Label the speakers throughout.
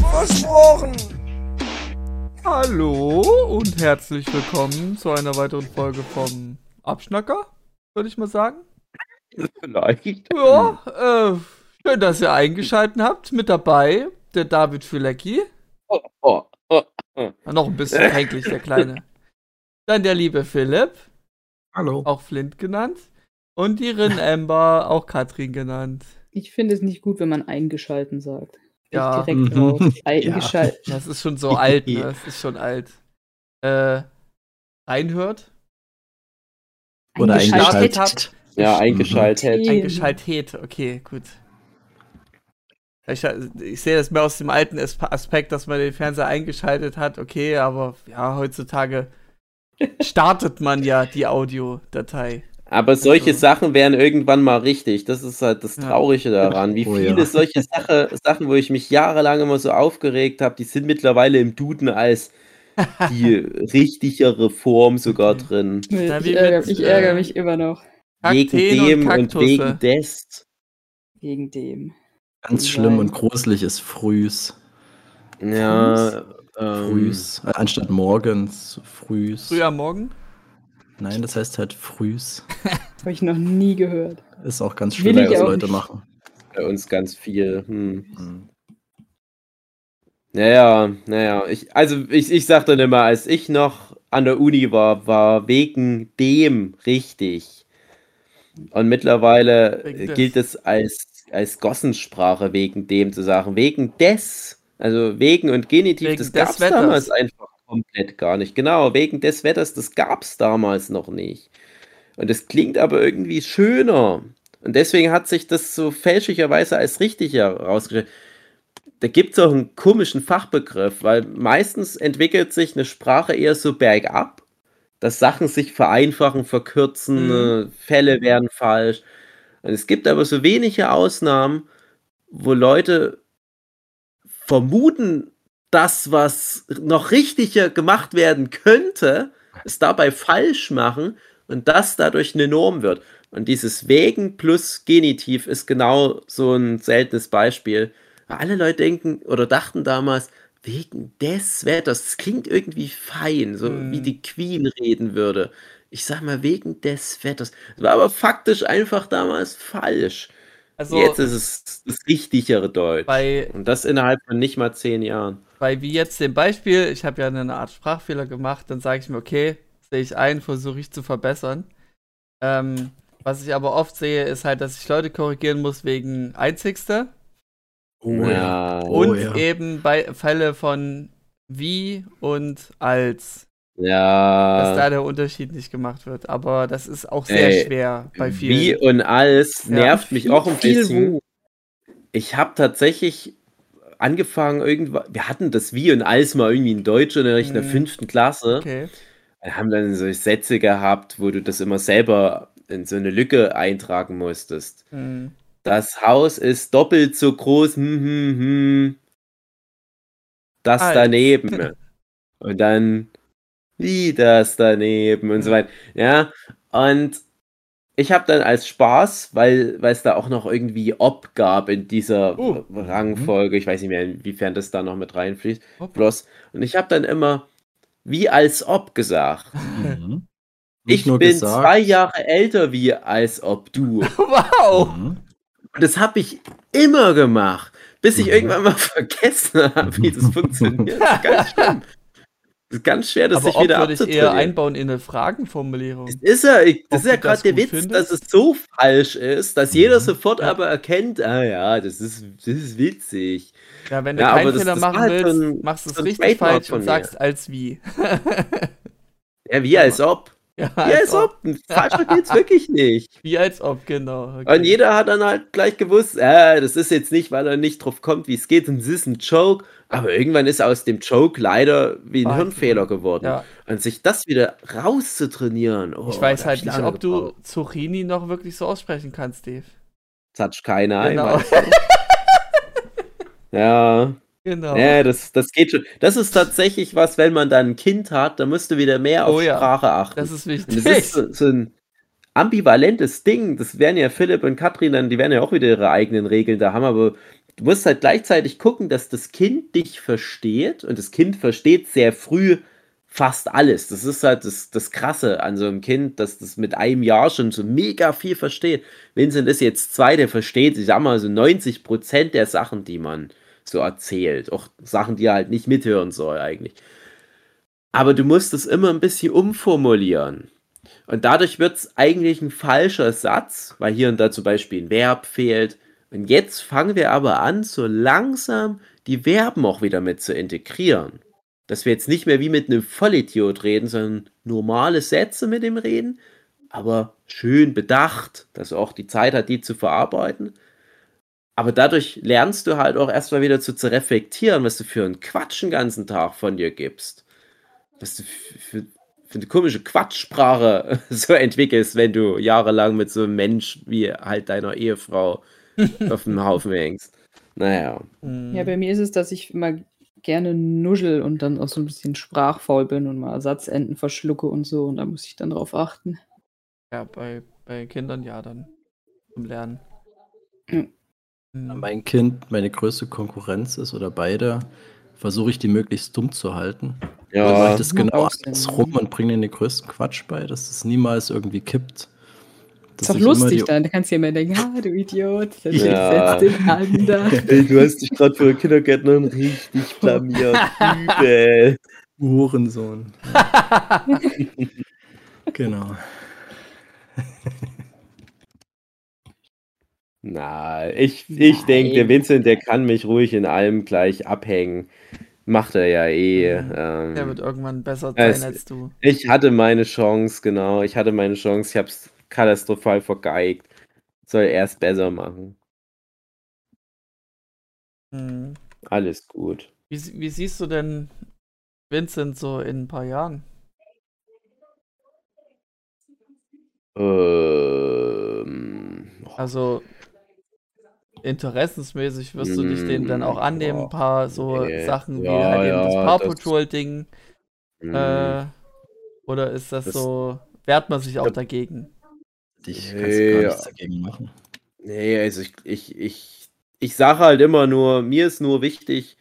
Speaker 1: Versprochen.
Speaker 2: Hallo und herzlich willkommen zu einer weiteren Folge vom Abschnacker, würde ich mal sagen.
Speaker 3: Vielleicht.
Speaker 2: Ja, äh, schön, dass ihr eingeschaltet habt. Mit dabei der David Filecki.
Speaker 3: Oh, oh, oh,
Speaker 2: oh. Noch ein bisschen kränklich, der Kleine. Dann der liebe Philipp.
Speaker 4: Hallo.
Speaker 2: Auch Flint genannt. Und die Rin Amber, auch Katrin genannt.
Speaker 5: Ich finde es nicht gut, wenn man eingeschalten sagt.
Speaker 2: Ja.
Speaker 5: direkt
Speaker 4: mhm.
Speaker 5: raus. Eingeschalten.
Speaker 2: Ja, das ist schon so alt, ne? Das ist schon alt. Äh, reinhört?
Speaker 4: Oder
Speaker 5: Eingeschaltet.
Speaker 4: eingeschaltet.
Speaker 3: Ja, eingeschaltet.
Speaker 5: Mhm.
Speaker 2: Eingeschaltet, okay, gut. Ich, ich sehe das mehr aus dem alten Aspekt, dass man den Fernseher eingeschaltet hat, okay, aber ja, heutzutage startet man ja die Audiodatei.
Speaker 3: Aber solche
Speaker 2: Also-
Speaker 3: Sachen wären irgendwann mal richtig. Das ist halt das
Speaker 2: Ja.
Speaker 3: Traurige daran. Wie
Speaker 4: Oh
Speaker 3: viele
Speaker 4: ja.
Speaker 3: solche Sache, Sachen, wo ich mich jahrelang immer so aufgeregt habe, die sind mittlerweile im Duden als die richtigere Form sogar
Speaker 2: Okay.
Speaker 3: drin.
Speaker 5: Ich
Speaker 2: wie
Speaker 5: ärgere,
Speaker 2: mit,
Speaker 5: ich ärgere
Speaker 2: äh,
Speaker 5: mich immer noch
Speaker 3: Wegen
Speaker 2: Kakteen
Speaker 3: dem und,
Speaker 2: Kaktusse.
Speaker 3: wegen des.
Speaker 5: gegen dem.
Speaker 4: Ganz schlimm und gruselig ist frühs.
Speaker 3: Ja, ähm,
Speaker 4: Frühs. Anstatt morgens, frühs.
Speaker 2: Früh am Morgen?
Speaker 4: Nein, das heißt halt frühs.
Speaker 5: Habe ich noch nie gehört.
Speaker 4: Ist auch ganz schlimm, was Leute
Speaker 5: nicht.
Speaker 4: machen.
Speaker 3: bei uns ganz viel. Hm.
Speaker 4: Hm.
Speaker 3: Naja, naja. Ich, also ich, ich sag dann immer, als ich noch an der Uni war, war wegen dem richtig. Und mittlerweile
Speaker 2: Wegen
Speaker 3: äh,
Speaker 2: des.
Speaker 3: gilt es als, als Gossensprache, wegen dem zu sagen. Wegen des. Also wegen und Genitiv,
Speaker 2: Wegen
Speaker 3: das
Speaker 2: des
Speaker 3: gab's
Speaker 2: Wetters.
Speaker 3: damals einfach komplett gar nicht. Genau, wegen des Wetters, das gab's damals noch nicht. Und es klingt aber irgendwie schöner. Und deswegen hat sich das so fälschlicherweise als richtig herausgestellt. Da gibt es auch einen komischen Fachbegriff, weil meistens entwickelt sich eine Sprache eher so bergab, dass Sachen sich vereinfachen, verkürzen,
Speaker 2: Mhm.
Speaker 3: äh, Fälle werden falsch. Und es gibt aber so wenige Ausnahmen, wo Leute vermuten, das, was noch richtiger gemacht werden könnte, es dabei falsch machen und das dadurch eine Norm wird. Und dieses Wegen plus Genitiv ist genau so ein seltenes Beispiel. Alle Leute denken oder dachten damals, wegen des Wetters, das klingt irgendwie fein, so
Speaker 2: Mhm.
Speaker 3: wie die Queen reden würde. Ich sag mal, wegen des Wetters. Das war aber faktisch einfach damals falsch.
Speaker 2: Also
Speaker 3: Jetzt ist es das richtigere Deutsch. Und das innerhalb von nicht mal zehn Jahren.
Speaker 2: Bei wie jetzt dem Beispiel, ich habe ja eine Art Sprachfehler gemacht, dann sage ich mir, okay, sehe ich ein, versuche ich zu verbessern. Ähm, was ich aber oft sehe, ist halt, dass ich Leute korrigieren muss wegen einzigste
Speaker 4: Oh
Speaker 3: Ja.
Speaker 4: Oh
Speaker 2: und
Speaker 4: ja.
Speaker 2: eben bei Fälle von wie und als, dass
Speaker 3: Ja.
Speaker 2: da der Unterschied nicht gemacht wird. Aber das ist auch sehr
Speaker 3: Ey,
Speaker 2: schwer bei
Speaker 3: Wie
Speaker 2: vielen.
Speaker 3: und alles
Speaker 2: Ja.
Speaker 3: nervt mich auch ein
Speaker 5: Viel
Speaker 3: bisschen. Ich habe tatsächlich angefangen, irgendwann. Wir hatten das Wie und alles mal irgendwie in Deutschunterricht in der
Speaker 2: Mhm.
Speaker 3: fünften Klasse.
Speaker 2: Okay.
Speaker 3: Wir haben dann so Sätze gehabt, wo du das immer selber in so eine Lücke eintragen musstest.
Speaker 2: Hm.
Speaker 3: Das Haus ist doppelt so groß. Hm, hm, hm. Das
Speaker 2: Als.
Speaker 3: daneben. Und dann wie das daneben und so weiter. Ja, und ich habe dann als Spaß, weil weil es da auch noch irgendwie ob gab in dieser
Speaker 2: Oh.
Speaker 3: Rangfolge, ich weiß nicht mehr, inwiefern das da noch mit reinfließt,
Speaker 2: Ob.
Speaker 3: floss. Und ich habe dann immer wie als ob gesagt.
Speaker 4: Mhm.
Speaker 3: Ich
Speaker 4: nur
Speaker 3: bin
Speaker 4: gesagt.
Speaker 3: zwei Jahre älter wie als ob du.
Speaker 2: Wow!
Speaker 4: Mhm.
Speaker 3: Und das habe ich immer gemacht, bis ich
Speaker 4: Mhm.
Speaker 3: irgendwann mal vergessen habe, wie das funktioniert. Das ist ganz schlimm. Ist ganz schwer, das
Speaker 2: Aber
Speaker 3: sich
Speaker 2: ob
Speaker 3: wieder
Speaker 2: würde ich eher einbauen in eine Fragenformulierung.
Speaker 3: Das ist ja, ich, das
Speaker 2: Ob
Speaker 3: ist ja gerade der Witz,
Speaker 2: findest?
Speaker 3: dass es so falsch ist, dass jeder
Speaker 4: Mhm.
Speaker 3: sofort
Speaker 2: Ja.
Speaker 3: aber erkennt, ah ja, das ist, das ist witzig.
Speaker 2: Ja, wenn du
Speaker 3: Ja,
Speaker 2: keinen Fehler machen
Speaker 3: halt
Speaker 2: willst,
Speaker 3: ein-
Speaker 2: machst du es richtig falsch und sagst als wie.
Speaker 3: Ja, wie als ob.
Speaker 2: Ja,
Speaker 3: Ja, als ob. Falscher geht's wirklich nicht.
Speaker 2: Wie als ob, genau.
Speaker 3: Und
Speaker 2: Okay.
Speaker 3: jeder hat dann halt gleich gewusst, äh, das ist jetzt nicht, weil er nicht drauf kommt, wie es geht, und es ist ein Joke. Aber irgendwann ist aus dem Joke leider wie ein
Speaker 2: Ah,
Speaker 3: Hirnfehler geworden.
Speaker 2: Ja.
Speaker 3: Und sich das wieder rauszutrainieren. Oh,
Speaker 2: Ich weiß halt nicht, ob du. Zucchini noch wirklich so aussprechen kannst, Dave.
Speaker 3: Das hat keiner ein.
Speaker 2: Genau.
Speaker 3: Ja,
Speaker 2: Genau.
Speaker 3: ja das, das geht schon. Das ist tatsächlich was, wenn man dann ein Kind hat, dann musst du wieder mehr auf
Speaker 2: Oh ja,
Speaker 3: Sprache achten.
Speaker 2: Das ist
Speaker 3: Und
Speaker 2: wichtig.
Speaker 3: das ist so, so ein ambivalentes Ding. Das werden ja Philipp und Katrin dann, die werden ja auch wieder ihre eigenen Regeln da haben, aber du musst halt gleichzeitig gucken, dass das Kind dich versteht und das Kind versteht sehr früh fast alles. Das ist halt das, das Krasse an so einem Kind, dass das mit einem Jahr schon so mega viel versteht. Vincent ist jetzt zwei, der versteht, ich sag mal, so 90 Prozent der Sachen, die man so erzählt. Auch Sachen, die er halt nicht mithören soll eigentlich. Aber du musst es immer ein bisschen umformulieren. Und dadurch wird es eigentlich ein falscher Satz, weil hier und da zum Beispiel ein Verb fehlt. Und jetzt fangen wir aber an, so langsam die Verben auch wieder mit zu integrieren. Dass wir jetzt nicht mehr wie mit einem Vollidiot reden, sondern normale Sätze mit ihm reden, aber schön bedacht, dass er auch die Zeit hat, die zu verarbeiten. Aber dadurch lernst du halt auch erstmal wieder zu, zu reflektieren, was du für einen Quatsch den ganzen Tag von dir gibst. Was du für, für eine komische Quatschsprache so entwickelst, wenn du jahrelang mit so einem Mensch wie halt deiner Ehefrau auf dem Haufen hängst. Naja.
Speaker 2: Hm.
Speaker 5: Ja, bei mir ist es, dass ich immer gerne nuschel und dann auch so ein bisschen sprachfaul bin und mal Satzenden verschlucke und so. Und da muss ich dann drauf achten.
Speaker 2: Ja, bei, bei Kindern ja dann. Zum Lernen.
Speaker 5: Ja.
Speaker 2: Hm.
Speaker 4: Mein Kind meine größte Konkurrenz ist oder beide, versuche ich die möglichst dumm zu halten. Dann mache
Speaker 3: Ja,
Speaker 4: ich das genau andersrum
Speaker 5: ja.
Speaker 4: und bringe ihnen den größten Quatsch bei, dass es niemals irgendwie kippt.
Speaker 5: Ist doch lustig
Speaker 4: die-
Speaker 5: dann. Da kannst du ja immer denken, ah, du Idiot, dann
Speaker 3: Ja.
Speaker 5: setzt den an da.
Speaker 3: Ey, du hast dich gerade vor der Kindergärtnerin richtig blamiert. Übel.
Speaker 4: Hurensohn. genau.
Speaker 3: Na, ich, ich denke, der. Vincent, der kann mich ruhig in allem gleich abhängen. Macht er ja eh. Ähm,
Speaker 2: Der wird irgendwann besser sein
Speaker 3: es-
Speaker 2: als du.
Speaker 3: ich hatte meine Chance, genau. Ich hatte meine Chance. Ich habe es katastrophal vergeigt. Soll erst besser machen.
Speaker 2: Hm.
Speaker 3: Alles gut.
Speaker 2: Wie, wie siehst du denn Vincent so in ein paar Jahren?
Speaker 3: Ähm,
Speaker 2: Also interessensmäßig wirst du dich dem dann auch annehmen, ein paar so
Speaker 3: Nee.
Speaker 2: Sachen wie
Speaker 3: Ja,
Speaker 2: halt eben das Paw
Speaker 3: das-
Speaker 2: Patrol-Ding.
Speaker 3: hm.
Speaker 2: Äh, oder ist das,
Speaker 3: Das-
Speaker 2: so, wehrt man sich auch dagegen?
Speaker 4: Ich kann gar
Speaker 3: Ja.
Speaker 4: nichts dagegen machen.
Speaker 3: Nee, also ich, ich, ich, ich sage halt immer nur, mir ist nur wichtig,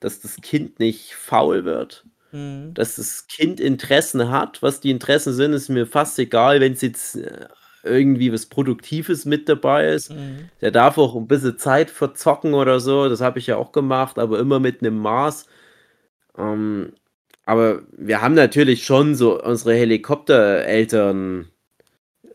Speaker 3: dass das Kind nicht faul wird.
Speaker 2: Hm.
Speaker 3: dass das Kind Interessen hat. Was die Interessen sind, ist mir fast egal, wenn es jetzt äh, irgendwie was Produktives mit dabei ist.
Speaker 2: Hm.
Speaker 3: Der darf auch ein bisschen Zeit verzocken oder so. Das habe ich ja auch gemacht, aber immer mit einem Maß. Ähm, aber wir haben natürlich schon so unsere Helikoptereltern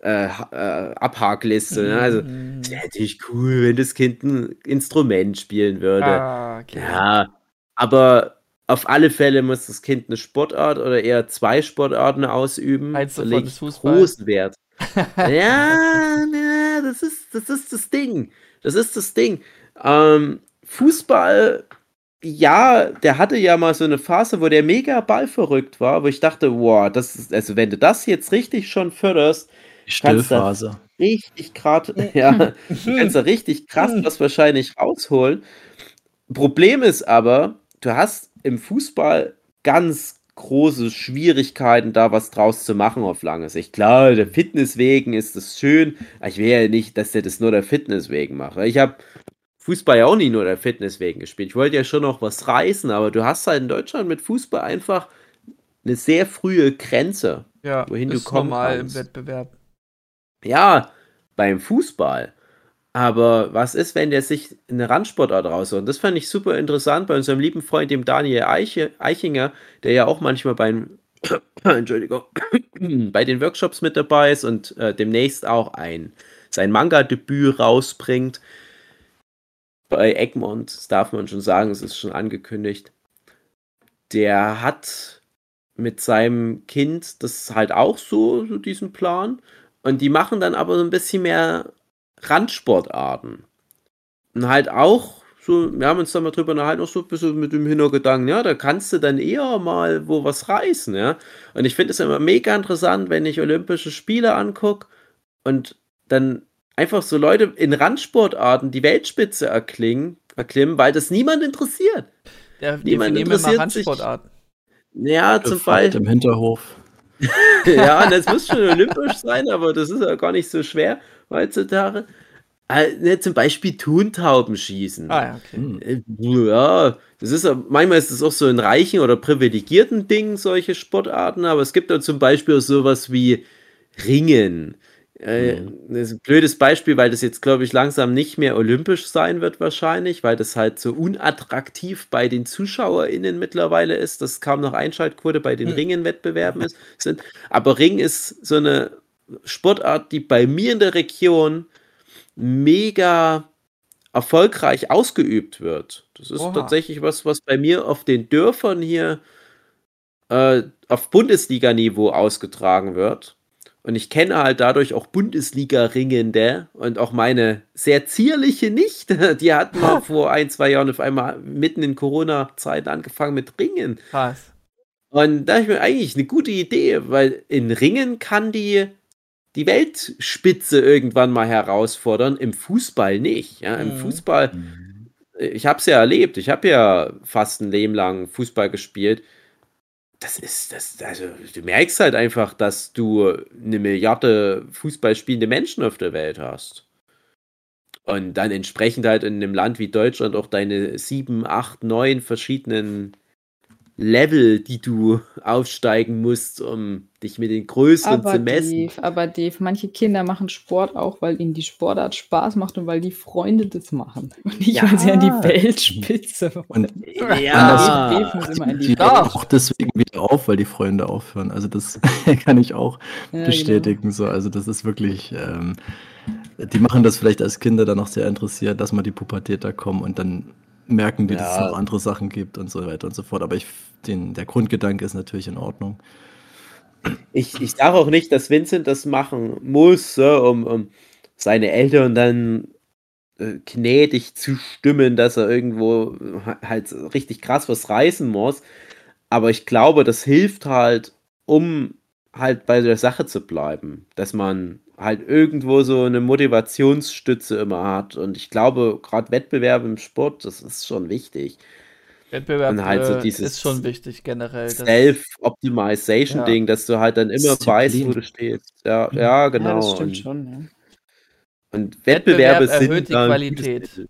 Speaker 3: äh, äh, Abhakliste. Ne? Also, es wäre natürlich cool, wenn das Kind ein Instrument spielen würde.
Speaker 2: Ah, okay.
Speaker 3: Ja, aber auf alle Fälle muss das Kind eine Sportart oder eher zwei Sportarten ausüben.
Speaker 2: Eins
Speaker 3: Da
Speaker 2: davon ist Fußball.
Speaker 3: großen Wert. ja, na, das ist, das ist das Ding. Das ist das Ding. Ähm, Fußball, ja, der hatte ja mal so eine Phase, wo der mega ballverrückt war, wo ich dachte, wow, das ist, also wenn du das jetzt richtig schon förderst,
Speaker 4: Die Stillphase.
Speaker 3: richtig gerade, ja, du kannst da richtig krass was wahrscheinlich rausholen. Problem ist aber, du hast im Fußball ganz große Schwierigkeiten, da was draus zu machen auf lange Sicht. Klar, der Fitness wegen ist das schön, ich will ja nicht, dass der das nur der Fitness wegen macht. Ich habe Fußball ja auch nie nur der Fitness wegen gespielt. Ich wollte ja schon noch was reißen, aber du hast halt in Deutschland mit Fußball einfach eine sehr frühe Grenze.
Speaker 2: Ja,
Speaker 3: wohin du kommen
Speaker 2: normal
Speaker 3: kannst.
Speaker 2: im Wettbewerb.
Speaker 3: Ja, beim Fußball. Aber was ist, wenn der sich eine Randsportart rausholt? Und das fand ich super interessant bei unserem lieben Freund, dem Daniel Eiche, Eichinger, der ja auch manchmal beim, Entschuldigung, bei den Workshops mit dabei ist und äh, demnächst auch ein, sein Manga-Debüt rausbringt. Bei Egmont, das darf man schon sagen, es ist schon angekündigt. Der hat mit seinem Kind das halt auch so, so diesen Plan. Und die machen dann aber so ein bisschen mehr Randsportarten. Und halt auch so, wir haben uns da mal drüber unterhalten, auch so ein bisschen mit dem Hintergedanken, ja, da kannst du dann eher mal wo was reißen, ja. Und ich finde es immer mega interessant, wenn ich Olympische Spiele angucke und dann einfach so Leute in Randsportarten die Weltspitze erklingen, erklimmen, weil das niemand interessiert.
Speaker 2: Ja,
Speaker 3: Niemand
Speaker 2: wir mal
Speaker 3: interessiert sich-
Speaker 2: Randsportarten.
Speaker 3: Ja, zum Beispiel.
Speaker 4: im Hinterhof.
Speaker 3: ja, und das muss schon olympisch sein, aber das ist ja gar nicht so schwer heutzutage. Äh, ne, zum Beispiel Tontauben schießen.
Speaker 2: Ah ja, okay.
Speaker 4: Hm.
Speaker 3: Äh, Ja, das ist manchmal ist es auch so in reichen oder privilegierten Dingen solche Sportarten, aber es gibt auch zum Beispiel auch sowas wie Ringen. Äh, Das ist ein blödes Beispiel, weil das jetzt, glaube ich, langsam nicht mehr olympisch sein wird wahrscheinlich, weil das halt so unattraktiv bei den ZuschauerInnen mittlerweile ist, dass kaum noch Einschaltquote bei den
Speaker 2: Hm.
Speaker 3: Ringenwettbewerben ist, sind. Aber Ring ist so eine Sportart, die bei mir in der Region mega erfolgreich ausgeübt wird. Das ist
Speaker 2: Oha.
Speaker 3: tatsächlich was, was bei mir auf den Dörfern hier äh, auf Bundesliga-Niveau ausgetragen wird. Und ich kenne halt dadurch auch Bundesliga-Ringende und auch meine sehr zierliche Nichte, die hat mal vor ein, zwei Jahren auf einmal mitten in Corona-Zeiten angefangen mit Ringen.
Speaker 2: Krass.
Speaker 3: Und da ist mir eigentlich eine gute Idee, weil in Ringen kann die die Weltspitze irgendwann mal herausfordern, im Fußball nicht. Ja, im
Speaker 2: Mhm.
Speaker 3: Fußball, ich habe es ja erlebt, ich habe ja fast ein Leben lang Fußball gespielt. Das ist, das, also du merkst halt einfach, dass du eine Milliarde Fußball spielende Menschen auf der Welt hast. Und dann entsprechend halt in einem Land wie Deutschland auch deine sieben, acht, neun verschiedenen Level, die du aufsteigen musst, um dich mit den größeren
Speaker 5: Aber
Speaker 3: zu messen.
Speaker 5: Dave, aber Dave, manche Kinder machen Sport auch, weil ihnen die Sportart Spaß macht und weil die Freunde das machen. Und nicht,
Speaker 3: Ja.
Speaker 5: weil sie an die Weltspitze wollen.
Speaker 4: Und
Speaker 3: Ja,
Speaker 5: Dave muss immer an die
Speaker 4: die auch deswegen wieder auf, weil die Freunde aufhören. Also das kann ich auch
Speaker 5: Ja,
Speaker 4: bestätigen. So. Also das ist wirklich, ähm, die machen das vielleicht als Kinder dann noch sehr interessiert, dass man die Pubertät da kommen und dann merken die, dass es
Speaker 3: Ja.
Speaker 4: noch andere Sachen gibt und so weiter und so fort. Aber ich, den, der Grundgedanke ist natürlich in Ordnung.
Speaker 3: ich, ich sage auch nicht, dass Vincent das machen muss, um, um seine Eltern dann äh, gnädig zu stimmen, dass er irgendwo ha- halt richtig krass was reißen muss. Aber ich glaube, das hilft halt, um halt bei der Sache zu bleiben, dass man halt irgendwo so eine Motivationsstütze immer hat. Und ich glaube, gerade Wettbewerbe im Sport, das ist schon wichtig.
Speaker 2: Wettbewerb
Speaker 3: Und halt so
Speaker 2: äh,
Speaker 3: dieses
Speaker 2: ist schon wichtig generell.
Speaker 3: Self-Optimization-Ding, dass du halt dann immer
Speaker 4: Disziplin.
Speaker 3: weißt, wo du stehst. Ja, ja
Speaker 5: Ja,
Speaker 3: genau.
Speaker 5: das stimmt
Speaker 3: und,
Speaker 5: schon. Ja.
Speaker 3: und Wettbewerbe
Speaker 2: Wettbewerb
Speaker 3: sind
Speaker 2: erhöht die
Speaker 3: da ein
Speaker 2: Qualität.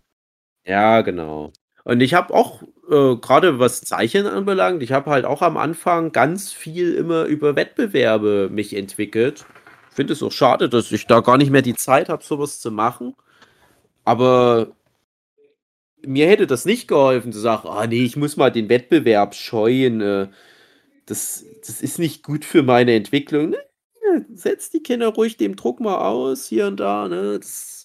Speaker 3: Ja, genau. Und ich habe auch, äh, gerade was Zeichnen anbelangt, ich habe halt auch am Anfang ganz viel immer über Wettbewerbe mich entwickelt. Finde es auch schade, dass ich da gar nicht mehr die Zeit habe, sowas zu machen. Aber mir hätte das nicht geholfen, zu sagen, ah nee, ich muss mal den Wettbewerb scheuen. Äh, das, das ist nicht gut für meine Entwicklung. Nee, setzt die Kinder ruhig dem Druck mal aus, hier und da. Ne? Das,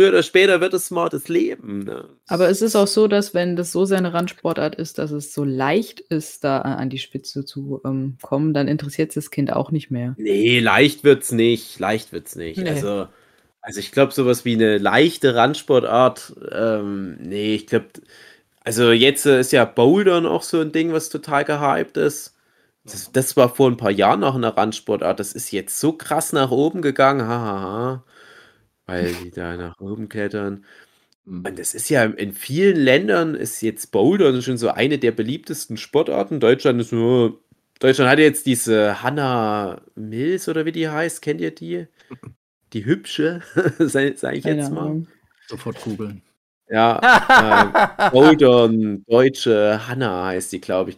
Speaker 3: früher oder später wird es das Leben. Ne?
Speaker 5: Aber es ist auch so, dass wenn das so seine Randsportart ist, dass es so leicht ist, da an die Spitze zu ähm, kommen, dann interessiert das Kind auch nicht mehr.
Speaker 3: Nee, leicht wird's nicht. Leicht wird's nicht.
Speaker 2: Nee.
Speaker 3: Also, also ich glaube, sowas wie eine leichte Randsportart, ähm, nee, ich glaube, also jetzt äh, ist ja Bouldern auch so ein Ding, was total gehypt ist. Das, das war vor ein paar Jahren noch eine Randsportart. Das ist jetzt so krass nach oben gegangen, hahaha, weil die da nach oben klettern. Und das ist ja in vielen Ländern ist jetzt Bouldern schon so eine der beliebtesten Sportarten. Deutschland ist nur. Deutschland hat jetzt diese Hannah Mills oder wie die heißt. Kennt ihr die? Die hübsche, sage sag ich jetzt mal.
Speaker 4: Sofort googeln.
Speaker 3: Ja, äh, Bouldern, deutsche Hannah heißt die, glaube ich.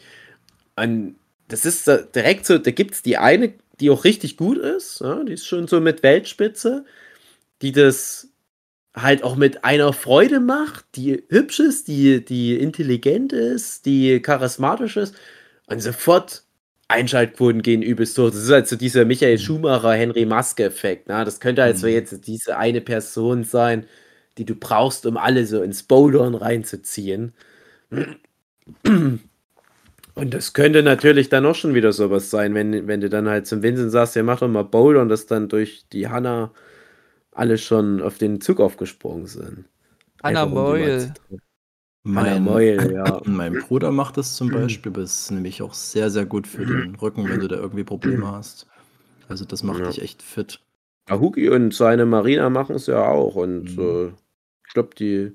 Speaker 3: Und das ist direkt so, da gibt es die eine, die auch richtig gut ist, ja, die ist schon so mit Weltspitze, die das halt auch mit einer Freude macht, die hübsch ist, die, die intelligent ist, die charismatisch ist und sofort Einschaltquoten gehen übelst hoch. Das ist halt so dieser Michael Schumacher, Henry Maske-Effekt. Ne? Das könnte so
Speaker 4: Mhm.
Speaker 3: jetzt diese eine Person sein, die du brauchst, um alle so ins Bouldern reinzuziehen. Und das könnte natürlich dann auch schon wieder sowas sein, wenn, wenn du dann halt zum Vincent sagst, ja, mach doch mal Boulder und dass dann durch die Hanna alle schon auf den Zug aufgesprungen sind. Mal
Speaker 2: Meul.
Speaker 4: Mein,
Speaker 3: Meul, ja.
Speaker 4: mein Bruder macht das zum Beispiel, das ist nämlich auch sehr, sehr gut für den Rücken, wenn du da irgendwie Probleme hast. Also das macht
Speaker 3: Ja.
Speaker 4: dich echt fit.
Speaker 3: Ja, Hugi und seine Marina machen es ja auch und
Speaker 4: Mhm.
Speaker 3: äh, ich glaube, die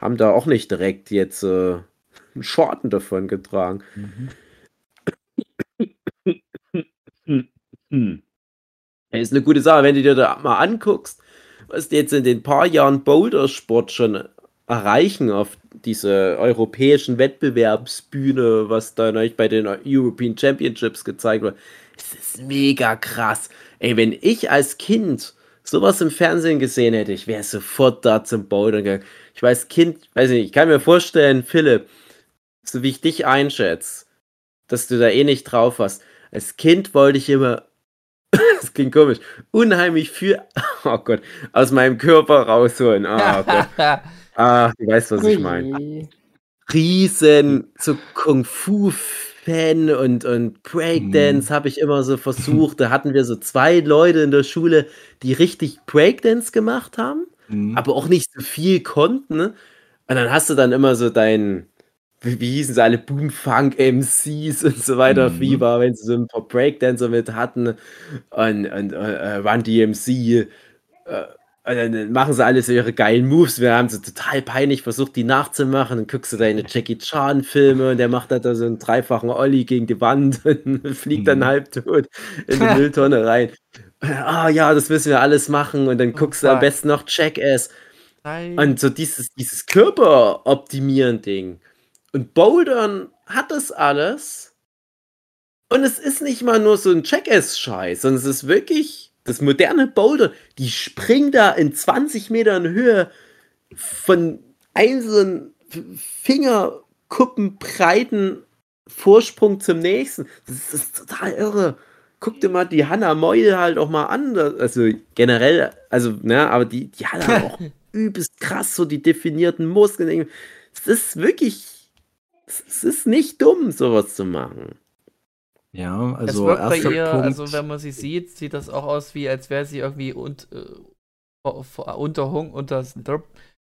Speaker 3: haben da auch nicht direkt jetzt äh, einen Schorten davon getragen. Hm. Ja, ist eine gute Sache, wenn du dir da mal anguckst, was die jetzt in den paar Jahren Bouldersport schon erreichen auf diese europäischen Wettbewerbsbühne, was da neulich bei den European Championships gezeigt wird. Es ist mega krass. Ey, wenn ich als Kind sowas im Fernsehen gesehen hätte, ich wäre sofort da zum Bouldern gegangen. Ich weiß, Kind, weiß nicht, ich kann mir vorstellen, Philipp, so wie ich dich einschätze, dass du da eh nicht drauf hast. Als Kind wollte ich immer, das klingt komisch, unheimlich viel, oh Gott, aus meinem Körper rausholen. Ah, Gott. Ah, du weißt, was ich meine. Riesen so Kung-Fu-Fan und, und Breakdance habe ich immer so versucht. Da hatten wir so zwei Leute in der Schule, die richtig Breakdance gemacht haben,
Speaker 4: Mhm.
Speaker 3: aber auch nicht so viel konnten. Ne? Und dann hast du dann immer so dein, wie, hießen sie alle, Boomfunk-MCs und so weiter,
Speaker 4: Mhm.
Speaker 3: Fieber, wenn sie so ein paar Breakdancer mit hatten und, und äh, Run DMC. Äh, und dann machen sie alle so ihre geilen Moves. Wir haben so total peinlich versucht, die nachzumachen. Dann guckst du deine Jackie Chan-Filme und der macht da so einen dreifachen Olli gegen die Wand und fliegt dann
Speaker 4: Mhm.
Speaker 3: halbtot in die Mülltonne rein. Ah ja, das müssen wir alles machen. Und dann
Speaker 2: Oh
Speaker 3: guckst du am besten noch Jackass.
Speaker 2: Nein.
Speaker 3: Und so dieses, dieses Körperoptimieren-Ding. Und Bouldern hat das alles. Und es ist nicht mal nur so ein Jackass-Scheiß, sondern es ist wirklich das moderne Boulder. Die springen da in 20 Metern Höhe von einzelnen Fingerkuppenbreiten Vorsprung zum nächsten. Das ist total irre. Guck dir mal die Hanna Meul halt auch mal an. Also generell, also, ne, aber die, die hat auch übelst krass so die definierten Muskeln. Es ist wirklich, es ist nicht dumm, sowas zu machen.
Speaker 4: Ja,
Speaker 2: es
Speaker 4: also
Speaker 2: wirkt bei ihr,
Speaker 4: Punkt.
Speaker 2: also wenn man sie sieht, sieht das auch aus, wie als wäre sie irgendwie und, äh, unterhung, unter,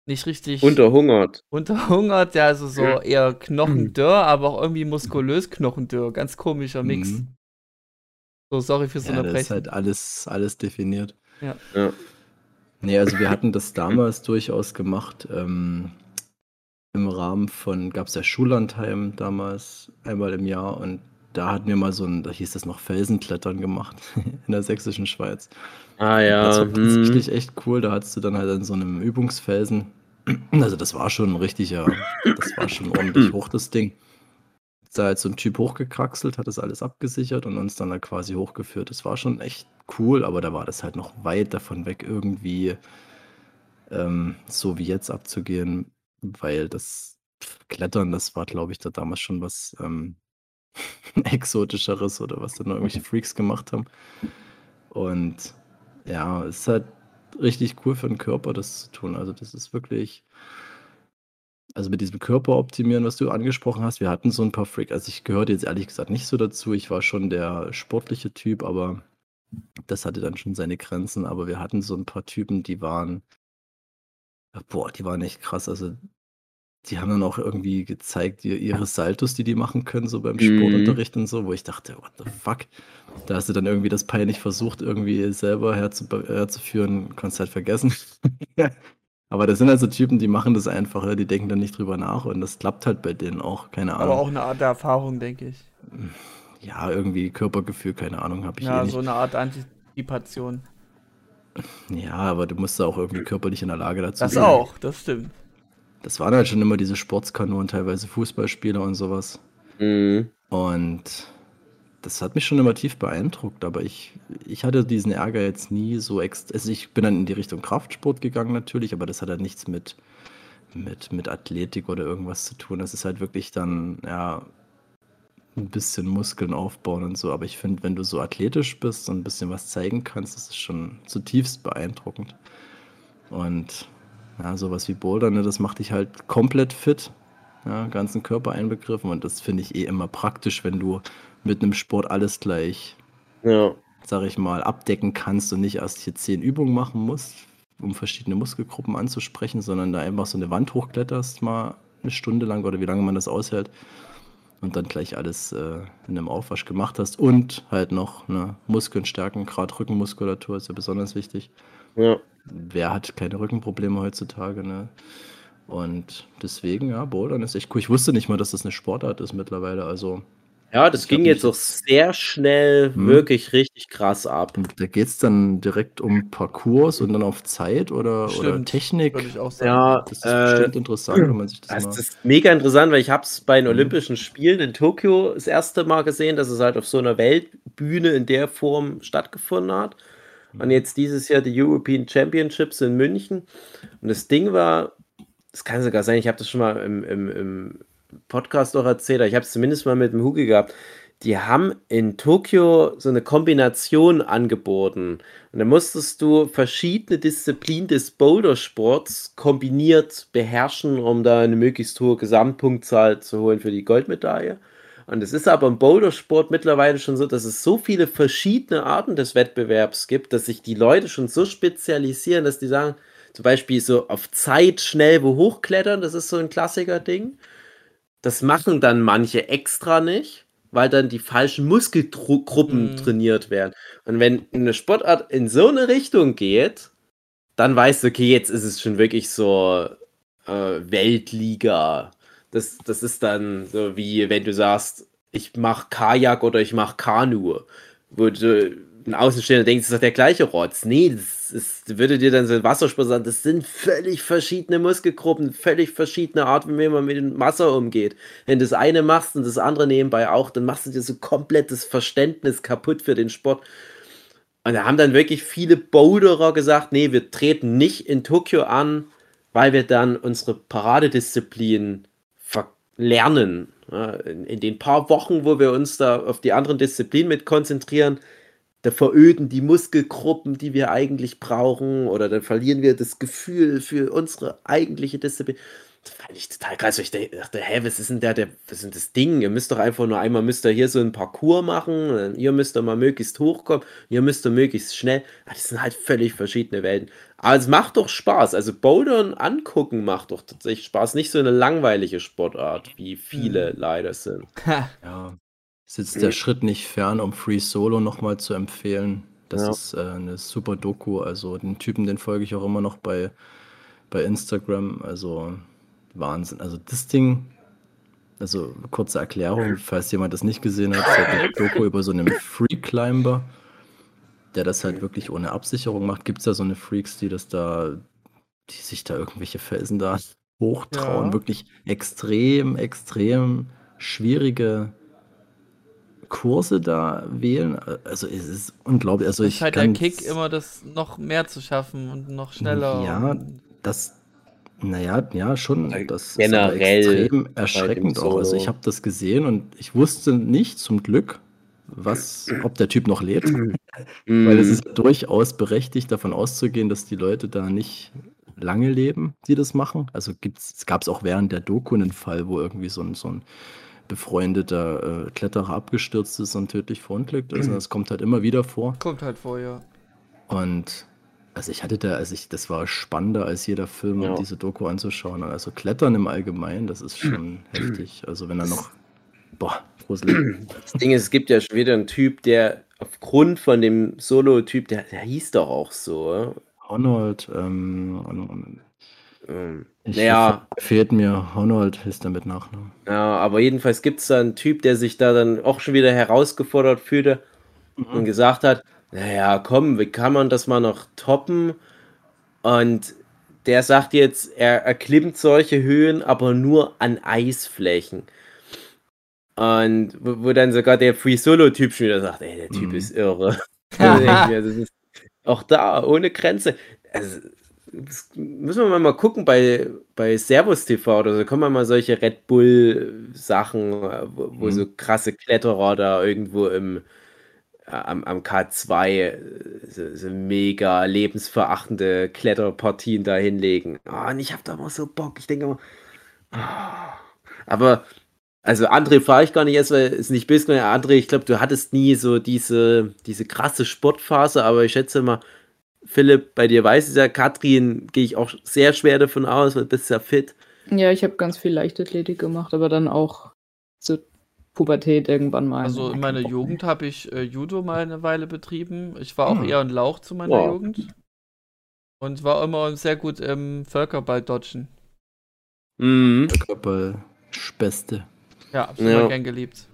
Speaker 2: nicht richtig
Speaker 3: Unterhungert.
Speaker 2: unterhungert, ja, also so
Speaker 3: Ja.
Speaker 2: eher knochendürr, aber auch irgendwie muskulös knochendürr. Ganz komischer Mix.
Speaker 4: Mhm.
Speaker 2: So, sorry fürs
Speaker 4: Ja, das ist
Speaker 2: Unterbrechen.
Speaker 4: halt alles, alles definiert.
Speaker 2: Ja.
Speaker 3: Ja.
Speaker 4: Nee, also wir hatten das damals durchaus gemacht. Ähm, Im Rahmen von, gab es ja Schullandheim damals einmal im Jahr und da hatten wir mal so ein, da hieß das noch Felsenklettern gemacht in der sächsischen Schweiz.
Speaker 3: Ah
Speaker 4: Das
Speaker 3: ja.
Speaker 4: war
Speaker 3: hm.
Speaker 4: tatsächlich echt cool. Da hattest du dann halt an so einem Übungsfelsen. Also das war schon ein richtiger, das war schon ordentlich hoch, das Ding. Ist Da halt so ein Typ hochgekraxelt, hat das alles abgesichert und uns dann da quasi hochgeführt. Das war schon echt cool, aber da war das halt noch weit davon weg, irgendwie ähm, so wie jetzt abzugehen, weil das Klettern, das war, glaube ich, da damals schon was ähm, Exotischeres oder was dann noch irgendwelche Freaks gemacht haben. Und ja, es ist halt richtig cool für den Körper, das zu tun. Also, das ist wirklich. Also mit diesem Körperoptimieren, was du angesprochen hast, wir hatten so ein paar Freaks. Also ich gehörte jetzt ehrlich gesagt nicht so dazu. Ich war schon der sportliche Typ, aber das hatte dann schon seine Grenzen. Aber wir hatten so ein paar Typen, die waren, boah, die waren echt krass. Also die haben dann auch irgendwie gezeigt, ihr- ihre Saltos, die die machen können, so beim
Speaker 3: Mhm.
Speaker 4: Sportunterricht und so, wo ich dachte, what the fuck? Da hast du dann irgendwie das peinlich versucht, irgendwie selber herzu, herzuführen, kannst halt vergessen. Aber das sind also Typen, die machen das einfach, ja, die denken dann nicht drüber nach und das klappt halt bei denen auch, keine Ahnung.
Speaker 2: Aber auch eine Art der Erfahrung, denke ich.
Speaker 4: Ja, irgendwie Körpergefühl, keine Ahnung, habe ich
Speaker 2: Ja,
Speaker 4: eh nicht.
Speaker 2: so eine Art Antizipation.
Speaker 4: Ja, aber du musst da auch irgendwie körperlich in der Lage dazu
Speaker 2: Das
Speaker 4: sein.
Speaker 2: auch, das stimmt.
Speaker 4: Das waren halt schon immer diese Sportskanonen, teilweise Fußballspieler und sowas.
Speaker 3: Mhm.
Speaker 4: Und das hat mich schon immer tief beeindruckt, aber ich, ich hatte diesen Ärger jetzt nie so ex. Also ich bin dann in die Richtung Kraftsport gegangen natürlich, aber das hat halt nichts mit, mit, mit Athletik oder irgendwas zu tun. Das ist halt wirklich dann, ja, ein bisschen Muskeln aufbauen und so. Aber ich finde, wenn du so athletisch bist und ein bisschen was zeigen kannst, das ist schon zutiefst beeindruckend. Und ja, sowas wie Boulder, ne, das macht dich halt komplett fit. ja, ganzen Körper einbegriffen und das finde ich eh immer praktisch, wenn du mit einem Sport alles gleich,
Speaker 3: Ja.
Speaker 4: sag ich mal, abdecken kannst und nicht erst hier zehn Übungen machen musst, um verschiedene Muskelgruppen anzusprechen, sondern da einfach so eine Wand hochkletterst mal eine Stunde lang oder wie lange man das aushält und dann gleich alles äh, in einem Aufwasch gemacht hast und halt noch ne, Muskeln stärken, gerade Rückenmuskulatur ist ja besonders wichtig.
Speaker 3: Ja.
Speaker 4: Wer hat keine Rückenprobleme heutzutage, ne? Und deswegen, ja, Bouldern ist echt cool. Ich wusste nicht mal, dass das eine Sportart ist mittlerweile. Also,
Speaker 3: Ja, das ging jetzt auch sehr schnell
Speaker 4: Hm.
Speaker 3: wirklich richtig krass ab.
Speaker 4: und da geht es dann direkt um Parcours und dann auf Zeit oder, oder Technik.
Speaker 2: Würde ich auch sagen.
Speaker 3: Ja,
Speaker 4: Das ist
Speaker 3: äh,
Speaker 4: bestimmt interessant, wenn man sich das
Speaker 3: Das
Speaker 4: mal.
Speaker 3: ist mega interessant, weil ich habe es bei den
Speaker 4: Mhm.
Speaker 3: Olympischen Spielen in Tokio das erste Mal gesehen, dass es halt auf so einer Weltbühne in der Form stattgefunden hat. Und jetzt dieses Jahr die European Championships in München. Und das Ding war, das kann sogar sein, ich habe das schon mal im, im, im Podcast auch erzählt, aber ich habe es zumindest mal mit dem Hugi gehabt. Die haben in Tokio so eine Kombination angeboten. Und da musstest du verschiedene Disziplinen des Bouldersports kombiniert beherrschen, um da eine möglichst hohe Gesamtpunktzahl zu holen für die Goldmedaille. Und es ist aber im Bouldersport mittlerweile schon so, dass es so viele verschiedene Arten des Wettbewerbs gibt, dass sich die Leute schon so spezialisieren, dass die sagen, zum Beispiel so auf Zeit schnell wo hochklettern, das ist so ein Klassiker-Ding. Das machen dann manche extra nicht, weil dann die falschen Muskelgruppen
Speaker 2: Mhm.
Speaker 3: trainiert werden. Und wenn eine Sportart in so eine Richtung geht, dann weißt du, okay, jetzt ist es schon wirklich so äh, Weltliga. Das, das ist dann so wie wenn du sagst, ich mache Kajak oder ich mache Kanu. Wo du ein Außenstehender denkt, das ist doch der gleiche Rotz. Nee, das ist, würde dir dann so ein Wassersport sagen, das sind völlig verschiedene Muskelgruppen, völlig verschiedene Art, wie man mit dem Wasser umgeht. Wenn du das eine machst und das andere nebenbei auch, dann machst du dir so komplettes Verständnis kaputt für den Sport. Und da haben dann wirklich viele Boulderer gesagt, nee, wir treten nicht in Tokio an, weil wir dann unsere Paradedisziplin lernen. In, in den paar Wochen, wo wir uns da auf die anderen Disziplinen mit konzentrieren, da veröden die Muskelgruppen, die wir eigentlich brauchen, oder dann verlieren wir das Gefühl für unsere eigentliche Disziplin. Das fand ich total krass. Ich dachte, hä, was ist denn der, der, was ist denn das Ding? Ihr müsst doch einfach nur einmal müsst ihr hier so einen Parcours machen, ihr müsst doch mal möglichst hochkommen, ihr müsst doch möglichst schnell. Ja, Das sind halt völlig verschiedene Welten. Aber es macht doch Spaß. Also Bouldern angucken macht doch tatsächlich Spaß. Nicht so eine langweilige Sportart, wie viele leider sind.
Speaker 4: Ja, ist jetzt der Schritt nicht fern, um Free Solo nochmal zu empfehlen. Das
Speaker 3: Ja.
Speaker 4: ist äh, eine super Doku. Also den Typen, den folge ich auch immer noch bei, bei Instagram. Also Wahnsinn. Also das Ding, also kurze Erklärung, falls jemand das nicht gesehen hat, ist eine Doku über so einen Free Climber, der das halt wirklich ohne Absicherung macht. Gibt es ja so eine Freaks, die das da, die sich da irgendwelche Felsen da hochtrauen.
Speaker 2: Ja.
Speaker 4: Wirklich extrem, extrem schwierige Kurse da wählen. Also es ist unglaublich. Also
Speaker 2: Das
Speaker 4: ich
Speaker 2: ist halt der Kick, immer das noch mehr zu schaffen und noch schneller.
Speaker 4: Ja, das, naja, ja, schon.
Speaker 3: Ja,
Speaker 4: Das
Speaker 3: generell
Speaker 4: ist extrem erschreckend auch. Also ich habe das gesehen und ich wusste nicht zum Glück, was, ob der Typ noch lebt. Weil es ist durchaus berechtigt, davon auszugehen, dass die Leute da nicht lange leben, die das machen. Also gab es auch während der Doku einen Fall, wo irgendwie so ein, so ein befreundeter äh, Kletterer abgestürzt ist und tödlich verunglückt ist. Und das kommt halt immer wieder vor.
Speaker 2: Kommt halt vor, ja.
Speaker 4: Und also ich hatte da, also ich, das war spannender als jeder Film, um
Speaker 3: Ja.
Speaker 4: diese Doku anzuschauen. Also Klettern im Allgemeinen, das ist schon heftig. Also wenn er noch, boah, gruselig.
Speaker 3: Das Ding ist, es gibt ja schon wieder einen Typ, der aufgrund von dem Solo-Typ, der, der hieß doch auch so.
Speaker 4: Honold, ähm,
Speaker 3: Ähm,
Speaker 4: ich,
Speaker 3: Naja.
Speaker 4: fehlt mir, Honold ist der mit Nachnamen.
Speaker 3: Ja, aber jedenfalls gibt es da einen Typ, der sich da dann auch schon wieder herausgefordert fühlte
Speaker 4: Mhm.
Speaker 3: und gesagt hat, naja, komm, wie kann man das mal noch toppen? Und der sagt jetzt, er erklimmt solche Höhen, aber nur an Eisflächen. Und wo, wo dann sogar der Free Solo-Typ schon wieder sagt, ey, der Typ
Speaker 4: Mhm.
Speaker 3: ist irre. Das ist auch da, ohne Grenze. Also, müssen wir mal gucken bei, bei Servus TV oder so. Kommen wir mal solche Red Bull-Sachen, wo, wo
Speaker 4: Mhm.
Speaker 3: so krasse Kletterer da irgendwo im, am, am K2 äh, so, so mega lebensverachtende Kletterpartien da hinlegen. Ah, und ich hab da mal so Bock. Ich denke immer, ah. Aber, also André frage ich gar nicht erst, weil es nicht böse gemeint. André, ich glaube, du hattest nie so diese, diese krasse Sportphase, aber ich schätze mal, Philipp, bei dir weiß es ja, Katrin gehe ich auch sehr schwer davon aus, weil du bist ja fit.
Speaker 5: Ja, ich habe ganz viel Leichtathletik gemacht, aber dann auch zur Pubertät irgendwann mal.
Speaker 2: Also in meiner Jugend habe ich äh, Judo mal eine Weile betrieben. Ich war auch
Speaker 3: Hm.
Speaker 2: eher ein Lauch zu meiner
Speaker 3: Wow.
Speaker 2: Jugend. Und war immer sehr gut im Völkerball-Dodgen.
Speaker 3: Mhm.
Speaker 4: Körper Späste.
Speaker 2: Ja, hab's
Speaker 3: Ja.
Speaker 2: gern geliebt.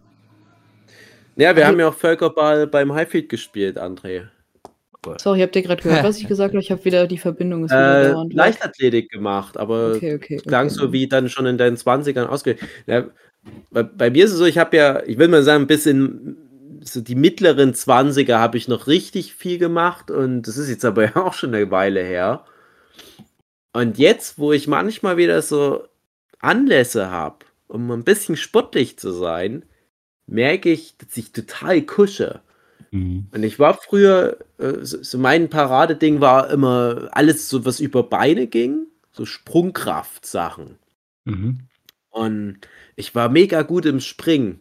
Speaker 3: Ja, wir haben ja auch Völkerball beim Highfield gespielt, André.
Speaker 5: Sorry, habt ihr gerade gehört, was ich gesagt habe? Ich habe wieder die Verbindung ist wieder
Speaker 3: Äh. Leichtathletik gemacht, aber
Speaker 5: Okay, okay.
Speaker 3: klang
Speaker 5: okay.
Speaker 3: so wie dann schon in deinen 20ern ausge. Ja, bei, bei mir ist es so, ich habe ja, ich will mal sagen, bis in so die mittleren 20er habe ich noch richtig viel gemacht und das ist jetzt aber ja auch schon eine Weile her. Und jetzt, wo ich manchmal wieder so Anlässe habe, um ein bisschen sportlich zu sein, merke ich, dass ich total kusche.
Speaker 4: Mhm.
Speaker 3: Und ich war früher, äh, so, so mein Paradeding war immer alles so, was über Beine ging, so Sprungkraft-Sachen.
Speaker 4: Mhm.
Speaker 3: Und ich war mega gut im Springen.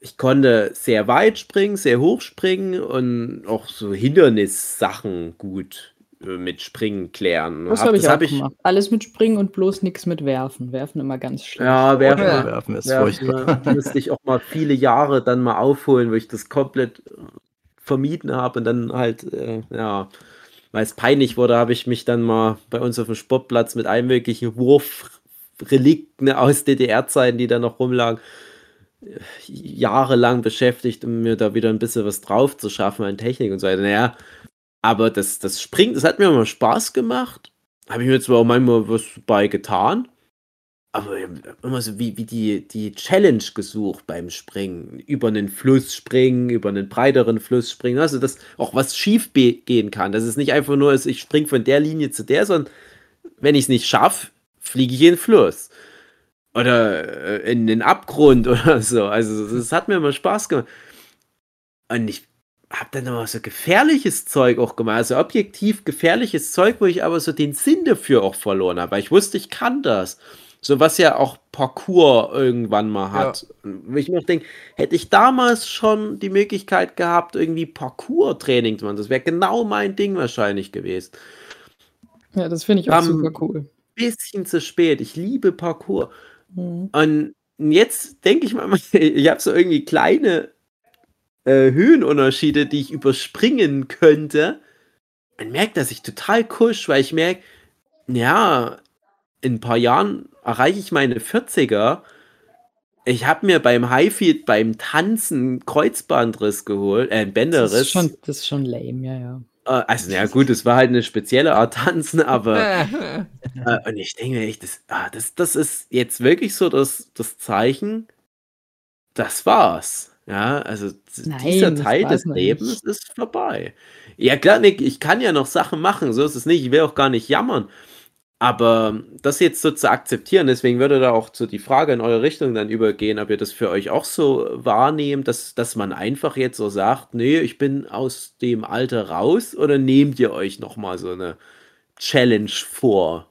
Speaker 3: Ich konnte sehr weit springen, sehr hoch springen und auch so Hindernissachen gut äh, mit Springen klären.
Speaker 5: Das
Speaker 3: Hab-
Speaker 5: habe ich auch
Speaker 3: hab
Speaker 5: gemacht. Alles mit Springen und bloß nichts mit Werfen. Werfen immer ganz schlecht.
Speaker 3: Ja, werfen,
Speaker 2: Ja.
Speaker 4: Werfen ist
Speaker 3: werfen
Speaker 4: furchtbar.
Speaker 3: äh, musste ich auch mal viele Jahre dann mal aufholen, wo ich das komplett äh, vermieden habe und dann halt, äh, ja, weil es peinlich wurde, habe ich mich dann mal bei uns auf dem Sportplatz mit allen möglichen Wurfrelikten aus DDR-Zeiten, die da noch rumlagen, jahrelang beschäftigt, um mir da wieder ein bisschen was drauf zu schaffen an Technik und so weiter. Naja, aber das, das Springen, das hat mir immer Spaß gemacht. Habe ich mir zwar auch manchmal was bei getan, aber immer so wie, wie die, die Challenge gesucht beim Springen. Über einen Fluss springen, über einen breiteren Fluss springen. Also, dass auch was schief gehen kann. Dass es nicht einfach nur ist, ich springe von der Linie zu der, sondern wenn ich es nicht schaffe, fliege ich in den Fluss. Oder äh, in den Abgrund oder so. Also, das hat mir immer Spaß gemacht. Und ich habe dann immer so gefährliches Zeug auch gemacht. Also objektiv gefährliches Zeug, wo ich aber so den Sinn dafür auch verloren habe. Weil ich wusste, ich kann das. So was ja auch Parcours irgendwann mal hat. Wo ich mir auch denke, hätte ich damals schon die Möglichkeit gehabt, irgendwie Parcours-Training zu machen, das wäre genau mein Ding wahrscheinlich gewesen.
Speaker 5: Ja, das finde ich auch
Speaker 3: Ähm,
Speaker 5: super cool.
Speaker 3: Bisschen zu spät. Ich liebe Parcours.
Speaker 5: Mhm.
Speaker 3: Und jetzt denke ich mal, ich habe so irgendwie kleine äh, Höhenunterschiede, die ich überspringen könnte. Man merkt, dass ich total kusch, weil ich merke, ja, in ein paar Jahren erreiche ich meine 40er. Ich habe mir beim Highfield beim Tanzen Kreuzbandriss geholt, äh, ein
Speaker 5: Das
Speaker 3: Bänderriss.
Speaker 5: ist, schon, das ist schon lame, ja, ja.
Speaker 3: Äh, also, ja gut, es war halt eine spezielle Art Tanzen, aber
Speaker 2: Äh,
Speaker 3: und ich denke echt, das, ah, das, das ist jetzt wirklich so das, das Zeichen, das war's. Ja, also
Speaker 5: Nein,
Speaker 3: dieser Teil des Lebens
Speaker 5: nicht.
Speaker 3: ist vorbei. Ja klar, Nick, ich kann ja noch Sachen machen, so ist es nicht, ich will auch gar nicht jammern. Aber das jetzt so zu akzeptieren, deswegen würde da auch so die Frage in eure Richtung dann übergehen, ob ihr das für euch auch so wahrnehmt, dass, dass man einfach jetzt so sagt, nee, ich bin aus dem Alter raus, oder nehmt ihr euch nochmal so eine Challenge vor?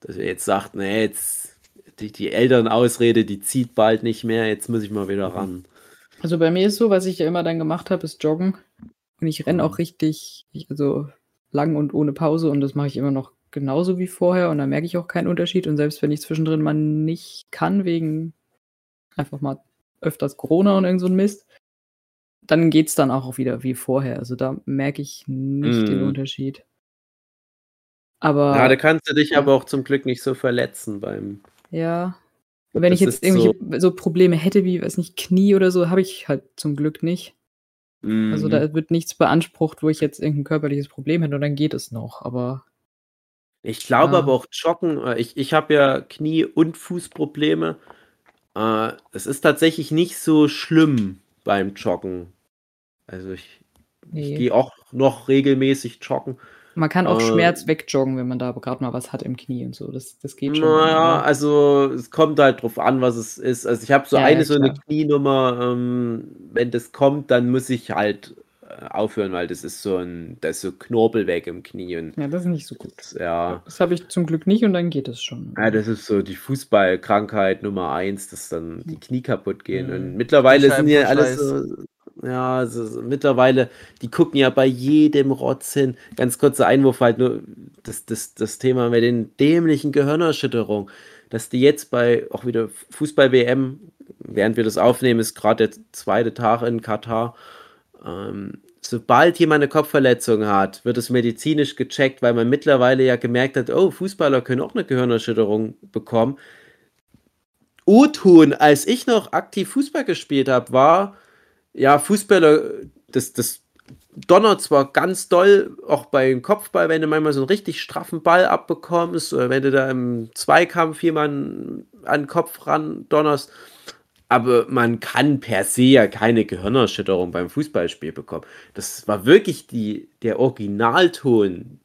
Speaker 3: Dass ihr jetzt sagt, nee, jetzt die, die Elternausrede, die zieht bald nicht mehr, jetzt muss ich mal wieder ran.
Speaker 5: Also bei mir ist so, was ich ja immer dann gemacht habe, ist Joggen. Und ich renne auch richtig, ich- also lang und ohne Pause und das mache ich immer noch genauso wie vorher und da merke ich auch keinen Unterschied. Und selbst wenn ich zwischendrin mal nicht kann, wegen einfach mal öfters Corona und irgend so ein Mist, dann geht es dann auch wieder wie vorher. Also da merke ich nicht den
Speaker 3: Mhm.
Speaker 5: Unterschied. Aber
Speaker 3: Ja, da kannst du dich
Speaker 5: ja.
Speaker 3: aber auch zum Glück nicht so verletzen beim.
Speaker 5: Ja. Wenn ich jetzt irgendwelche so Probleme hätte, wie, weiß nicht, Knie oder so, habe ich halt zum Glück nicht. Also
Speaker 3: Mhm.
Speaker 5: da wird nichts beansprucht, wo ich jetzt irgendein körperliches Problem hätte und dann geht es noch. Aber
Speaker 3: Ich glaube
Speaker 5: Ja.
Speaker 3: aber auch Joggen, äh, ich, ich habe ja Knie- und Fußprobleme. Äh, Es ist tatsächlich nicht so schlimm beim Joggen. Also ich, ich
Speaker 5: nee.
Speaker 3: gehe auch noch regelmäßig joggen.
Speaker 5: man kann auch
Speaker 3: äh,
Speaker 5: Schmerz wegjoggen, wenn man da gerade mal was hat im Knie und so. Das, das geht schon.
Speaker 3: Naja, also es kommt halt drauf an, was es ist. Also ich habe so
Speaker 5: Ja,
Speaker 3: eine
Speaker 5: ja,
Speaker 3: so eine. Knienummer, ähm, wenn das kommt, dann muss ich halt aufhören, weil das ist so ein, da ist so Knorpel weg im Knie und
Speaker 5: Ja, das ist nicht so gut.
Speaker 3: ja,
Speaker 5: Das habe ich zum Glück nicht und dann geht es schon.
Speaker 3: ja, das ist so die Fußballkrankheit Nummer eins, dass dann die Knie kaputt gehen.
Speaker 2: Mhm.
Speaker 3: Und mittlerweile sind ja alles so, ja, so, mittlerweile, die gucken ja bei jedem Rotz hin. Ganz kurzer Einwurf halt nur, das, das, das Thema mit den dämlichen Gehirnerschütterungen, dass die jetzt bei auch wieder Fußball-WM, während wir das aufnehmen, ist gerade der zweite Tag in Katar. Ähm, sobald jemand eine Kopfverletzung hat, wird es medizinisch gecheckt, weil man mittlerweile ja gemerkt hat, oh, Fußballer können auch eine Gehirnerschütterung bekommen. O-Ton, als ich noch aktiv Fußball gespielt habe, war, ja, Fußballer, das, das donnert zwar ganz doll, auch beim Kopfball, wenn du manchmal so einen richtig straffen Ball abbekommst, oder wenn du da im Zweikampf jemanden an den Kopf ran donnerst, aber man kann per se ja keine Gehirnerschütterung beim Fußballspiel bekommen. Das war wirklich die, der Originalton.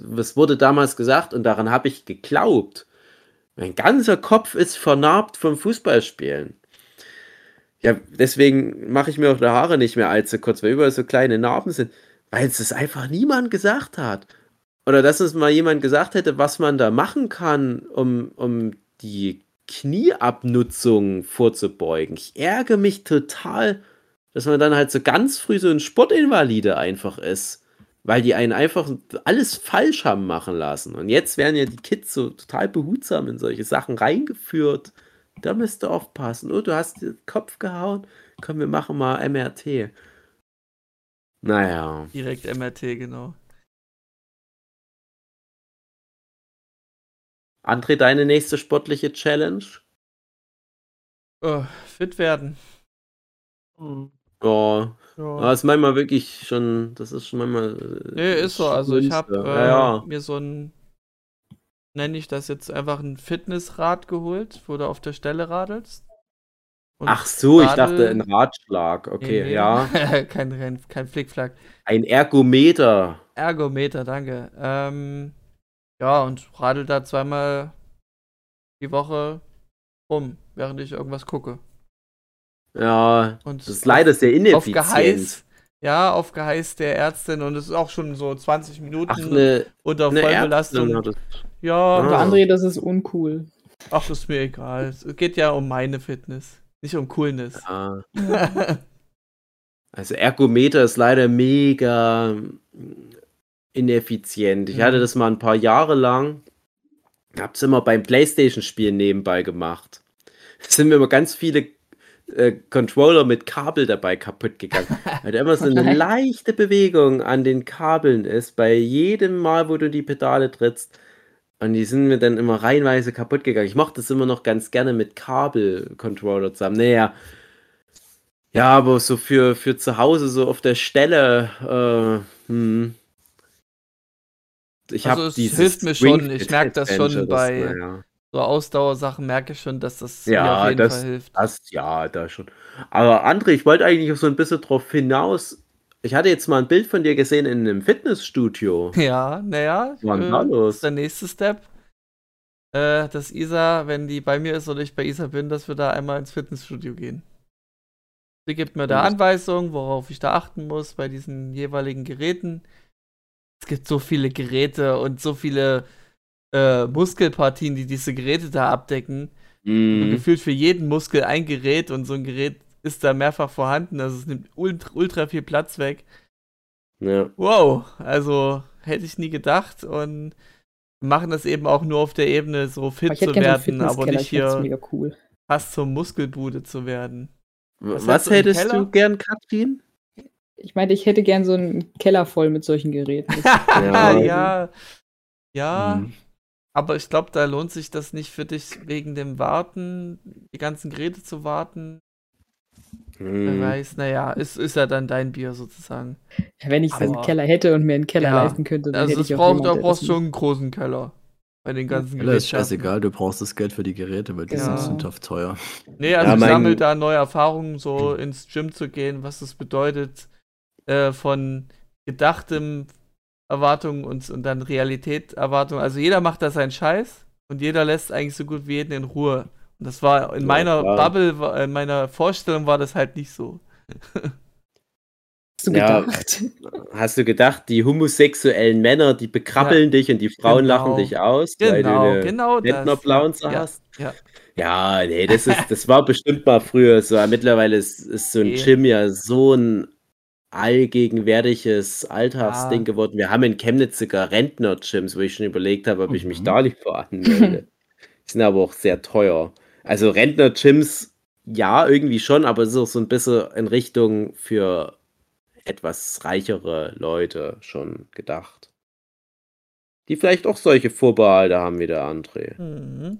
Speaker 3: Das wurde damals gesagt und daran habe ich geglaubt. Mein ganzer Kopf ist vernarbt vom Fußballspielen. Ja, deswegen mache ich mir auch die Haare nicht mehr allzu kurz, weil überall so kleine Narben sind, weil es das einfach niemand gesagt hat. Oder dass es mal jemand gesagt hätte, was man da machen kann, um, um die Knieabnutzung vorzubeugen. Ich ärgere mich total, dass man dann halt so ganz früh so ein Sportinvalide einfach ist, weil die einen einfach alles falsch haben machen lassen. Und jetzt werden ja die Kids so total behutsam in solche Sachen reingeführt. Da müsst ihr aufpassen. Oh, du hast den Kopf gehauen. Komm, wir machen mal MRT. Naja.
Speaker 2: Direkt MRT, genau.
Speaker 3: André, deine nächste sportliche Challenge?
Speaker 2: Oh, fit werden.
Speaker 3: Ja,
Speaker 2: Ja.
Speaker 3: das ist manchmal wirklich schon, das ist schon manchmal. äh,
Speaker 2: Nee, ist so. Also ich habe äh,
Speaker 3: ja, ja.
Speaker 2: mir so ein, nenne ich das jetzt einfach ein Fitnessrad geholt, wo du auf der Stelle radelst. Und
Speaker 3: Ach so, ich
Speaker 2: Radl-
Speaker 3: dachte ein Ratschlag. Okay,
Speaker 2: Nee, nee.
Speaker 3: ja.
Speaker 2: kein, kein, kein Flickflack.
Speaker 3: Ein Ergometer.
Speaker 2: Ergometer, danke. Ähm, ja, und radel da zweimal die Woche rum, während ich irgendwas gucke.
Speaker 3: Ja,
Speaker 2: Und
Speaker 3: das ist leider sehr
Speaker 2: auf
Speaker 3: ineffizient.
Speaker 2: Geheiß, ja, auf Geheiß der Ärztin und es ist auch schon so 20 Minuten
Speaker 3: Ach, eine,
Speaker 2: unter
Speaker 3: eine
Speaker 2: Vollbelastung.
Speaker 3: Ärztin.
Speaker 2: Ja,
Speaker 5: Aber
Speaker 3: Ah.
Speaker 5: André, das ist uncool.
Speaker 2: ach, ist mir egal. Es geht ja um meine Fitness, nicht um Coolness.
Speaker 3: Ja. Also Ergometer ist leider mega ineffizient. Ich
Speaker 2: Mhm.
Speaker 3: hatte das mal ein paar Jahre lang. Hab's immer beim Playstation-Spielen nebenbei gemacht. Es sind mir immer ganz viele äh, Controller mit Kabel dabei kaputt gegangen. weil da immer so eine leichte Bewegung an den Kabeln ist, bei jedem Mal, wo du die Pedale trittst. Und die sind mir dann immer reihenweise kaputt gegangen. Ich mochte das immer noch ganz gerne mit Kabel-Controller zusammen. Naja, ja, aber so für, für zu Hause, so auf der Stelle, äh, hm. Ich
Speaker 2: Also es hilft mir schon. Ich
Speaker 3: Fit
Speaker 2: merk das schon bei-
Speaker 3: naja.
Speaker 2: so Ausdauersachen merke ich schon, dass das mir
Speaker 3: Ja,
Speaker 2: auf jeden
Speaker 3: das-
Speaker 2: Fall hilft.
Speaker 3: Das, ja, da schon. Aber André, ich wollte eigentlich so ein bisschen drauf hinaus. Ich hatte jetzt mal ein Bild von dir gesehen in einem Fitnessstudio.
Speaker 2: Ja, naja, äh,
Speaker 3: los?
Speaker 2: ist der nächste Step. Äh, dass Isa, wenn die bei mir ist oder ich bei Isa bin, dass wir da einmal ins Fitnessstudio gehen. Sie gibt mir da Anweisungen, worauf ich da achten muss bei diesen jeweiligen Geräten. Es gibt so viele Geräte und so viele äh, Muskelpartien, die diese Geräte da abdecken.
Speaker 3: Mhm.
Speaker 2: Gefühlt für jeden Muskel ein Gerät und so ein Gerät ist da mehrfach vorhanden. Also es nimmt ultra, ultra viel Platz weg.
Speaker 3: Ja.
Speaker 2: Wow, also hätte ich nie gedacht und machen das eben auch nur auf der Ebene, so fit zu werden, aber nicht hier
Speaker 5: cool.
Speaker 2: fast zur Muskelbude zu werden.
Speaker 3: Was,
Speaker 2: Was hättest du
Speaker 3: gern, Katrin?
Speaker 5: Ich meinte, ich hätte gern so einen Keller voll mit solchen Geräten.
Speaker 2: ja,
Speaker 3: Ja.
Speaker 2: ja,
Speaker 3: Mhm.
Speaker 2: aber ich glaube, da lohnt sich das nicht für dich wegen dem Warten, die ganzen Geräte zu warten. Wer
Speaker 3: Mhm.
Speaker 2: weiß, naja, ist, ist ja dann dein Bier sozusagen.
Speaker 5: Ja, Wenn ich so einen Keller hätte und mir einen Keller
Speaker 2: Ja,
Speaker 5: leisten könnte, dann
Speaker 2: Also
Speaker 5: hätte
Speaker 2: es
Speaker 5: ich auch
Speaker 2: braucht, da brauchst du schon einen großen Keller. Bei den ganzen
Speaker 4: Keller ist scheißegal, du brauchst das Geld für die Geräte, weil die
Speaker 2: Ja.
Speaker 4: sind sündhaft teuer.
Speaker 2: Nee, also
Speaker 3: Ja,
Speaker 2: ich
Speaker 3: mein-
Speaker 2: sammle da neue Erfahrungen, so ins Gym zu gehen, was das bedeutet, äh, von gedachtem Erwartungen und, und dann Realität Erwartungen. Also jeder macht da seinen Scheiß und jeder lässt eigentlich so gut wie jeden in Ruhe. Und das war in
Speaker 3: Ja,
Speaker 2: meiner
Speaker 3: klar.
Speaker 2: Bubble, in meiner Vorstellung war das halt nicht so.
Speaker 5: Hast du
Speaker 3: Ja.
Speaker 5: gedacht?
Speaker 3: Hast du gedacht, die homosexuellen Männer, die bekrabbeln dich und die Frauen
Speaker 2: Genau.
Speaker 3: lachen dich aus, weil du
Speaker 2: Genau,
Speaker 3: eine
Speaker 2: genau Ja,
Speaker 3: hast?
Speaker 2: ja.
Speaker 3: Ja, nee, das ist, das war bestimmt mal früher so. aber Mittlerweile ist, ist so ein. Gym ja so ein allgegenwärtiges Alltagsding
Speaker 2: Ja.
Speaker 3: geworden. Wir haben in Chemnitz sogar Rentner-Gyms, wo ich schon überlegt habe, ob ich mich
Speaker 4: Mhm.
Speaker 3: da lieber anmelde. Die sind aber auch sehr teuer. Also Rentner-Gyms, ja, irgendwie schon, aber es ist auch so ein bisschen in Richtung für etwas reichere Leute schon gedacht. Die vielleicht auch solche Vorbehalte haben wie der André.
Speaker 2: Mhm.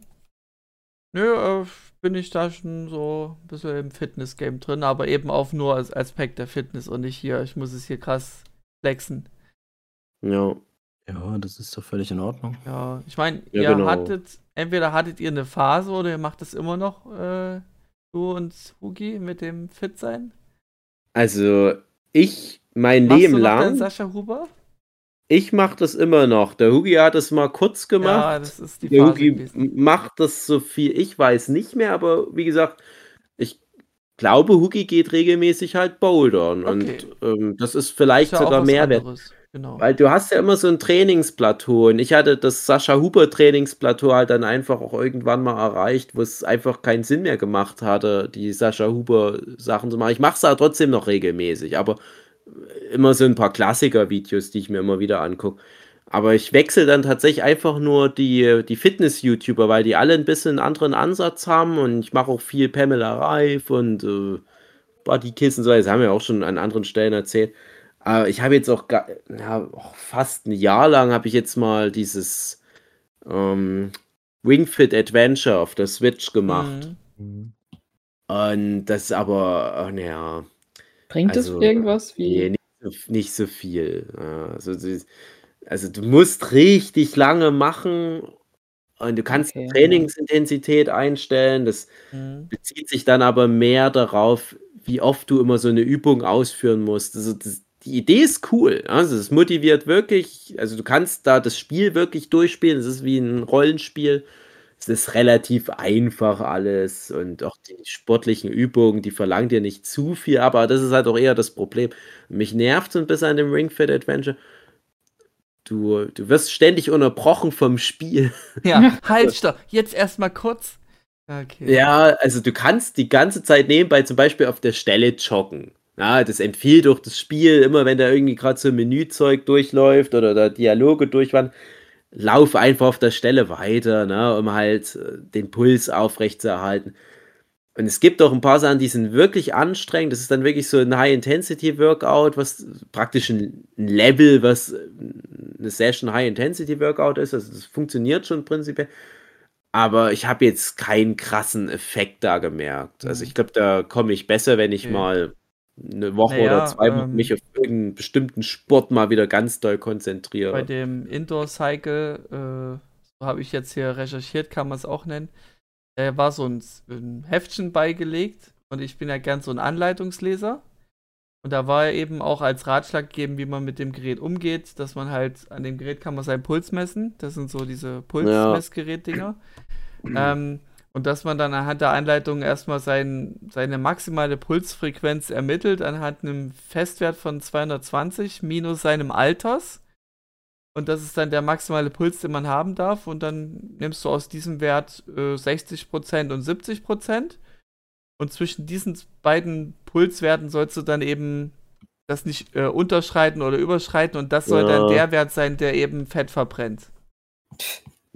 Speaker 2: Nö, äh, bin ich da schon so ein bisschen im Fitness-Game drin, aber eben auch nur als Aspekt der Fitness und nicht hier, ich muss es hier krass flexen.
Speaker 3: Ja.
Speaker 4: Ja, das ist doch völlig in Ordnung.
Speaker 2: Ja, ich meine,
Speaker 3: Ja,
Speaker 2: ihr
Speaker 3: genau.
Speaker 2: hattet, entweder hattet ihr eine Phase oder ihr macht das immer noch, äh, du und Hugi mit dem Fit-Sein.
Speaker 3: Also, ich mein
Speaker 2: Machst
Speaker 3: Leben
Speaker 2: du noch deinen
Speaker 3: lang,
Speaker 2: Sascha Huber?
Speaker 3: Ich mache das immer noch. Der Hugi hat es mal kurz
Speaker 2: Ja,
Speaker 3: gemacht.
Speaker 2: das ist die
Speaker 3: Der
Speaker 2: Phase
Speaker 3: Hugi
Speaker 2: gewesen.
Speaker 3: macht das so viel, ich weiß nicht mehr, aber wie gesagt, ich glaube, Hugi geht regelmäßig halt bouldern
Speaker 2: Okay.
Speaker 3: und ähm, das ist vielleicht
Speaker 2: Ist ja
Speaker 3: sogar Mehrwert.
Speaker 2: anderes, Genau.
Speaker 3: Weil du hast ja immer so ein Trainingsplateau und ich hatte das Sascha Huber Trainingsplateau halt dann einfach auch irgendwann mal erreicht, wo es einfach keinen Sinn mehr gemacht hatte, die Sascha Huber Sachen zu machen. Ich mache es aber trotzdem noch regelmäßig, aber immer so ein paar Klassiker-Videos, die ich mir immer wieder angucke. Aber ich wechsle dann tatsächlich einfach nur die, die Fitness-YouTuber, weil die alle ein bisschen einen anderen Ansatz haben und ich mache auch viel Pamela Reif und äh, Bodykiss und so, das haben wir auch schon an anderen Stellen erzählt. Aber ich habe jetzt auch ja, auch fast ein Jahr lang habe ich jetzt mal dieses ähm, Ring Fit Adventure auf der Switch gemacht.
Speaker 2: Mhm.
Speaker 3: Und das ist aber, naja,
Speaker 5: Bringt
Speaker 3: Also,
Speaker 5: es irgendwas?
Speaker 3: nee,
Speaker 5: Wie?
Speaker 3: nicht, so, nicht so viel. Ja, Also, also du musst richtig lange machen und du kannst die
Speaker 5: Okay, ja.
Speaker 3: Trainingsintensität einstellen. Das
Speaker 2: Mhm.
Speaker 3: bezieht sich dann aber mehr darauf, wie oft du immer so eine Übung ausführen musst. Also das, die Idee ist cool. Also es motiviert wirklich. Also du kannst da das Spiel wirklich durchspielen. Es ist wie ein Rollenspiel. Es ist relativ einfach alles und auch die sportlichen Übungen, die verlangen dir nicht zu viel, aber das ist halt auch eher das Problem. Mich nervt so ein bisschen an dem Ring Fit Adventure. Du, du wirst ständig unterbrochen vom Spiel.
Speaker 2: Ja, halt, stopp. Jetzt erstmal kurz. Okay.
Speaker 3: Ja, also du kannst die ganze Zeit nebenbei zum Beispiel auf der Stelle joggen. Ja, das empfiehlt doch das Spiel, immer wenn da irgendwie gerade so ein Menüzeug durchläuft oder da Dialoge durchwandern, lauf einfach auf der Stelle weiter, ne, um halt äh, den Puls aufrechtzuerhalten. Und es gibt auch ein paar Sachen, die sind wirklich anstrengend. Das ist dann wirklich so ein High-Intensity-Workout, was praktisch ein ein Level, was äh, eine Session High-Intensity-Workout ist. Also das funktioniert schon prinzipiell. Aber ich habe jetzt keinen krassen Effekt da gemerkt. Also
Speaker 2: Mhm.
Speaker 3: ich glaube, da komme ich besser, wenn ich
Speaker 2: Okay.
Speaker 3: mal eine Woche
Speaker 2: Naja,
Speaker 3: oder zwei
Speaker 2: ähm,
Speaker 3: mich auf irgendeinen bestimmten Sport mal wieder ganz doll
Speaker 2: Bei
Speaker 3: konzentriere.
Speaker 2: dem Indoor Cycle, äh, so habe ich jetzt hier recherchiert, kann man es auch nennen. Da war so ein, ein Heftchen beigelegt und ich bin ja gern so ein Anleitungsleser. Und da war eben auch als Ratschlag gegeben, wie man mit dem Gerät umgeht, dass man halt an dem Gerät kann man seinen Puls messen. Das sind so diese Pulsmessgerät-Dinger. Ähm, und dass man dann anhand der Anleitung erstmal sein, seine maximale Pulsfrequenz ermittelt, anhand einem Festwert von 220 minus seinem Alters. Und das ist dann der maximale Puls, den man haben darf. Und dann nimmst du aus diesem Wert äh, 60% und 70%. Und zwischen diesen beiden Pulswerten sollst du dann eben das nicht äh, unterschreiten oder überschreiten. Und das soll
Speaker 3: Ja.
Speaker 2: dann der Wert sein, der eben Fett verbrennt.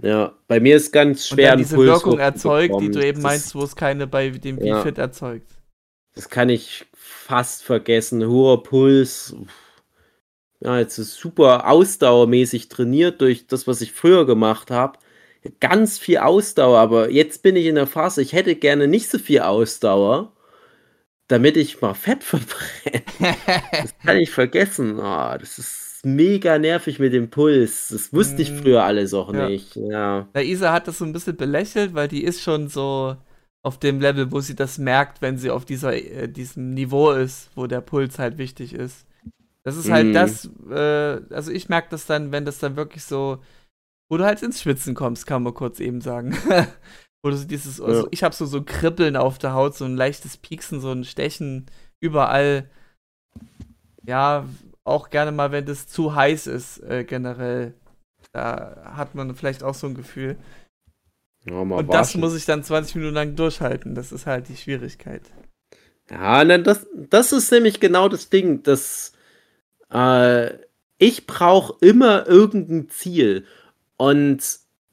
Speaker 3: Ja, bei mir ist ganz
Speaker 2: Und
Speaker 3: schwer
Speaker 2: dann
Speaker 3: ein
Speaker 2: diese
Speaker 3: Puls
Speaker 2: Wirkung erzeugt, die du eben
Speaker 3: Das-
Speaker 2: meinst, wo es keine bei dem
Speaker 3: Ja.
Speaker 2: V-Fit erzeugt.
Speaker 3: Das kann ich fast vergessen. Hoher Puls. Ja, jetzt ist super ausdauermäßig trainiert durch das, was ich früher gemacht habe. Ganz viel Ausdauer, aber jetzt bin ich in der Phase, ich hätte gerne nicht so viel Ausdauer, damit ich mal Fett verbrenne. Das kann ich vergessen. Ah, das ist mega nervig mit dem Puls. Das wusste ich
Speaker 2: Mm,
Speaker 3: früher alles auch
Speaker 2: ja.
Speaker 3: nicht. Ja.
Speaker 2: Na, Isa hat das so ein bisschen belächelt, weil die ist schon so auf dem Level, wo sie das merkt, wenn sie auf dieser, äh, diesem Niveau ist, wo der Puls halt wichtig ist. Das ist halt
Speaker 3: Mhm.
Speaker 2: das, äh, also ich merke das dann, wenn das dann wirklich so, wo du halt ins Schwitzen kommst, kann man kurz eben sagen. wo du so dieses, also
Speaker 3: Ja.
Speaker 2: ich habe so, so Kribbeln auf der Haut, so ein leichtes Pieksen, so ein Stechen überall. ja, auch gerne mal, wenn das zu heiß ist, äh, generell. Da hat man vielleicht auch so ein Gefühl.
Speaker 3: Ja,
Speaker 2: Und das muss ich dann 20 Minuten lang durchhalten. Das ist halt die Schwierigkeit.
Speaker 3: Ja, ne, das, das ist nämlich genau das Ding, dass äh, ich brauche immer irgendein Ziel. Und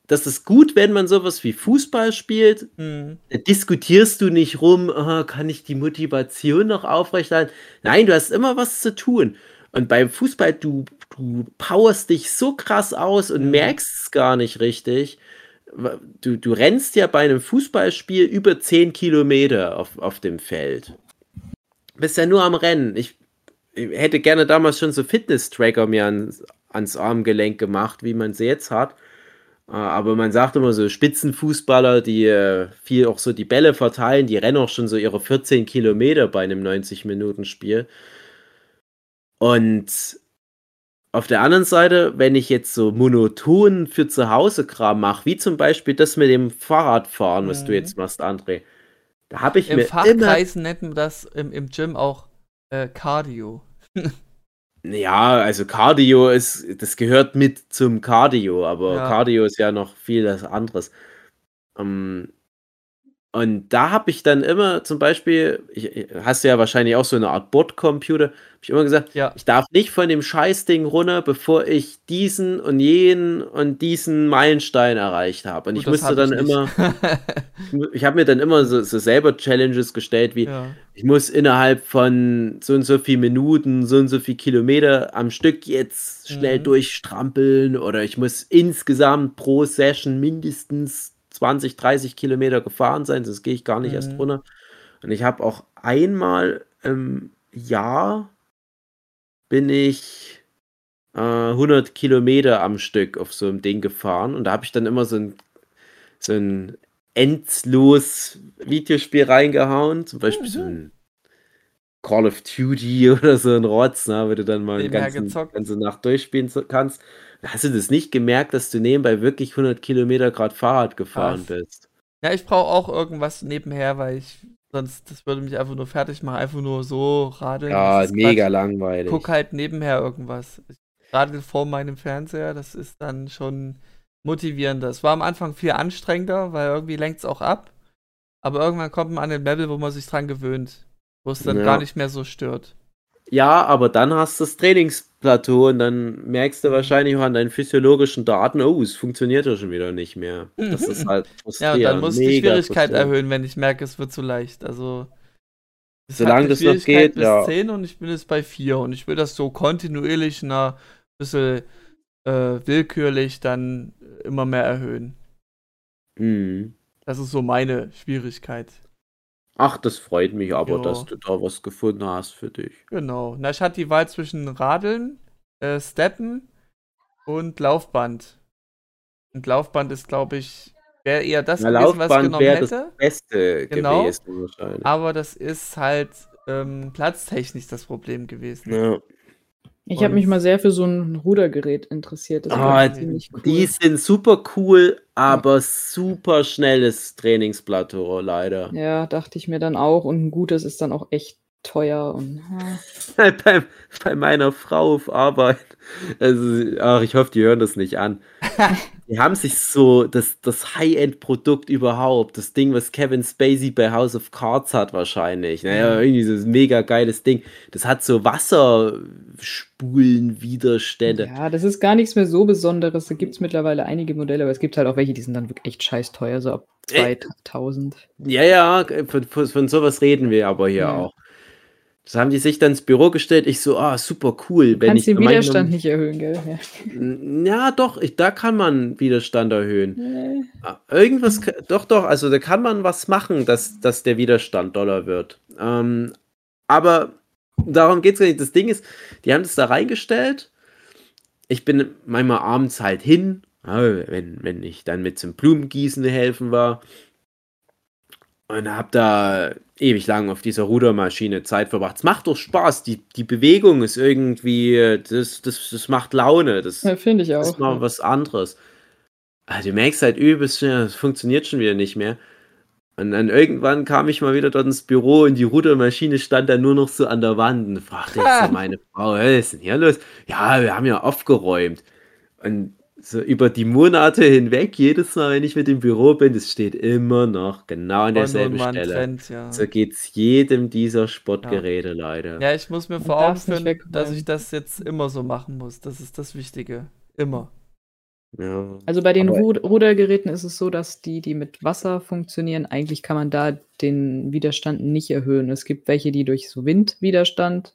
Speaker 3: das ist gut, wenn man sowas wie Fußball spielt.
Speaker 2: Mhm.
Speaker 3: Da diskutierst du nicht rum, ah, kann ich die Motivation noch aufrechterhalten? Nein, du hast immer was zu tun. Und beim Fußball, du, du powerst dich so krass aus und
Speaker 2: Mhm.
Speaker 3: merkst es gar nicht richtig. Du, du rennst ja bei einem Fußballspiel über 10 Kilometer auf, auf dem Feld. Bist ja nur am Rennen. Ich, ich hätte gerne damals schon so Fitness-Tracker mir ans, ans Armgelenk gemacht, wie man sie jetzt hat. Äh, Aber man sagt immer so, Spitzenfußballer, die äh, viel auch so die Bälle verteilen, die rennen auch schon so ihre 14 Kilometer bei einem 90-Minuten-Spiel. Und auf der anderen Seite, wenn ich jetzt so monoton für zu Hause Kram mache, wie zum Beispiel das mit dem Fahrradfahren, was du
Speaker 2: Mhm.
Speaker 3: jetzt machst, André, da habe ich
Speaker 2: Im
Speaker 3: mir immer
Speaker 2: Fachkreisen nennt man das im, im Gym auch äh, Cardio.
Speaker 3: Ja, also Cardio ist, das gehört mit zum Cardio, aber
Speaker 2: Ja.
Speaker 3: Cardio ist ja noch vieles anderes. Ähm, und da habe ich dann immer zum Beispiel, ich, hast du ja wahrscheinlich auch so eine Art Bordcomputer, habe ich immer gesagt,
Speaker 2: Ja.
Speaker 3: ich darf nicht von dem Scheißding runter, bevor ich diesen und jenen und diesen Meilenstein erreicht habe. Und
Speaker 2: Gut,
Speaker 3: ich musste dann
Speaker 2: ich
Speaker 3: immer, ich habe mir dann immer so, so selber Challenges gestellt, wie
Speaker 2: ja.
Speaker 3: ich muss innerhalb von so und so viel Minuten, so und so viel Kilometer am Stück jetzt schnell
Speaker 2: Mhm.
Speaker 3: durchstrampeln oder ich muss insgesamt pro Session mindestens 20, 30 Kilometer gefahren sein, sonst gehe ich gar nicht erst
Speaker 2: Mhm.
Speaker 3: runter. Und ich habe auch einmal im Jahr bin ich äh, 100 Kilometer am Stück auf so einem Ding gefahren und da habe ich dann immer so ein, so ein endlos Videospiel reingehauen, zum Beispiel so ein Call of Duty oder so ein Rotz, ne, wo du dann mal eine ganze, ganze Nacht durchspielen kannst. Hast du das nicht gemerkt, dass du nebenbei wirklich 100 Kilometer gerade Fahrrad gefahren
Speaker 2: Was?
Speaker 3: bist?
Speaker 2: Ja, ich brauche auch irgendwas nebenher, weil ich sonst, das würde mich einfach nur fertig machen, einfach nur so radeln.
Speaker 3: Ja, mega
Speaker 2: Quatsch.
Speaker 3: langweilig.
Speaker 2: Guck halt nebenher irgendwas. Ich radel vor meinem Fernseher, das ist dann schon motivierender. Es war am Anfang viel anstrengender, weil irgendwie lenkt es auch ab. Aber irgendwann kommt man an den Level, wo man sich dran gewöhnt. Wo es dann
Speaker 3: Ja.
Speaker 2: gar nicht mehr so stört.
Speaker 3: Ja, aber dann hast du das Trainingsplateau und dann merkst du wahrscheinlich auch an deinen physiologischen Daten, oh, es funktioniert ja schon wieder nicht mehr. Das ist halt
Speaker 2: Ja, und dann muss ich die Schwierigkeit erhöhen, wenn ich merke, es wird zu leicht. Also. es
Speaker 3: Solange das noch geht,
Speaker 2: bis
Speaker 3: ja.
Speaker 2: 10 und ich bin jetzt bei 4 und ich will das so kontinuierlich, na, bisschen äh, willkürlich dann immer mehr erhöhen.
Speaker 3: Mhm.
Speaker 2: Das ist so meine Schwierigkeit.
Speaker 3: Ach, das freut mich aber,
Speaker 2: Ja.
Speaker 3: dass du da was gefunden hast für dich.
Speaker 2: Genau. Na, ich hatte die Wahl zwischen Radeln, äh, Steppen und Laufband. Und Laufband ist, glaube ich, wäre eher das
Speaker 3: Na,
Speaker 2: gewesen, was ich genommen
Speaker 3: wäre das
Speaker 2: hätte.
Speaker 3: Beste
Speaker 2: Genau.
Speaker 3: gewesen wahrscheinlich.
Speaker 2: Aber das ist halt ähm, platztechnisch das Problem gewesen.
Speaker 3: Ja.
Speaker 5: Ich habe mich mal sehr für so ein Rudergerät interessiert. Ziemlich cool.
Speaker 3: Die sind super cool, aber super schnelles Trainingsplateau, leider.
Speaker 5: Ja, dachte ich mir dann auch. Und ein gutes ist dann auch echt teuer. Und, ah.
Speaker 3: bei, bei meiner Frau auf Arbeit. Also, ach, ich hoffe, die hören das nicht an. Die haben sich so das, das High-End-Produkt überhaupt, das Ding, was Kevin Spacey bei House of Cards hat, wahrscheinlich. Naja,
Speaker 2: Mhm.
Speaker 3: irgendwie dieses mega geiles Ding. Das hat so Wasserspulenwiderstände.
Speaker 5: ja, das ist gar nichts mehr so Besonderes. Da gibt es mittlerweile einige Modelle, aber es gibt halt auch welche, die sind dann wirklich echt scheiß teuer, so ab
Speaker 3: Äh,
Speaker 5: 2000.
Speaker 3: Ja, ja, von, von, von sowas reden wir aber hier
Speaker 5: Ja.
Speaker 3: auch. Das haben die sich dann ins Büro gestellt. Ich so, ah, super cool. Wenn
Speaker 5: Kannst
Speaker 3: ich
Speaker 5: den Widerstand nicht erhöhen, gell? Ja.
Speaker 3: Ja, doch, ich, da kann man Widerstand erhöhen.
Speaker 5: Nee.
Speaker 3: Ah, Irgendwas, doch, doch, also da kann man was machen, dass, dass der Widerstand doller wird. Ähm, aber darum geht es gar nicht. Das Ding ist, die haben das da reingestellt. Ich bin manchmal abends halt hin, wenn, wenn ich dann mit zum Blumengießen helfen war. Und hab da ewig lang auf dieser Rudermaschine Zeit verbracht. Es macht doch Spaß. Die, die Bewegung ist irgendwie, das, das, das macht Laune. Das,
Speaker 5: Ja, Finde ich
Speaker 3: das
Speaker 5: auch.
Speaker 3: ist mal was anderes. Also, du merkst halt übelst es funktioniert schon wieder nicht mehr. Und dann irgendwann kam ich mal wieder dort ins Büro und die Rudermaschine stand dann nur noch so an der Wand und fragte ich so meine Frau, was ist denn hier los? Ja, wir haben ja aufgeräumt. Und so über die Monate hinweg, jedes Mal, wenn ich mit dem Büro bin, es steht immer noch genau an derselben Stelle.
Speaker 2: Trend, ja.
Speaker 3: So geht's jedem dieser Sportgeräte leider.
Speaker 2: Ja, ich muss mir vor Augen führen, dass ich das jetzt immer so machen muss. Das ist das Wichtige. Immer.
Speaker 3: Ja.
Speaker 5: Also bei den
Speaker 3: Aber-
Speaker 5: Ru Rudergeräten ist es so, dass die, die mit Wasser funktionieren, eigentlich kann man da den Widerstand nicht erhöhen. Es gibt welche, die durch so Windwiderstand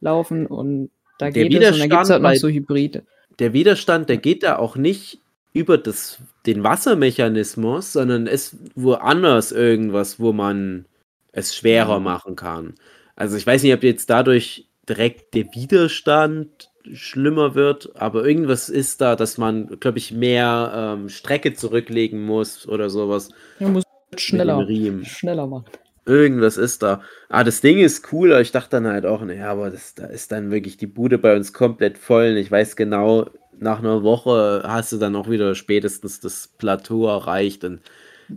Speaker 5: laufen und da
Speaker 3: Der
Speaker 5: geht es. Und dann gibt es halt noch so Hybride.
Speaker 3: Der Widerstand, der geht da auch nicht über das, den Wassermechanismus, sondern ist woanders irgendwas, wo man es schwerer
Speaker 5: Mhm.
Speaker 3: machen kann. Also ich weiß nicht, ob jetzt dadurch direkt der Widerstand schlimmer wird, aber irgendwas ist da, dass man, glaube ich, mehr ähm, Strecke zurücklegen muss oder sowas.
Speaker 5: Man muss schneller, schneller machen.
Speaker 3: Irgendwas ist da. Ah, das Ding ist cool, aber ich dachte dann halt auch, naja, aber das, da ist dann wirklich die Bude bei uns komplett voll. Und ich weiß genau, nach einer Woche hast du dann auch wieder spätestens das Plateau erreicht und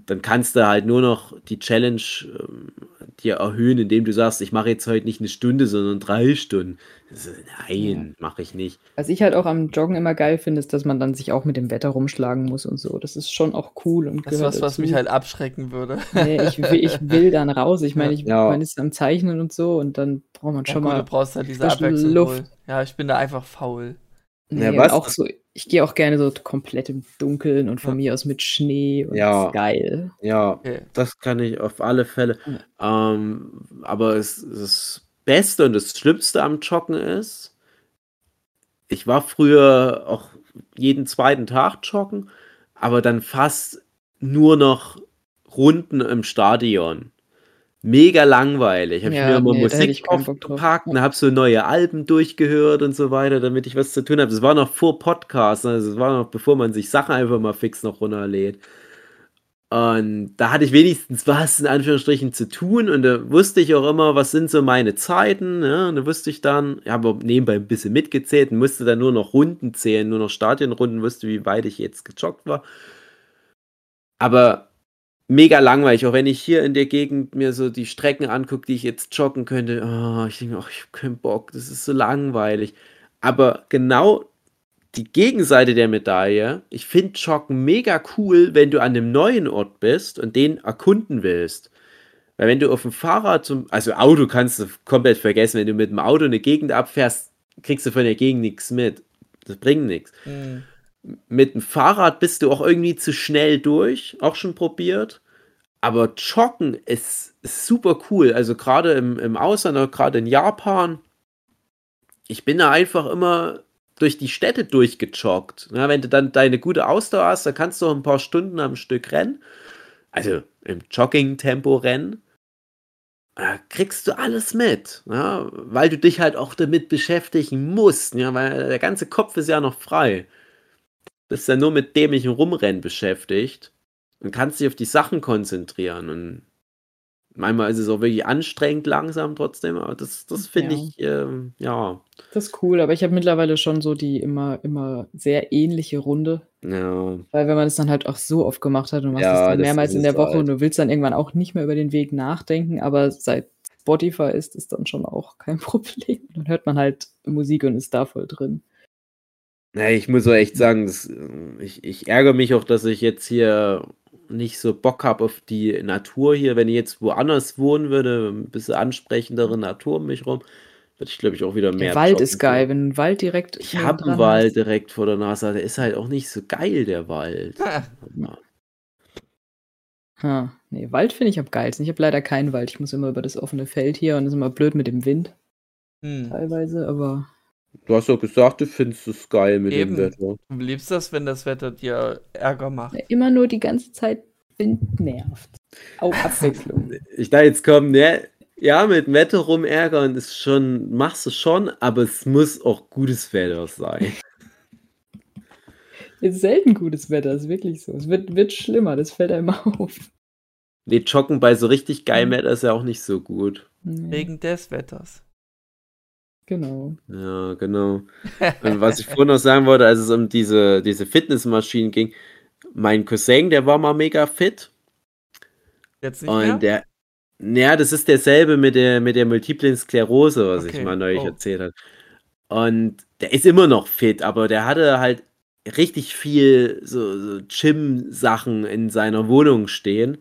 Speaker 3: dann kannst du halt nur noch die Challenge ähm, dir erhöhen, indem du sagst, ich mache jetzt heute nicht eine Stunde, sondern drei Stunden. Ist, nein, mache ich nicht.
Speaker 5: Was ich halt auch am Joggen immer geil finde, ist, dass man dann sich auch mit dem Wetter rumschlagen muss und so. Das ist schon auch cool und
Speaker 2: Das ist was, was
Speaker 5: dazu.
Speaker 2: mich halt abschrecken würde.
Speaker 5: Nee, ich, will, ich will dann raus. Ich meine, ich,
Speaker 3: Ja.
Speaker 5: man ist am Zeichnen und so und dann braucht man
Speaker 2: Ja,
Speaker 5: schon
Speaker 2: gut,
Speaker 5: mal.
Speaker 2: du brauchst halt diese Abwechslung.
Speaker 5: Luft.
Speaker 2: wohl. Ja, ich bin da einfach faul.
Speaker 5: Nee,
Speaker 3: Ja, was?
Speaker 5: auch so, ich gehe auch gerne so komplett im Dunkeln und von
Speaker 2: Ja.
Speaker 5: mir aus mit Schnee und
Speaker 3: Ja.
Speaker 5: das ist geil.
Speaker 3: Ja,
Speaker 2: Okay.
Speaker 3: das kann ich auf alle Fälle. Ähm, aber es, das Beste und das Schlimmste am Joggen ist, ich war früher auch jeden zweiten Tag joggen, aber dann fast nur noch Runden im Stadion. Mega langweilig. Habe
Speaker 5: Ja,
Speaker 3: ich mir immer
Speaker 5: nee,
Speaker 3: Musik aufgepackt und habe so neue Alben durchgehört und so weiter, damit ich was zu tun habe. Das war noch vor Podcast, also das war noch bevor man sich Sachen einfach mal fix noch runterlädt. Und da hatte ich wenigstens was in Anführungsstrichen zu tun und da wusste ich auch immer, was sind so meine Zeiten. Ja, und da wusste ich dann, ich habe nebenbei ein bisschen mitgezählt und musste dann nur noch Runden zählen, nur noch Stadionrunden, wusste, wie weit ich jetzt gejoggt war. Aber mega langweilig, auch wenn ich hier in der Gegend mir so die Strecken angucke, die ich jetzt joggen könnte. Oh, ich denke, oh, ich habe keinen Bock, das ist so langweilig. Aber genau die Gegenseite der Medaille, ich finde Joggen mega cool, wenn du an einem neuen Ort bist und den erkunden willst. Weil wenn du auf dem Fahrrad zum, also Auto kannst du komplett vergessen, wenn du mit dem Auto eine Gegend abfährst, kriegst du von der Gegend nichts mit. Das bringt nichts.
Speaker 2: Hm.
Speaker 3: Mit dem Fahrrad bist du auch irgendwie zu schnell durch, auch schon probiert. Aber Joggen ist, ist super cool. Also gerade im, im Ausland, gerade in Japan, ich bin da einfach immer durch die Städte durchgejoggt. Ja, wenn du dann deine gute Ausdauer hast, dann kannst du ein paar Stunden am Stück rennen. Also im Jogging-Tempo rennen. Da kriegst du alles mit, ja, weil du dich halt auch damit beschäftigen musst, ja, weil der ganze Kopf ist ja noch frei. Bist ja nur mit dämlichem Rumrennen beschäftigt und kannst dich auf die Sachen konzentrieren. Und manchmal ist es auch wirklich anstrengend langsam trotzdem, aber das, das finde
Speaker 5: Ja.
Speaker 3: ich, ähm, ja,
Speaker 5: Das ist cool, aber ich habe mittlerweile schon so die immer, immer sehr ähnliche Runde.
Speaker 3: ja,
Speaker 5: Weil wenn man es dann halt auch so oft gemacht hat und machst
Speaker 3: Ja,
Speaker 5: es dann
Speaker 3: das
Speaker 5: mehrmals
Speaker 3: ist
Speaker 5: in der Woche
Speaker 3: halt.
Speaker 5: und du willst dann irgendwann auch nicht mehr über den Weg nachdenken, aber seit Spotify ist es dann schon auch kein Problem. Dann hört man halt Musik und ist da voll drin.
Speaker 3: Ja, ich muss auch echt sagen, das, äh, ich, ich ärgere mich auch, dass ich jetzt hier nicht so Bock habe auf die Natur hier. Wenn ich jetzt woanders wohnen würde, ein bisschen ansprechendere Natur um mich rum, würde ich, glaube ich, auch wieder mehr.
Speaker 5: Der Wald ist geil, wenn einen Wald direkt.
Speaker 3: Ich habe einen Wald
Speaker 5: hast.
Speaker 3: direkt vor der Nase, der ist halt auch nicht so geil, der Wald. Ja.
Speaker 5: Ha, nee, Wald finde ich am geilsten. Ich habe leider keinen Wald. Ich muss immer über das offene Feld hier und ist immer blöd mit dem Wind
Speaker 2: Hm.
Speaker 5: teilweise, aber
Speaker 3: Du hast doch gesagt, du findest es geil mit
Speaker 2: Eben.
Speaker 3: dem Wetter.
Speaker 2: Du liebst das, wenn das Wetter dir Ärger macht.
Speaker 5: immer nur die ganze Zeit Wind nervt. Auch Abwechslung.
Speaker 3: Ich da jetzt kommen, ne? Ja, mit Wetter rumärgern ist schon, machst du schon, aber es muss auch gutes Wetter sein.
Speaker 5: Ist selten gutes Wetter, ist wirklich so. Es wird, wird schlimmer, das fällt einem auf.
Speaker 3: Nee, Joggen bei so richtig geilem. Wetter ist ja auch nicht so gut.
Speaker 2: Wegen des Wetters.
Speaker 5: Genau.
Speaker 3: Ja, genau. Und was ich vorhin noch sagen wollte, als es um diese, diese Fitnessmaschinen ging, mein Cousin, der war mal mega fit.
Speaker 2: Jetzt nicht mehr?
Speaker 3: Und der, ja, das ist derselbe mit der, mit der Multiplen Sklerose, was
Speaker 2: Okay.
Speaker 3: ich mal neulich
Speaker 2: Oh.
Speaker 3: erzählt habe. Und der ist immer noch fit, aber der hatte halt richtig viel so, so Gym-Sachen in seiner Wohnung stehen.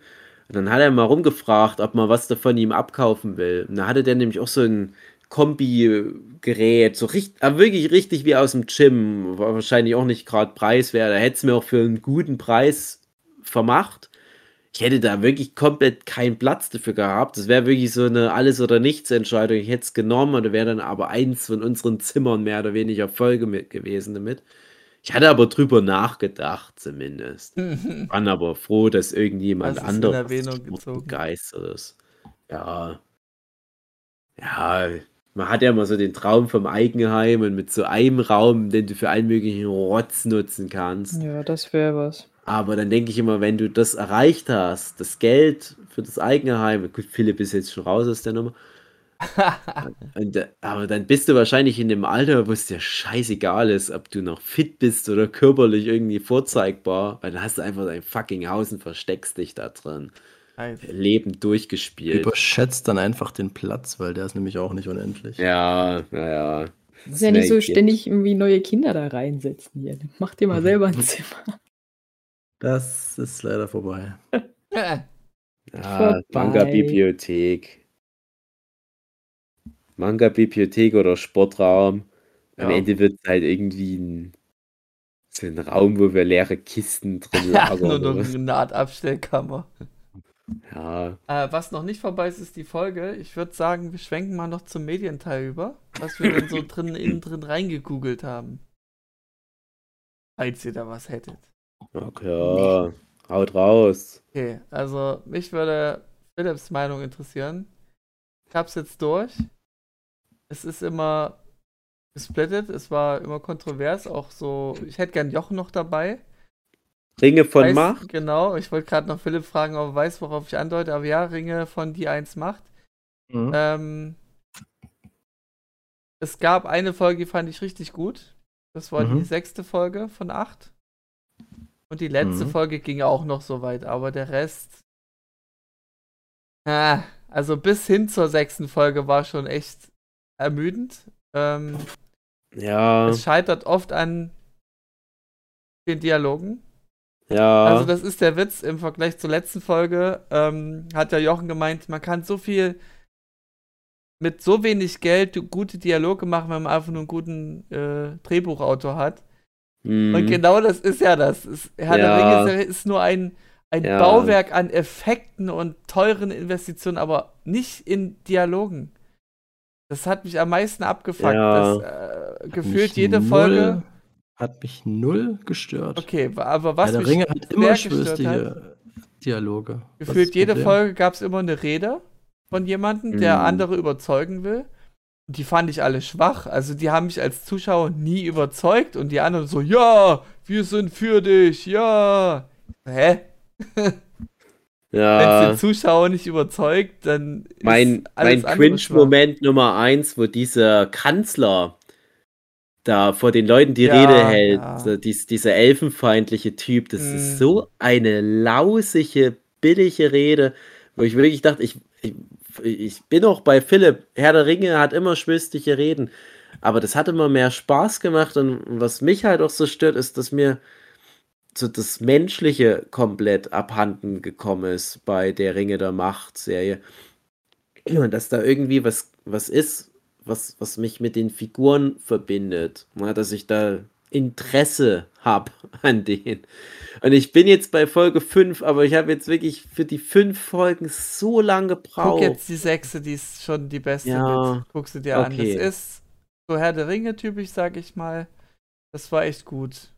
Speaker 3: Und dann hat er mal rumgefragt, ob man was davon ihm abkaufen will. Und da hatte der nämlich auch so ein Kombi-Gerät, so richtig, aber wirklich richtig wie aus dem Gym. War wahrscheinlich auch nicht gerade preiswert. Da hätte es mir auch für einen guten Preis vermacht. Ich hätte da wirklich komplett keinen Platz dafür gehabt. Das wäre wirklich so eine Alles- oder Nichts-Entscheidung. Ich hätte es genommen und wäre dann aber eins von unseren Zimmern mehr oder weniger voll gemi- gewesen damit. Ich hatte aber drüber nachgedacht, zumindest. War aber froh, dass irgendjemand
Speaker 2: in
Speaker 3: anderes begeistert ist. Ja. Ja, man hat ja immer so den Traum vom Eigenheim und mit so einem Raum, den du für allen möglichen Rotz nutzen kannst.
Speaker 5: Ja, das wäre was.
Speaker 3: Aber dann denke ich immer, wenn du das erreicht hast, das Geld für das Eigenheim, gut, Philipp ist jetzt schon raus aus der Nummer, und, aber dann bist du wahrscheinlich in dem Alter, wo es dir scheißegal ist, ob du noch fit bist oder körperlich irgendwie vorzeigbar, weil dann hast du einfach dein fucking Haus und versteckst dich da drin.
Speaker 2: Nice.
Speaker 3: Leben durchgespielt.
Speaker 4: Überschätzt dann einfach den Platz, weil der ist nämlich auch nicht unendlich.
Speaker 3: Ja, naja.
Speaker 5: Das ist ja nicht so ständig irgendwie neue Kinder da reinsetzen hier. Mach dir mal
Speaker 3: Mhm.
Speaker 5: selber ein Zimmer.
Speaker 4: Das ist leider vorbei.
Speaker 2: Ja.
Speaker 3: Ja,
Speaker 5: Vorbei.
Speaker 3: Manga-Bibliothek. Manga-Bibliothek oder Sportraum. Am
Speaker 2: Ja.
Speaker 3: Ende wird es halt irgendwie ein, so ein Raum, wo wir leere Kisten drin
Speaker 2: Ja,
Speaker 3: lagern.
Speaker 2: nur noch eine Art Abstellkammer.
Speaker 3: Ja,
Speaker 2: Äh, was noch nicht vorbei ist, ist die Folge. Ich würde sagen, wir schwenken mal noch zum Medienteil über, was wir denn so drin, innen drin reingegoogelt haben. Falls ihr da was hättet.
Speaker 3: okay, ja. haut raus.
Speaker 2: Okay, also mich würde Philips Meinung interessieren. Ich hab's jetzt durch. Es ist immer gesplittet, es war immer kontrovers, auch so, ich hätte gern Jochen noch dabei.
Speaker 3: Ringe von
Speaker 2: weiß,
Speaker 3: Macht.
Speaker 2: Genau, ich wollte gerade noch Philipp fragen, ob er weiß, worauf ich andeute, aber ja, Ringe von die 1 Macht.
Speaker 4: Mhm.
Speaker 2: Ähm, es gab eine Folge, die fand ich richtig gut. Das war die
Speaker 4: Mhm.
Speaker 2: sechste Folge von acht. Und die letzte
Speaker 4: Mhm.
Speaker 2: Folge ging auch noch so weit, aber der Rest. Ah, also bis hin zur sechsten Folge war schon echt ermüdend. Ähm,
Speaker 3: Ja,
Speaker 2: Es scheitert oft an den Dialogen.
Speaker 3: Ja.
Speaker 2: Also das ist der Witz im Vergleich zur letzten Folge. Ähm, hat der Jochen gemeint, man kann so viel mit so wenig Geld gute Dialoge machen, wenn man einfach nur einen guten äh, Drehbuchautor hat.
Speaker 3: hm,
Speaker 2: Und genau das ist ja das. Es, Herr
Speaker 3: Ja.
Speaker 2: der Ringe ist, nur ein, ein
Speaker 3: Ja.
Speaker 2: Bauwerk an Effekten und teuren Investitionen, aber nicht in Dialogen. Das hat mich am meisten abgefuckt.
Speaker 3: Ja.
Speaker 2: dass, äh, gefühlt jede Folge.
Speaker 4: Hat mich null gestört.
Speaker 2: Okay, aber was
Speaker 4: Herr der Ringe hat immer schwürstige Dialoge.
Speaker 2: Gefühlt jede
Speaker 4: Problem.
Speaker 2: Folge gab es immer eine Rede von jemandem, der
Speaker 3: Mhm.
Speaker 2: andere überzeugen will. Und die fand ich alle schwach. Also die haben mich als Zuschauer nie überzeugt und die anderen so, ja, wir sind für dich, ja. Hä? Wenn es
Speaker 3: ja.
Speaker 2: den Zuschauer nicht überzeugt, dann ist
Speaker 3: mein,
Speaker 2: alles
Speaker 3: mein Cringe-Moment Nummer eins, wo dieser Kanzler da vor den Leuten die
Speaker 2: Ja,
Speaker 3: Rede hält,
Speaker 2: ja.
Speaker 3: so dies, dieser elfenfeindliche Typ, das
Speaker 2: Mhm.
Speaker 3: ist so eine lausige, billige Rede, wo ich wirklich dachte, ich, ich, ich bin auch bei Philipp, Herr der Ringe hat immer schwürstige Reden, aber das hat immer mehr Spaß gemacht und was mich halt auch so stört, ist, dass mir so das Menschliche komplett abhanden gekommen ist bei der Ringe der Macht Serie. Und dass da irgendwie was, was ist, was, was mich mit den Figuren verbindet. Ja, dass ich da Interesse habe an denen. Und ich bin jetzt bei Folge 5, aber ich habe jetzt wirklich für die fünf Folgen so lange
Speaker 2: Guck
Speaker 3: gebraucht.
Speaker 2: jetzt die sechste, die ist schon die beste
Speaker 3: Ja,
Speaker 2: mit. Guckst du dir an.
Speaker 3: okay.
Speaker 2: Das ist so Herr der Ringe typisch, sag ich mal. Das war echt gut.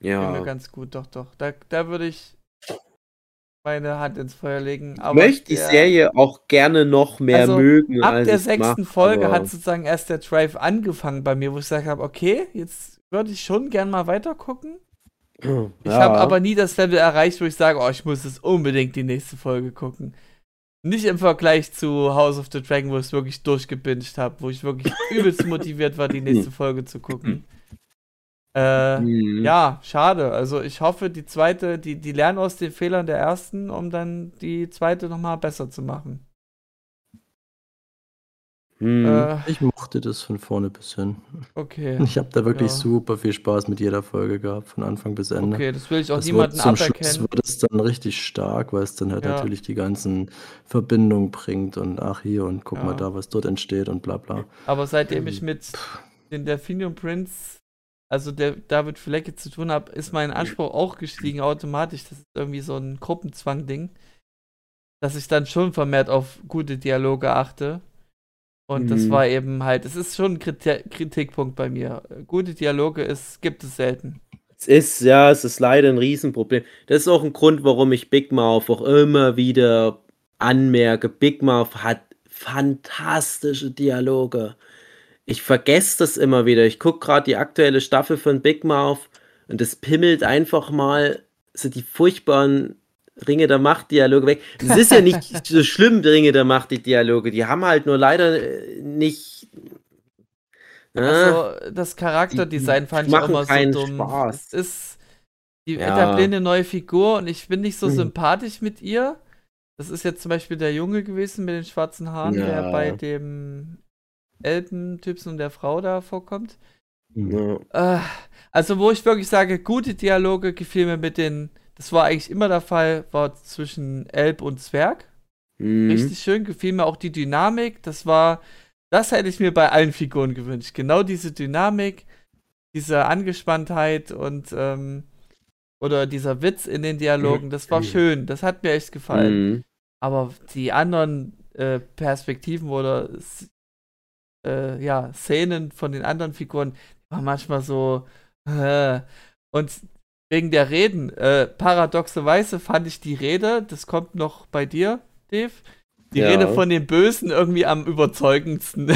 Speaker 2: Ging mir
Speaker 3: Ja.
Speaker 2: ganz gut, doch, doch. Da, da würde ich meine Hand ins Feuer legen.
Speaker 3: Ich
Speaker 2: Aber
Speaker 3: möchte die Serie auch gerne noch mehr
Speaker 2: Also,
Speaker 3: mögen.
Speaker 2: Ab der sechsten
Speaker 3: mach,
Speaker 2: Folge hat sozusagen erst der Drive angefangen bei mir, wo ich gesagt habe, okay, jetzt würde ich schon gern mal weiter gucken. Ich
Speaker 3: Ja.
Speaker 2: habe aber nie das Level erreicht, wo ich sage, oh, ich muss jetzt unbedingt die nächste Folge gucken. Nicht im Vergleich zu House of the Dragon, wo ich es wirklich durchgebinged habe, wo ich wirklich übelst motiviert war, die nächste Folge zu gucken. Äh,
Speaker 3: Mhm.
Speaker 2: Ja, schade. Also ich hoffe, die zweite, die, die lernen aus den Fehlern der ersten, um dann die zweite nochmal besser zu machen.
Speaker 3: Mhm.
Speaker 2: Äh,
Speaker 4: Ich mochte das von vorne bis hin.
Speaker 2: okay.
Speaker 4: Ich habe da wirklich
Speaker 2: Ja.
Speaker 4: super viel Spaß mit jeder Folge gehabt, von Anfang bis Ende.
Speaker 2: Okay, das will ich auch
Speaker 4: Das
Speaker 2: niemanden
Speaker 4: zum Schluss
Speaker 2: aberkennen.
Speaker 4: wird es dann richtig stark, weil es dann halt
Speaker 2: Ja.
Speaker 4: natürlich die ganzen Verbindungen bringt und ach hier und guck
Speaker 2: Ja.
Speaker 4: mal da, was dort entsteht und bla bla.
Speaker 2: Aber seitdem ich mit den Delphinium Prince, also der David Flecke zu tun habe, ist mein Anspruch auch gestiegen automatisch. Das ist irgendwie so ein Gruppenzwang-Ding, dass ich dann schon vermehrt auf gute Dialoge achte. Und das
Speaker 3: Mhm.
Speaker 2: war eben halt, es ist schon ein Kriti Kritikpunkt bei mir. Gute Dialoge ist, gibt es selten.
Speaker 3: Es ist, ja, es ist leider ein Riesenproblem. Das ist auch ein Grund, warum ich Big Mouth auch immer wieder anmerke. Big Mouth hat fantastische Dialoge. Ich vergesse das immer wieder. Ich gucke gerade die aktuelle Staffel von Big Mouth und es pimmelt einfach mal so die furchtbaren Ringe der Macht Dialoge weg. Es ist ja nicht so schlimm, die Ringe der Macht die Dialoge. Die haben halt nur leider äh, nicht.
Speaker 2: Also, das Charakterdesign fand ich auch immer so dumm.
Speaker 3: Spaß.
Speaker 2: Es ist, die
Speaker 3: Ja.
Speaker 2: etablieren eine neue Figur und ich bin nicht so
Speaker 3: Mhm.
Speaker 2: sympathisch mit ihr. Das ist jetzt zum Beispiel der Junge gewesen mit den schwarzen Haaren, der
Speaker 3: Ja.
Speaker 2: bei dem Elbentypsen und der Frau da vorkommt.
Speaker 3: ja.
Speaker 2: Äh, also, wo ich wirklich sage, gute Dialoge gefiel mir mit den, das war eigentlich immer der Fall, war zwischen Elb und Zwerg.
Speaker 3: Mhm.
Speaker 2: Richtig schön, gefiel mir auch die Dynamik. Das war, das hätte ich mir bei allen Figuren gewünscht. Genau diese Dynamik, diese Angespanntheit und ähm, oder dieser Witz in den Dialogen, das war schön. Das hat mir echt gefallen.
Speaker 3: Mhm.
Speaker 2: Aber die anderen äh, Perspektiven oder äh, ja, Szenen von den anderen Figuren waren manchmal so. Äh, und wegen der Reden, äh, paradoxerweise fand ich die Rede, das kommt noch bei dir, Dave, die
Speaker 3: Ja.
Speaker 2: Rede von den Bösen irgendwie am überzeugendsten.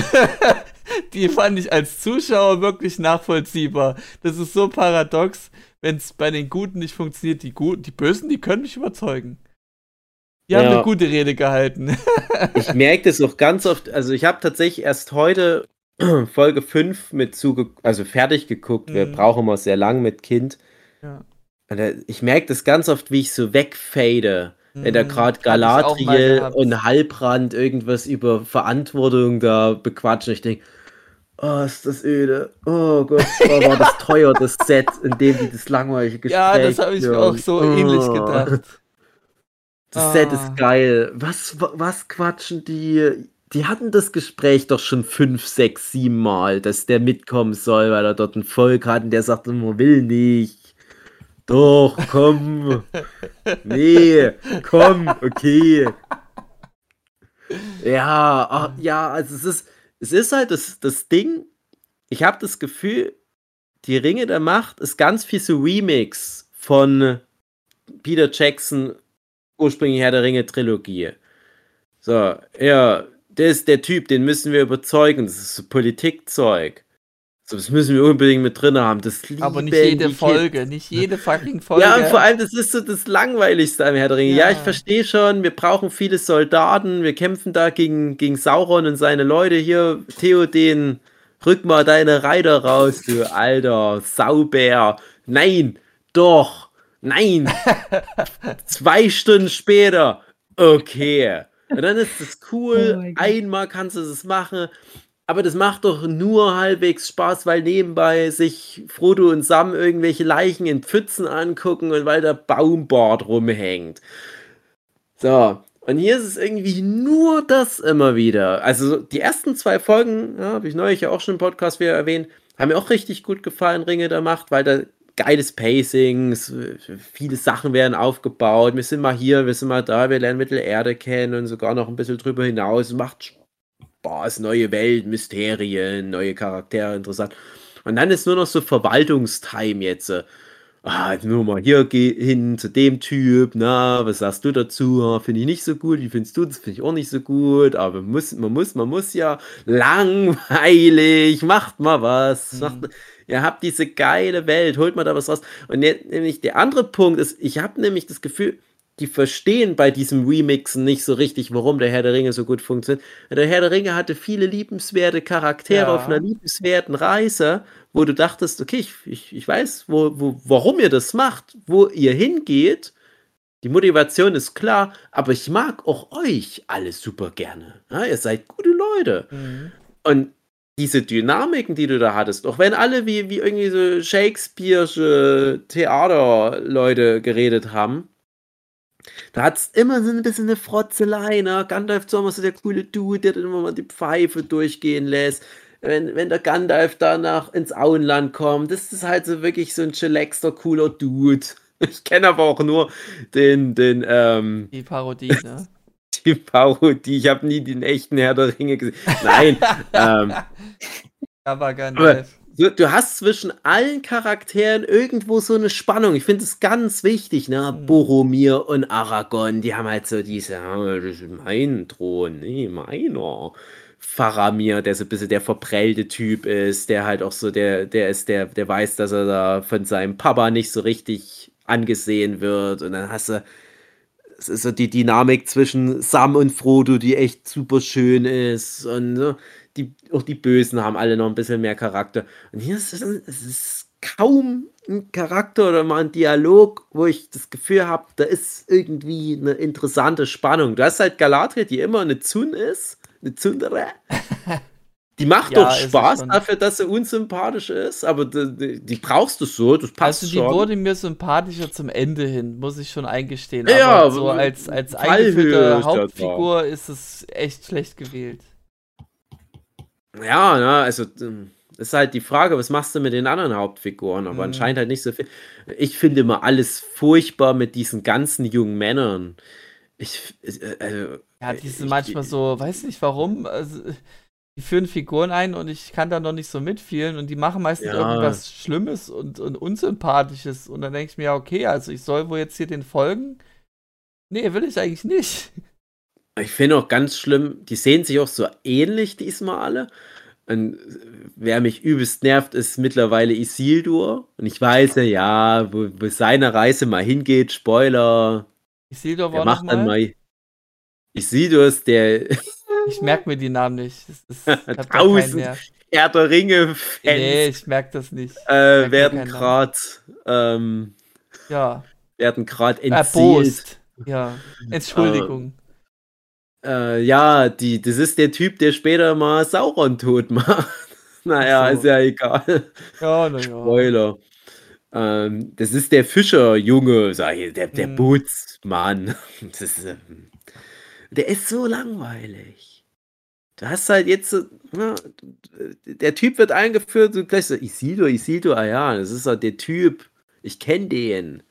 Speaker 2: die fand ich als Zuschauer wirklich nachvollziehbar. Das ist so paradox, wenn es bei den Guten nicht funktioniert. Die, Guten, die Bösen, die können mich überzeugen. Die haben
Speaker 3: Ja.
Speaker 2: eine gute Rede gehalten.
Speaker 3: Ich merke das auch ganz oft. Also, ich habe tatsächlich erst heute Folge 5 mit zuge also fertig geguckt. Wir
Speaker 2: Mhm.
Speaker 3: brauchen immer sehr lang mit Kind.
Speaker 2: Ja.
Speaker 3: Da, ich merke das ganz oft, wie ich so wegfade. Wenn da
Speaker 2: Mhm,
Speaker 3: gerade Galadriel und Halbrand irgendwas über Verantwortung da bequatschen. Ich denke, oh, ist das öde. Oh Gott, oh, war das teuer, das Set, in dem die das langweilige Gespräch
Speaker 2: Ja, das habe ich mir auch so ähnlich
Speaker 3: Oh.
Speaker 2: gedacht.
Speaker 3: Das Set
Speaker 2: Ah.
Speaker 3: ist geil. Was, wa- was quatschen die? Die hatten das Gespräch doch schon fünf, sechs, sieben Mal, dass der mitkommen soll, weil er dort ein Volk hat und der sagt immer, will nicht. Doch, komm. nee, komm, okay. Ja, ah, ja, also es ist, es ist halt das, das Ding, ich habe das Gefühl, die Ringe der Macht ist ganz viel so Remix von Peter Jackson ursprünglich Herr der Ringe Trilogie. So, ja, der ist der Typ, den müssen wir überzeugen. Das ist so Politikzeug. So, das müssen wir unbedingt mit drin haben. Das
Speaker 2: Aber nicht jede
Speaker 3: die Kids.
Speaker 2: Folge, nicht jede fucking Folge.
Speaker 3: Ja, und vor allem, das ist so das Langweiligste am Herr der Ringe. Ja,
Speaker 2: Ja.
Speaker 3: ich verstehe schon, wir brauchen viele Soldaten, wir kämpfen da gegen, gegen Sauron und seine Leute hier. Theoden, rück mal deine Reiter raus, du alter Saubär. Nein, doch, nein. Zwei Stunden später, okay. Und dann ist es
Speaker 5: Oh
Speaker 3: cool,
Speaker 5: Gott.
Speaker 3: einmal kannst du das machen. Aber das macht doch nur halbwegs Spaß, weil nebenbei sich Frodo und Sam irgendwelche Leichen in Pfützen angucken und weil der Baumbord rumhängt. So, und hier ist es irgendwie nur das immer wieder. Also die ersten zwei Folgen, ja, habe ich neulich ja auch schon im Podcast wieder erwähnt, haben mir auch richtig gut gefallen, Ringe der Macht, weil da geiles Pacing, viele Sachen werden aufgebaut, wir sind mal hier, wir sind mal da, wir lernen Mittelerde kennen und sogar noch ein bisschen drüber hinaus. Macht Spaß, neue Welt, Mysterien, neue Charaktere, interessant. Und dann ist nur noch so Verwaltungstime jetzt. äh, Ah, nur mal hier hin zu dem Typ, na, was sagst du dazu? Ah, Finde ich nicht so gut, wie findest du das? Finde ich auch nicht so gut, aber man muss, man muss, man muss ja langweilig, macht mal was.
Speaker 2: Mhm.
Speaker 3: Macht, ihr habt diese geile Welt, holt mal da was raus. Und jetzt, nämlich der andere Punkt ist, ich habe nämlich das Gefühl, die verstehen bei diesem Remixen nicht so richtig, warum der Herr der Ringe so gut funktioniert. Der Herr der Ringe hatte viele liebenswerte Charaktere
Speaker 2: Ja.
Speaker 3: auf einer liebenswerten Reise, wo du dachtest, okay, ich, ich, ich weiß, wo, wo, warum ihr das macht, wo ihr hingeht. Die Motivation ist klar, aber ich mag auch euch alle super gerne. Ja, ihr seid gute Leute.
Speaker 2: Mhm.
Speaker 3: Und diese Dynamiken, die du da hattest, auch wenn alle wie, wie irgendwie so Shakespeare'sche Theaterleute geredet haben, da hat es immer so ein bisschen eine Frotzelei, ne? Gandalf ist immer so der coole Dude, der dann immer mal die Pfeife durchgehen lässt. Wenn, wenn der Gandalf danach ins Auenland kommt, das ist halt so wirklich so ein chillaxter, cooler Dude. Ich kenne aber auch nur den, den, ähm,
Speaker 2: Die Parodie, ne?
Speaker 3: die Parodie. Ich habe nie den echten Herr der Ringe gesehen. Nein, ähm,
Speaker 2: Aber Gandalf.
Speaker 3: du, du hast zwischen allen Charakteren irgendwo so eine Spannung. Ich finde es ganz wichtig, ne?
Speaker 2: Mhm.
Speaker 3: Boromir und Aragorn, die haben halt so diese, das ist mein Thron, nee, meiner. Faramir, der so ein bisschen der verprellte Typ ist, der halt auch so der, der ist, der, der weiß, dass er da von seinem Papa nicht so richtig angesehen wird. Und dann hast du es ist so die Dynamik zwischen Sam und Frodo, die echt super schön ist. Und ne, die, auch die Bösen haben alle noch ein bisschen mehr Charakter. Und hier ist es, ist kaum ein Charakter oder mal ein Dialog, wo ich das Gefühl habe, da ist irgendwie eine interessante Spannung. Du hast halt Galadriel, die immer eine Zun ist, eine Zundere. Die macht
Speaker 2: Ja,
Speaker 3: doch Spaß dafür, dass sie unsympathisch ist, aber die, die, die brauchst du so, das passt
Speaker 2: Also die
Speaker 3: schon.
Speaker 2: wurde mir sympathischer zum Ende hin, muss ich schon eingestehen.
Speaker 3: Ja,
Speaker 2: aber so als, als eingeführte Hauptfigur ist es echt schlecht gewählt.
Speaker 3: Ja, ne, also ist halt die Frage, was machst du mit den anderen Hauptfiguren? Aber
Speaker 2: Mhm.
Speaker 3: anscheinend halt nicht so viel. Ich finde immer alles furchtbar mit diesen ganzen jungen Männern. Ich, äh, also,
Speaker 2: Ja, die sind
Speaker 3: ich-
Speaker 2: manchmal so, weiß nicht warum, also, die führen Figuren ein und ich kann da noch nicht so mitfühlen und die machen meistens
Speaker 3: Ja.
Speaker 2: irgendwas Schlimmes und, und Unsympathisches und dann denke ich mir, ja, okay, also ich soll wohl jetzt hier den folgen? Nee, will ich eigentlich nicht.
Speaker 3: Ich finde auch ganz schlimm, die sehen sich auch so ähnlich diesmal alle. Und wer mich übelst nervt, ist mittlerweile Isildur. Und ich weiß ja, ja, wo, wo seine Reise mal hingeht, Spoiler,
Speaker 2: Isildur
Speaker 3: der
Speaker 2: war
Speaker 3: macht
Speaker 2: noch
Speaker 3: dann
Speaker 2: mal.
Speaker 3: Isildur ist der
Speaker 2: Ich merke mir die Namen nicht.
Speaker 3: Tausend. Herr der Ringe-Fans
Speaker 2: Nee, ich merke das nicht.
Speaker 3: äh,
Speaker 2: mir
Speaker 3: werden gerade ähm,
Speaker 2: Ja,
Speaker 3: werden gerade entzielt.
Speaker 2: erbost. Ja, Entschuldigung.
Speaker 3: Äh, ja, die, das ist der Typ, der später mal Sauron tot macht. naja,
Speaker 2: so.
Speaker 3: ist ja egal.
Speaker 2: ja, naja.
Speaker 3: Spoiler. Ähm, das ist der Fischerjunge, sag ich, der, der
Speaker 2: Mhm.
Speaker 3: Bootsmann. Ist, ähm, der ist so langweilig. Du hast halt jetzt ja, der Typ wird eingeführt, du gleich so, Isildur, Isildur, ah ja, das ist halt der Typ, ich kenne den,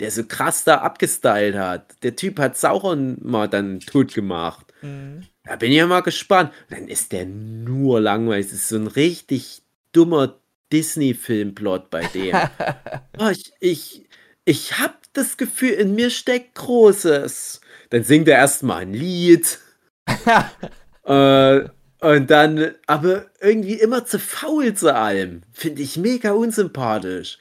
Speaker 3: der so krass da abgestylt hat. Der Typ hat Sauron mal dann tot gemacht.
Speaker 2: Mhm.
Speaker 3: Da bin ich ja mal gespannt. Dann ist der nur langweilig. Das ist so ein richtig dummer Disney-Filmplot bei dem. oh, ich, ich, ich hab das Gefühl, in mir steckt Großes. Dann singt er erstmal ein Lied. äh, und dann, aber irgendwie immer zu faul zu allem. Finde ich mega unsympathisch.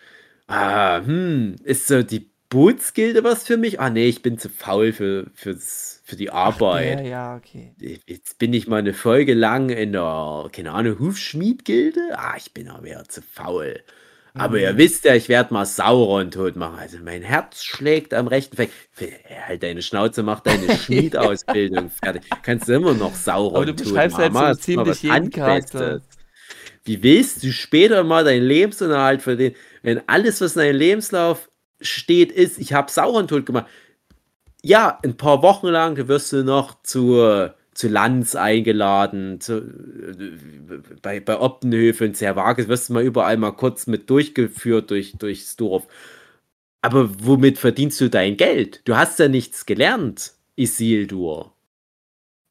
Speaker 3: Ah, hm, ist so die Bootsgilde was für mich? Ah, nee, ich bin zu faul für, fürs, für die Arbeit.
Speaker 2: Ja, ja, okay.
Speaker 3: Jetzt bin ich mal eine Folge lang in der, keine Ahnung, Hufschmied-Gilde. Ah, ich bin aber ja zu faul. Aber ihr wisst ja, ich werde mal Sauron tot machen. Also mein Herz schlägt am rechten Fleck. Halt deine Schnauze, mach deine Schmiedausbildung fertig. Kannst du immer noch Sauron
Speaker 2: Aber du
Speaker 3: tot
Speaker 2: beschreibst
Speaker 3: machen.
Speaker 2: halt so ziemlich jeden Charakter.
Speaker 3: Wie willst du später mal deinen Lebensunterhalt verdienen, wenn alles, was in deinem Lebenslauf steht, ist, ich habe Sauron tot gemacht? Ja, ein paar Wochen lang wirst du noch zu, zu Lanz eingeladen, zu, äh, bei, bei Optenhöfe und Zerwages wirst du mal überall mal kurz mit durchgeführt durch, durchs Dorf. Aber womit verdienst du dein Geld? Du hast ja nichts gelernt, Isildur.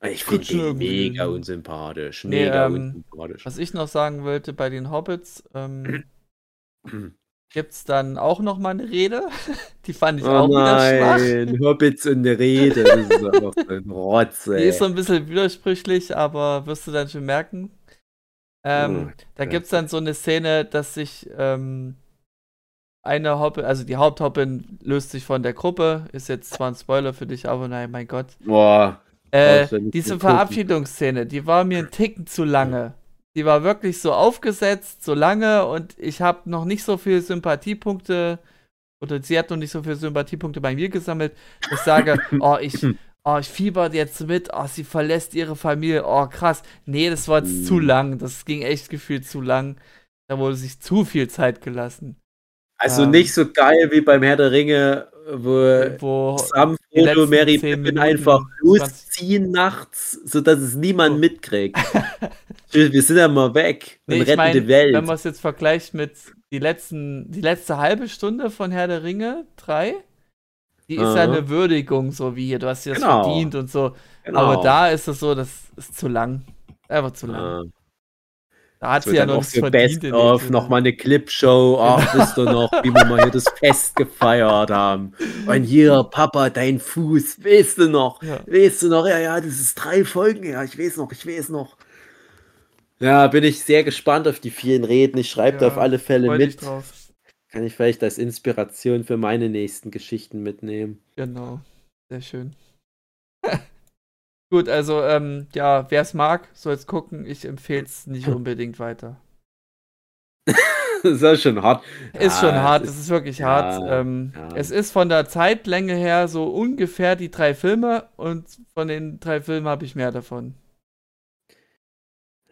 Speaker 3: Ich finde den mega unsympathisch.
Speaker 2: Nee,
Speaker 3: Mega
Speaker 2: ähm,
Speaker 3: unsympathisch.
Speaker 2: Was ich noch sagen wollte bei den Hobbits, ähm, gibt's dann auch noch mal eine Rede. Die fand ich
Speaker 3: Oh
Speaker 2: auch wieder schwach.
Speaker 3: nein, Hobbits und eine Rede. Das ist einfach so ein Rotz,
Speaker 2: Die
Speaker 3: ey.
Speaker 2: ist so ein bisschen widersprüchlich, aber wirst du dann schon merken. Ähm,
Speaker 3: Hm,
Speaker 2: da
Speaker 3: ja.
Speaker 2: gibt es dann so eine Szene, dass sich ähm, eine Hoppe, also die Haupthoppin löst sich von der Gruppe. Ist jetzt zwar ein Spoiler für dich, aber nein, mein Gott.
Speaker 3: Boah.
Speaker 2: Äh, diese. Verabschiedungsszene, die war mir ein Ticken zu lange. Die war wirklich so aufgesetzt, so lange und ich habe noch nicht so viele Sympathiepunkte oder sie hat noch nicht so viele Sympathiepunkte bei mir gesammelt. Ich sage, oh, ich, oh, ich fieber jetzt mit, oh, sie verlässt ihre Familie, oh, krass. Nee, das war jetzt zu
Speaker 3: Mhm.
Speaker 2: lang. Das ging echt gefühlt zu lang. Da wurde sich zu viel Zeit gelassen.
Speaker 3: Also
Speaker 2: Ähm.
Speaker 3: nicht so geil wie beim Herr der Ringe, wo
Speaker 2: Wo
Speaker 3: Sam, Frodo, Mary
Speaker 2: 10
Speaker 3: Pippin einfach
Speaker 2: 20
Speaker 3: losziehen nachts, sodass es niemand
Speaker 2: Oh.
Speaker 3: mitkriegt. Wir sind ja mal weg
Speaker 2: Nee,
Speaker 3: und retten
Speaker 2: meine,
Speaker 3: die Welt.
Speaker 2: wenn man es jetzt vergleicht mit die letzten, die letzte halbe Stunde von Herr der Ringe 3, die ist ja
Speaker 3: Aha.
Speaker 2: eine Würdigung, so wie hier, du hast dir das
Speaker 3: Genau.
Speaker 2: verdient und so.
Speaker 3: Genau.
Speaker 2: Aber da ist es so, das ist zu lang. Einfach zu lang.
Speaker 3: Ja.
Speaker 2: Da hat sie ja noch
Speaker 3: für
Speaker 2: verdient.
Speaker 3: Best of nochmal eine Clipshow. Ach, wisst ihr noch, wie wir mal hier das Fest gefeiert haben. Und hier, Papa, dein Fuß, weißt du noch?
Speaker 2: Ja.
Speaker 3: Weißt du noch? Ja, ja, das ist drei Folgen her. Ich weiß noch, ich weiß noch. Ja, bin ich sehr gespannt auf die vielen Reden. Ich schreibe da
Speaker 2: Ja,
Speaker 3: auf alle Fälle mit. Kann ich vielleicht als Inspiration für meine nächsten Geschichten mitnehmen.
Speaker 2: Genau. Sehr schön. Gut, also, ähm, ja, wer es mag, soll es gucken. Ich empfehle es nicht unbedingt weiter.
Speaker 3: das ist ja schon hart.
Speaker 2: Ist
Speaker 3: Ja,
Speaker 2: schon hart,
Speaker 3: es ist-
Speaker 2: ist wirklich
Speaker 3: ja,
Speaker 2: hart. Ähm,
Speaker 3: ja.
Speaker 2: Es ist von der Zeitlänge her so ungefähr die drei Filme und von den drei Filmen habe ich mehr davon.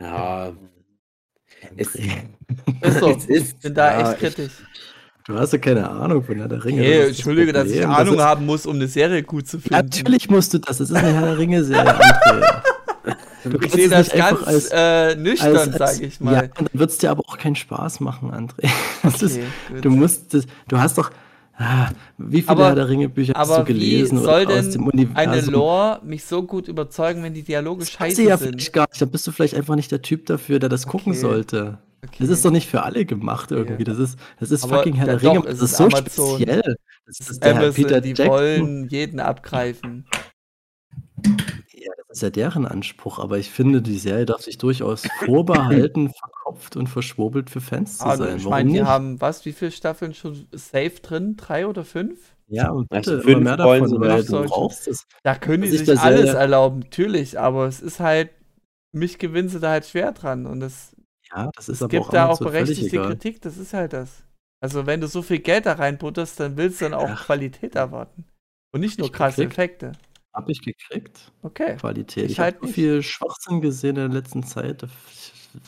Speaker 3: Ja, Es-
Speaker 2: Ist so.
Speaker 3: ist.
Speaker 2: Bin da
Speaker 3: ja,
Speaker 2: echt kritisch.
Speaker 4: Du hast ja keine Ahnung von Herr der Ringe.
Speaker 2: Nee,
Speaker 4: das ist
Speaker 2: entschuldige, dass ich. Ahnung
Speaker 4: das ist,
Speaker 2: haben muss, um eine Serie gut zu finden.
Speaker 4: Natürlich musst du das. Das ist eine Herr der Ringe-Serie,
Speaker 2: Ich sehe das ganz
Speaker 4: als-
Speaker 2: äh, nüchtern, sage ich
Speaker 4: Ja,
Speaker 2: mal.
Speaker 4: und dann wird es dir aber auch keinen Spaß machen, André. Das ist,
Speaker 2: Okay, gut.
Speaker 4: du musst das, du hast doch, ah, wie viele
Speaker 2: Aber-
Speaker 4: Herr der Ringe-Bücher hast du
Speaker 2: Aber wie
Speaker 4: gelesen
Speaker 2: soll
Speaker 4: oder aus dem
Speaker 2: denn eine
Speaker 4: Universum?
Speaker 2: Lore mich so gut überzeugen, wenn die Dialoge
Speaker 4: Das
Speaker 2: scheiße
Speaker 4: ich ja
Speaker 2: sind?
Speaker 4: gar nicht. Da bist du vielleicht einfach nicht der Typ dafür, der das gucken
Speaker 2: Okay.
Speaker 4: sollte.
Speaker 2: Okay.
Speaker 4: Das ist doch nicht für alle gemacht irgendwie. Das ist, das ist
Speaker 2: Aber
Speaker 4: fucking Herr der Ringe.
Speaker 2: doch,
Speaker 4: das ist
Speaker 2: ist
Speaker 4: so
Speaker 2: Amazon.
Speaker 4: speziell. Das
Speaker 2: Das
Speaker 4: ist
Speaker 2: ist
Speaker 4: der
Speaker 2: Amazon,
Speaker 4: Peter
Speaker 2: die
Speaker 4: Jackson.
Speaker 2: wollen jeden abgreifen.
Speaker 4: Ja, das ist ja deren Anspruch, aber ich finde, die Serie darf sich durchaus vorbehalten, verkopft und verschwurbelt für Fans zu
Speaker 2: Ah,
Speaker 4: sein.
Speaker 2: ich meine, die haben, was, wie viele Staffeln schon safe drin? Drei oder fünf?
Speaker 4: ja, und
Speaker 3: Also
Speaker 4: bitte
Speaker 3: fünf
Speaker 4: mehr davon,
Speaker 3: sie
Speaker 4: weil du brauchst es.
Speaker 2: Da können die sich alles erlauben, natürlich, aber es ist halt, mich gewinnen sie da halt schwer dran und es,
Speaker 4: Ja, das ist
Speaker 2: es
Speaker 4: aber
Speaker 2: gibt
Speaker 4: auch
Speaker 2: da auch berechtigte. Kritik, das ist halt das. Also wenn du so viel Geld da reinbutterst, dann willst du dann auch
Speaker 4: Ach.
Speaker 2: Qualität erwarten. Und nicht nur krasse. Effekte.
Speaker 4: Hab ich gekriegt.
Speaker 2: Okay.
Speaker 4: Qualität.
Speaker 2: Ich
Speaker 4: Ich,
Speaker 2: halt
Speaker 4: habe so viel Schwachsinn gesehen in der letzten Zeit. Das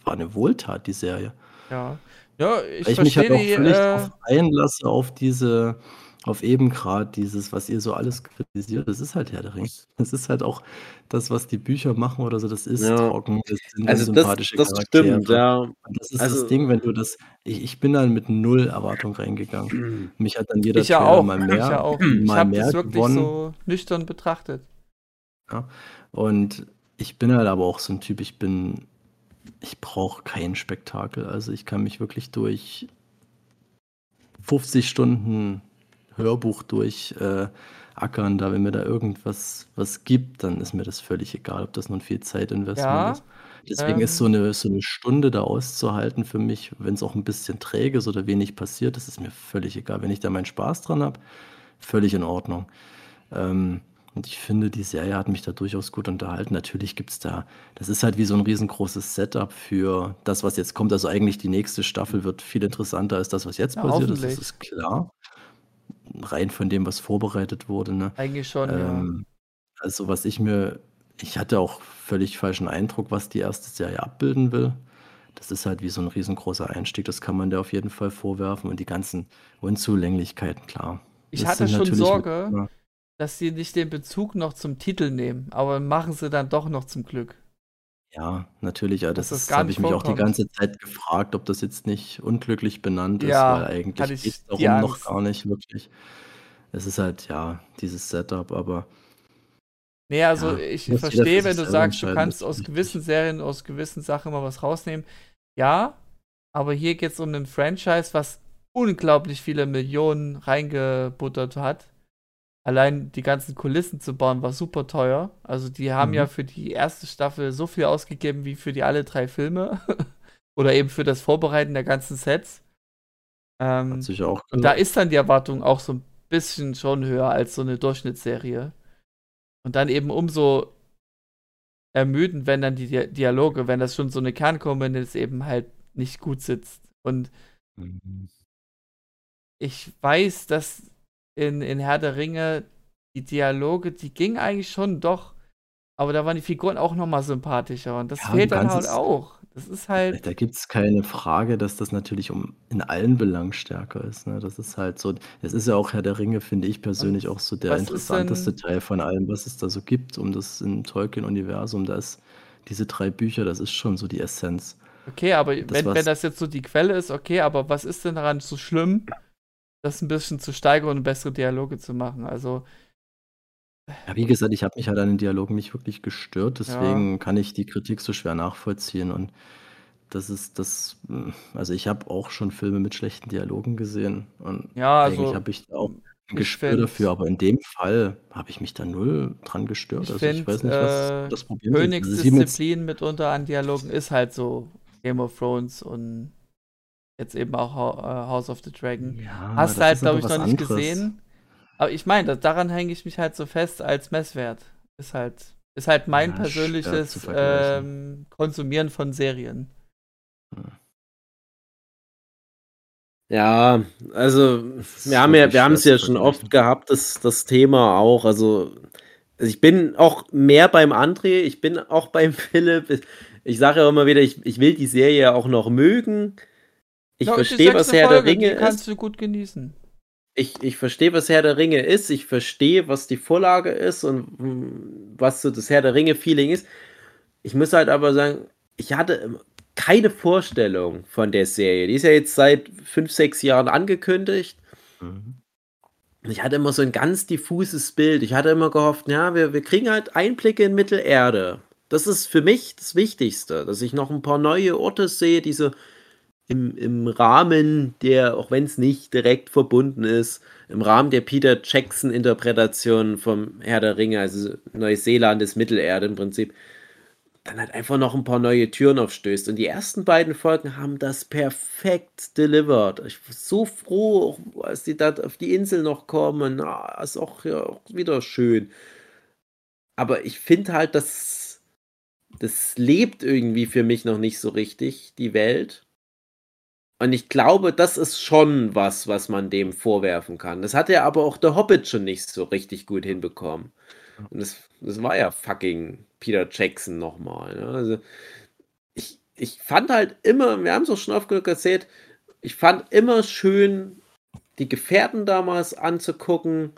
Speaker 4: war eine Wohltat, die Serie.
Speaker 2: Ja. Ja, ich
Speaker 4: Weil ich mich halt auch völlig
Speaker 2: äh,
Speaker 4: einlasse auf diese, auf eben gerade dieses, was ihr so alles kritisiert. Das ist halt Herr der Ringe. Das ist halt auch das, was die Bücher machen oder so. Das ist
Speaker 3: Ja.
Speaker 4: trocken. Das sind
Speaker 3: Also das,
Speaker 4: unsympathische
Speaker 3: das
Speaker 4: Charaktere.
Speaker 3: stimmt, ja.
Speaker 4: Und das ist
Speaker 3: Also-
Speaker 4: das Ding, wenn du das. Ich, ich bin dann mit null Erwartung reingegangen. Mich hat dann jeder
Speaker 2: ich ja auch.
Speaker 4: mal
Speaker 2: Ich
Speaker 4: mehr,
Speaker 2: ja auch. Ich habe das wirklich
Speaker 4: gewonnen.
Speaker 2: so nüchtern betrachtet.
Speaker 4: Und ich bin halt aber auch so ein Typ, ich bin, ich brauche kein Spektakel. Also ich kann mich wirklich durch 50 Stunden Hörbuch durch äh, ackern, da wenn mir da irgendwas was gibt, dann ist mir das völlig egal, ob das nun viel Zeitinvestment
Speaker 2: Ja,
Speaker 4: ist. Deswegen ist so
Speaker 2: ähm.
Speaker 4: eine, so eine Stunde da auszuhalten für mich, wenn es auch ein bisschen träge ist oder wenig passiert, das ist mir völlig egal. Wenn ich da meinen Spaß dran habe, völlig in Ordnung. Ähm, und ich finde, die Serie hat mich da durchaus gut unterhalten. Natürlich gibt es da, das ist halt wie so ein riesengroßes Setup für das, was jetzt kommt. Also eigentlich die nächste Staffel wird viel interessanter als das, was jetzt
Speaker 2: Ja,
Speaker 4: passiert ist. Das ist klar. Rein von dem, was vorbereitet wurde. Ne?
Speaker 2: Eigentlich schon,
Speaker 4: Ähm, also was ich mir, ich hatte auch völlig falschen Eindruck, was die erste Serie abbilden will. Das ist halt wie so ein riesengroßer Einstieg, das kann man der auf jeden Fall vorwerfen und die ganzen Unzulänglichkeiten, klar.
Speaker 2: Ich
Speaker 4: Das
Speaker 2: hatte schon
Speaker 4: natürlich mit-
Speaker 2: Sorge,
Speaker 4: ja.
Speaker 2: dass sie nicht den Bezug noch zum Titel nehmen, aber machen sie dann doch noch zum Glück.
Speaker 4: Ja, natürlich, ja,
Speaker 2: Dass
Speaker 4: das,
Speaker 2: das
Speaker 4: ist,
Speaker 2: gar
Speaker 4: habe
Speaker 2: nicht
Speaker 4: ich mich auch die
Speaker 2: vorkommt.
Speaker 4: ganze Zeit gefragt, ob das jetzt nicht unglücklich benannt ist,
Speaker 2: Ja,
Speaker 4: weil
Speaker 2: hatte
Speaker 4: eigentlich
Speaker 2: ich
Speaker 4: geht es
Speaker 2: die
Speaker 4: darum noch
Speaker 2: Angst.
Speaker 4: gar nicht wirklich. Es ist halt, ja, dieses Setup, aber
Speaker 2: Nee, also
Speaker 4: Ja,
Speaker 2: ich
Speaker 4: muss jeder für
Speaker 2: verstehe,
Speaker 4: sich
Speaker 2: wenn du
Speaker 4: selber
Speaker 2: sagst, du
Speaker 4: entscheiden,
Speaker 2: kannst
Speaker 4: das
Speaker 2: aus gewissen Serien, aus gewissen Sachen mal was rausnehmen. Ja, aber hier geht es um ein Franchise, was unglaublich viele Millionen reingebuttert hat. Allein die ganzen Kulissen zu bauen war super teuer. Also die haben
Speaker 4: Mhm.
Speaker 2: ja für die erste Staffel so viel ausgegeben wie für die alle drei Filme. Oder eben für das Vorbereiten der ganzen Sets. Ähm,
Speaker 4: Hat sich auch
Speaker 2: und da ist dann die Erwartung auch so ein bisschen schon höher als so eine Durchschnittsserie. Und dann eben umso ermüdend, wenn dann die Dia- Dialoge, wenn das schon so eine Kernkomponente ist, eben halt nicht gut sitzt. Und
Speaker 4: Mhm.
Speaker 2: ich weiß, dass in, in Herr der Ringe die Dialoge, die gingen eigentlich schon doch, aber da waren die Figuren auch nochmal sympathischer und das
Speaker 4: Ja,
Speaker 2: fehlt dann halt auch. Das ist halt,
Speaker 4: Da gibt es keine Frage, dass das natürlich um in allen Belangen stärker ist. Ne? Das ist halt so, es ist ja auch Herr der Ringe, finde ich persönlich auch so der interessanteste
Speaker 2: denn-
Speaker 4: Teil von allem, was es da so gibt, um das im Tolkien-Universum. Da ist diese drei Bücher, das ist schon so die Essenz.
Speaker 2: okay, aber
Speaker 4: das
Speaker 2: wenn, wenn das jetzt so die Quelle ist, okay, aber was ist denn daran so schlimm, das ein bisschen zu steigern und bessere Dialoge zu machen? Also,
Speaker 4: Ja, wie gesagt, ich habe mich halt an den Dialogen nicht wirklich gestört, deswegen kann ich die Kritik so schwer nachvollziehen. Und das ist das, mh, also ich habe auch schon Filme mit schlechten Dialogen gesehen und
Speaker 2: ja,
Speaker 4: eigentlich
Speaker 2: also,
Speaker 4: habe ich da auch ein
Speaker 2: ich
Speaker 4: Gespür dafür, aber in dem Fall habe ich mich da null dran gestört.
Speaker 2: Ich
Speaker 4: Also ich
Speaker 2: find,
Speaker 4: weiß nicht, was
Speaker 2: äh,
Speaker 4: das Problem ist. Also
Speaker 2: Königsdisziplin mitunter an Dialogen ist halt so Game of Thrones und jetzt eben auch äh, House of the Dragon.
Speaker 4: Ja,
Speaker 2: Hast du halt, glaube ich, noch nicht
Speaker 4: anderes.
Speaker 2: gesehen. Aber ich meine, daran hänge ich mich halt so fest als Messwert. Ist halt, ist halt mein
Speaker 4: Ja,
Speaker 2: persönliches ähm, Konsumieren von Serien.
Speaker 3: Ja, also wir haben ja, wir haben es ja schon oft gehabt, das, das Thema auch. Also, also ich bin auch mehr beim André, ich bin auch beim Philipp. Ich sage ja immer wieder, ich, ich will die Serie auch noch mögen. Ich
Speaker 2: die
Speaker 3: verstehe, was Herr der
Speaker 2: Folge,
Speaker 3: Ringe
Speaker 2: Die kannst
Speaker 3: ist.
Speaker 2: du gut genießen.
Speaker 3: Ich, ich verstehe, was Herr der Ringe ist. Ich verstehe, was die Vorlage ist und was so das Herr der Ringe-Feeling ist. Ich muss halt aber sagen, ich hatte keine Vorstellung von der Serie. Die ist ja jetzt seit fünf, sechs Jahren angekündigt.
Speaker 4: Mhm.
Speaker 3: Und Ich hatte immer so ein ganz diffuses Bild. Ich hatte immer gehofft, ja, wir, wir kriegen halt Einblicke in Mittelerde. Das ist für mich das Wichtigste, dass ich noch ein paar neue Orte sehe, die so im, im Rahmen der, auch wenn es nicht direkt verbunden ist, im Rahmen der Peter Jackson-Interpretation vom Herr der Ringe, also Neuseeland ist Mittelerde im Prinzip, dann halt einfach noch ein paar neue Türen aufstößt. Und die ersten beiden Folgen haben das perfekt delivered. Ich war so froh, als die da auf die Insel noch kommen. Ah, ist auch, ja, auch wieder schön. Aber ich finde halt, dass das lebt irgendwie für mich noch nicht so richtig, die Welt. Und ich glaube, das ist schon was, was man dem vorwerfen kann. Das hat ja aber auch der Hobbit schon nicht so richtig gut hinbekommen. Und das, das war ja fucking Peter Jackson nochmal. Ne? Also ich, ich fand halt immer, wir haben es auch schon oft genug erzählt, ich fand immer schön, die Gefährten damals anzugucken.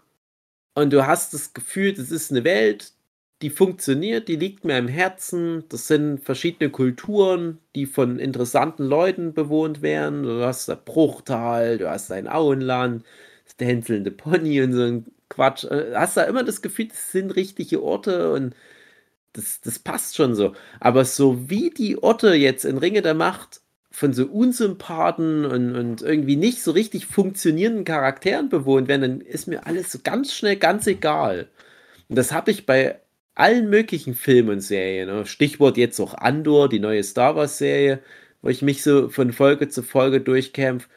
Speaker 3: Und du hast das Gefühl, das ist eine Welt, die funktioniert, die liegt mir im Herzen. Das sind verschiedene Kulturen, die von interessanten Leuten bewohnt werden. Du hast das Bruchtal, du hast dein Auenland, das tänzelnde Pony und so ein Quatsch. Äh, Hast da immer das Gefühl, das sind richtige Orte und das, das passt schon so. Aber so wie die Orte jetzt in Ringe der Macht von so Unsympathen und, und irgendwie nicht so richtig funktionierenden Charakteren bewohnt werden, dann ist mir alles so ganz schnell ganz egal. Und das habe ich bei allen möglichen Filmen und Serien. ne? Stichwort jetzt auch Andor, die neue Star Wars-Serie, wo ich mich so von Folge zu Folge durchkämpfe.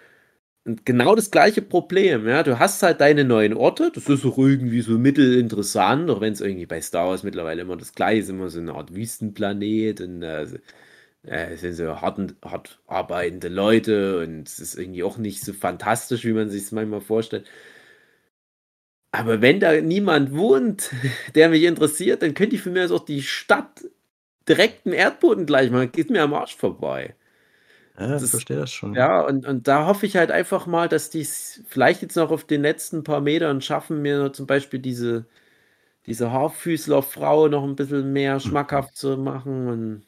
Speaker 3: Und genau das gleiche Problem, ja. Du hast halt deine neuen Orte, das ist auch irgendwie so mittelinteressant, auch wenn es irgendwie bei Star Wars mittlerweile immer das gleiche ist, immer so eine Art Wüstenplanet und äh, äh, sind so hart, hart arbeitende Leute und es ist irgendwie auch nicht so fantastisch, wie man sich es manchmal vorstellt. Aber wenn da niemand wohnt, der mich interessiert, dann könnte ich für mich auch die Stadt direkt im Erdboden gleich machen. Geht mir am Arsch vorbei.
Speaker 4: Ja, ich
Speaker 3: Das-
Speaker 4: verstehe das schon.
Speaker 3: Ja, und, und da hoffe ich halt einfach mal, dass die es vielleicht jetzt noch auf den letzten paar Metern schaffen, mir zum Beispiel diese, diese Haarfüßler-Frau noch ein bisschen mehr schmackhaft zu machen. Und